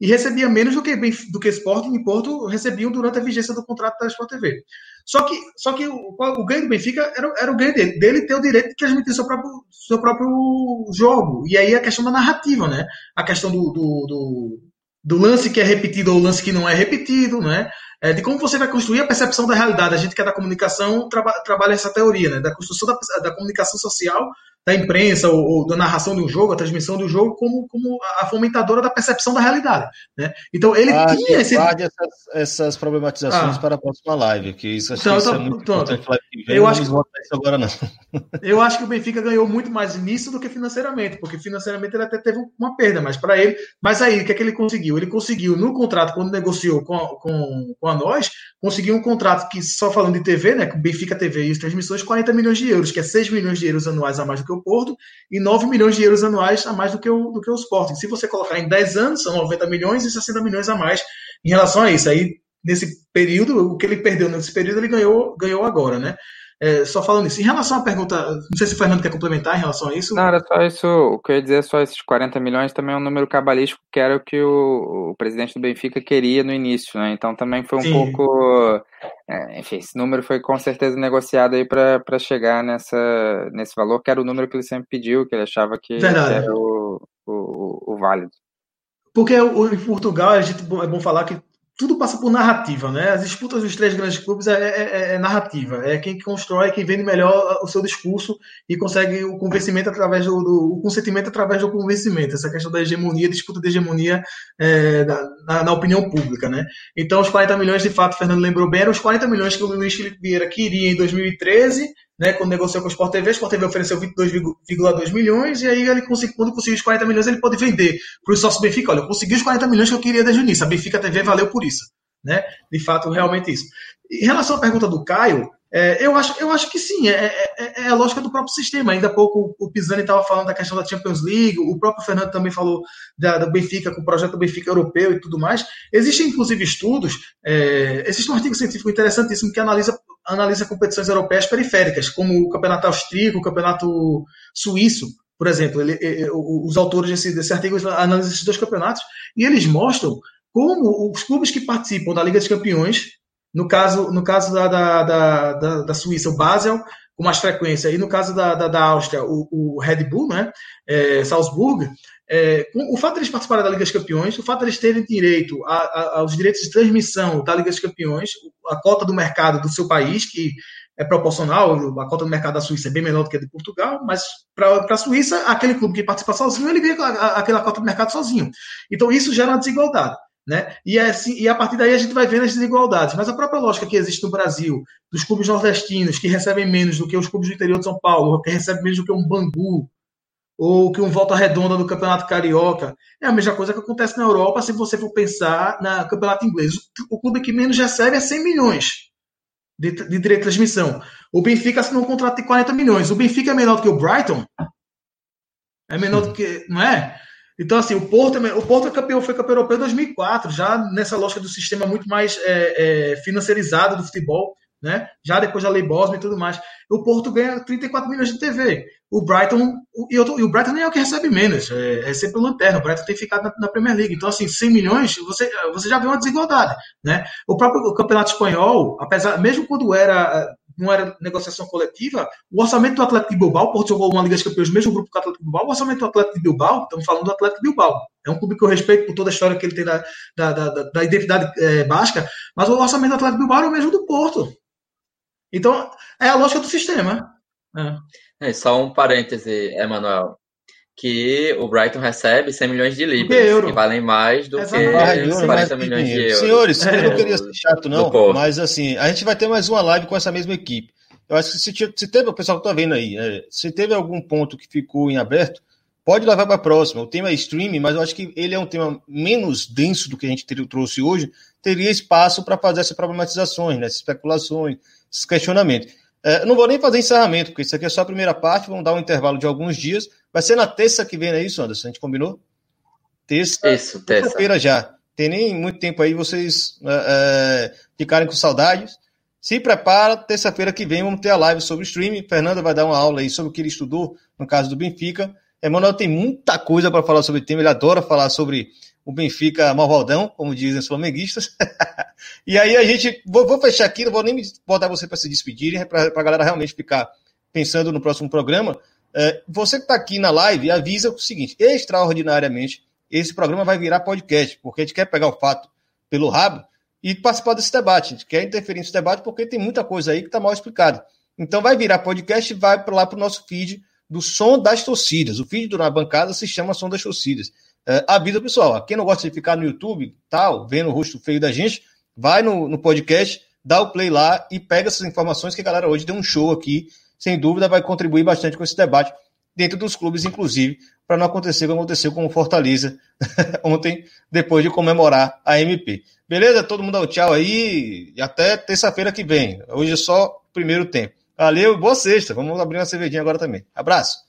e recebia menos do que, do que Sporting e Porto recebiam durante a vigência do contrato da Sport TV. Só que, só que o, o ganho do Benfica era, era o ganho dele, dele ter o direito de transmitir seu próprio, seu próprio jogo. E aí a questão da narrativa, né? A questão do, do, do, do lance que é repetido ou lance que não é repetido, né? É, de como você vai construir a percepção da realidade. A gente que é da comunicação traba, trabalha essa teoria, né, da construção da, da comunicação social da imprensa ou, ou, da narração de um jogo, a transmissão do jogo, como, como a fomentadora da percepção da realidade. Né? Então ele guarde, tinha esse. Guarde essas, essas problematizações ah. para a próxima live, que isso, então, que isso é muito pronto. importante. Vem, eu acho que, isso agora não. [LAUGHS] eu acho que o Benfica ganhou muito mais nisso do que financeiramente, porque financeiramente ele até teve uma perda, mas para ele. Mas aí, o que é que ele conseguiu? Ele conseguiu, no contrato, quando negociou com a, com, com a nós, conseguiu um contrato que, só falando de TV, né? Com Benfica TV e as transmissões, 40 milhões de euros, que é 6 milhões de euros anuais a mais do que o Porto e 9 milhões de euros anuais a mais do que o, do que o Sporting. Se você colocar em 10 anos, são 90 milhões e 60 milhões a mais em relação a isso. Aí, nesse período, o que ele perdeu nesse período, ele ganhou, ganhou agora, né? É, só falando isso. Em relação à pergunta, não sei se o Fernando quer complementar em relação a isso. Não, era só isso. O que eu ia dizer, só esses 40 milhões também é um número cabalístico que era o que o, o presidente do Benfica queria no início, né? Então também foi um Sim. pouco. É, enfim, esse número foi com certeza negociado aí para chegar nessa, nesse valor, que era o número que ele sempre pediu, que ele achava que Verdade. era o, o, o válido. Porque em Portugal, a gente, é bom falar que tudo passa por narrativa, né? As disputas dos três grandes clubes é, é, é, é, narrativa, é quem constrói, quem vende melhor o seu discurso e consegue o convencimento através do, do o consentimento através do convencimento. Essa questão da hegemonia, disputa de hegemonia é, da, na, na, opinião pública, né? Então, os 40 milhões, de fato, o Fernando lembrou bem, eram os 40 milhões que o Luiz Felipe Vieira queria em 2013 né, quando negociou com o Sport TV, o Sport TV ofereceu 22,2 milhões, e aí ele conseguiu, quando conseguiu os 40 milhões, ele pode vender para o sócio Benfica, olha, eu consegui os 40 milhões que eu queria desde o início, a Benfica TV valeu por isso, né, de fato, realmente isso. Em relação à pergunta do Caio, é, eu, acho, eu acho que sim, é, é, é, é a lógica do próprio sistema. Ainda há pouco o Pisani estava falando da questão da Champions League, o próprio Fernando também falou da, da Benfica, com o projeto Benfica europeu e tudo mais. Existem, inclusive, estudos, é, existe um artigo científico interessantíssimo que analisa, analisa competições europeias periféricas, como o campeonato austríaco, o campeonato suíço, por exemplo. Ele, ele, os autores desse, desse artigo analisam esses dois campeonatos e eles mostram como os clubes que participam da Liga dos Campeões no caso, no caso da, da, da, da Suíça, o Basel, com mais frequência, e no caso da, da, da Áustria, o, o, Red Bull, né, é, Salzburg, é, o fato de eles participarem da Liga dos Campeões, o fato de eles terem direito a, a, aos direitos de transmissão da Liga dos Campeões, a cota do mercado do seu país, que é proporcional, a cota do mercado da Suíça é bem menor do que a de Portugal, mas para a Suíça, aquele clube que participa sozinho, ele ganha aquela cota do mercado sozinho. Então, isso gera uma desigualdade. Né? E, é assim, e a partir daí a gente vai vendo as desigualdades. Mas a própria lógica que existe no Brasil, dos clubes nordestinos que recebem menos do que os clubes do interior de São Paulo, que recebem menos do que um Bangu, ou que um Volta Redonda do Campeonato Carioca, é a mesma coisa que acontece na Europa se você for pensar no Campeonato Inglês. O clube que menos recebe é 100 milhões de, de direito de transmissão. O Benfica assinou um contrato de 40 milhões. O Benfica é menor do que o Brighton? É menor do que. Não é? Então, assim, o Porto, o Porto é campeão, foi campeão europeu em 2004, já nessa lógica do sistema muito mais é, é, financiarizado do futebol, né? já depois da Lei Bosma e tudo mais. O Porto ganha 34 milhões de TV. O Brighton, e, o, Brighton nem é o que recebe menos, é, sempre o lanterna. O Brighton tem ficado na, na, Premier League. Então, assim, 100 milhões, você, você já vê uma desigualdade. Né? O próprio Campeonato Espanhol, apesar, mesmo quando era não era negociação coletiva, o orçamento do Atlético de Bilbao, o Porto jogou uma Liga de Campeões, mesmo grupo que o Atlético de Bilbao, o orçamento do Atlético de Bilbao, estamos falando do Atlético de Bilbao, é um clube que eu respeito por toda a história que ele tem da, da, da, da identidade é, basca, mas o orçamento do Atlético de Bilbao é o mesmo do Porto. Então, é a lógica do sistema. É. É, só um parêntese, Emanuel que o Brighton recebe 100 milhões de libras, que valem mais do Exatamente. que 40 milhões de euros. Senhores, é. eu não queria ser chato, não, mas assim, a gente vai ter mais uma live com essa mesma equipe. Eu acho que se, se teve, o pessoal que está vendo aí, é, se teve algum ponto que ficou em aberto, pode levar para a próxima. O tema é streaming, mas eu acho que ele é um tema menos denso do que a gente trouxe hoje, teria espaço para fazer essas problematizações, né, essas especulações, esses questionamentos. É, não vou nem fazer encerramento, porque isso aqui é só a primeira parte, vamos dar um intervalo de alguns dias. Vai ser na terça que vem, é isso, Anderson? A gente combinou? Terça. Isso, terça. já. Tem nem muito tempo aí vocês é, é, ficarem com saudades. Se prepara, terça-feira que vem vamos ter a live sobre streaming. Fernanda vai dar uma aula aí sobre o que ele estudou no caso do Benfica. Emanuel tem muita coisa para falar sobre o tema, ele adora falar sobre o Benfica malvadão, como dizem os flamenguistas. [LAUGHS] e aí a gente, vou, vou, fechar aqui, não vou nem botar você para se despedir, para a galera realmente ficar pensando no próximo programa. É, você que está aqui na live, avisa o seguinte: extraordinariamente, esse programa vai virar podcast, porque a gente quer pegar o fato pelo rabo e participar desse debate. A gente quer interferir nesse debate porque tem muita coisa aí que está mal explicada. Então vai virar podcast e vai lá para o nosso feed do Som das Torcidas. O feed do Na Bancada se chama Som das Torcidas. É, avisa pessoal, quem não gosta de ficar no YouTube, tal, vendo o rosto feio da gente, vai no, no podcast, dá o play lá e pega essas informações que a galera hoje deu um show aqui. Sem dúvida vai contribuir bastante com esse debate dentro dos clubes, inclusive, para não acontecer o que aconteceu com o Fortaleza [LAUGHS] ontem, depois de comemorar a MP. Beleza? Todo mundo dá o tchau aí e até terça-feira que vem. Hoje é só primeiro tempo. Valeu, boa sexta. Vamos abrir uma cervejinha agora também. Abraço.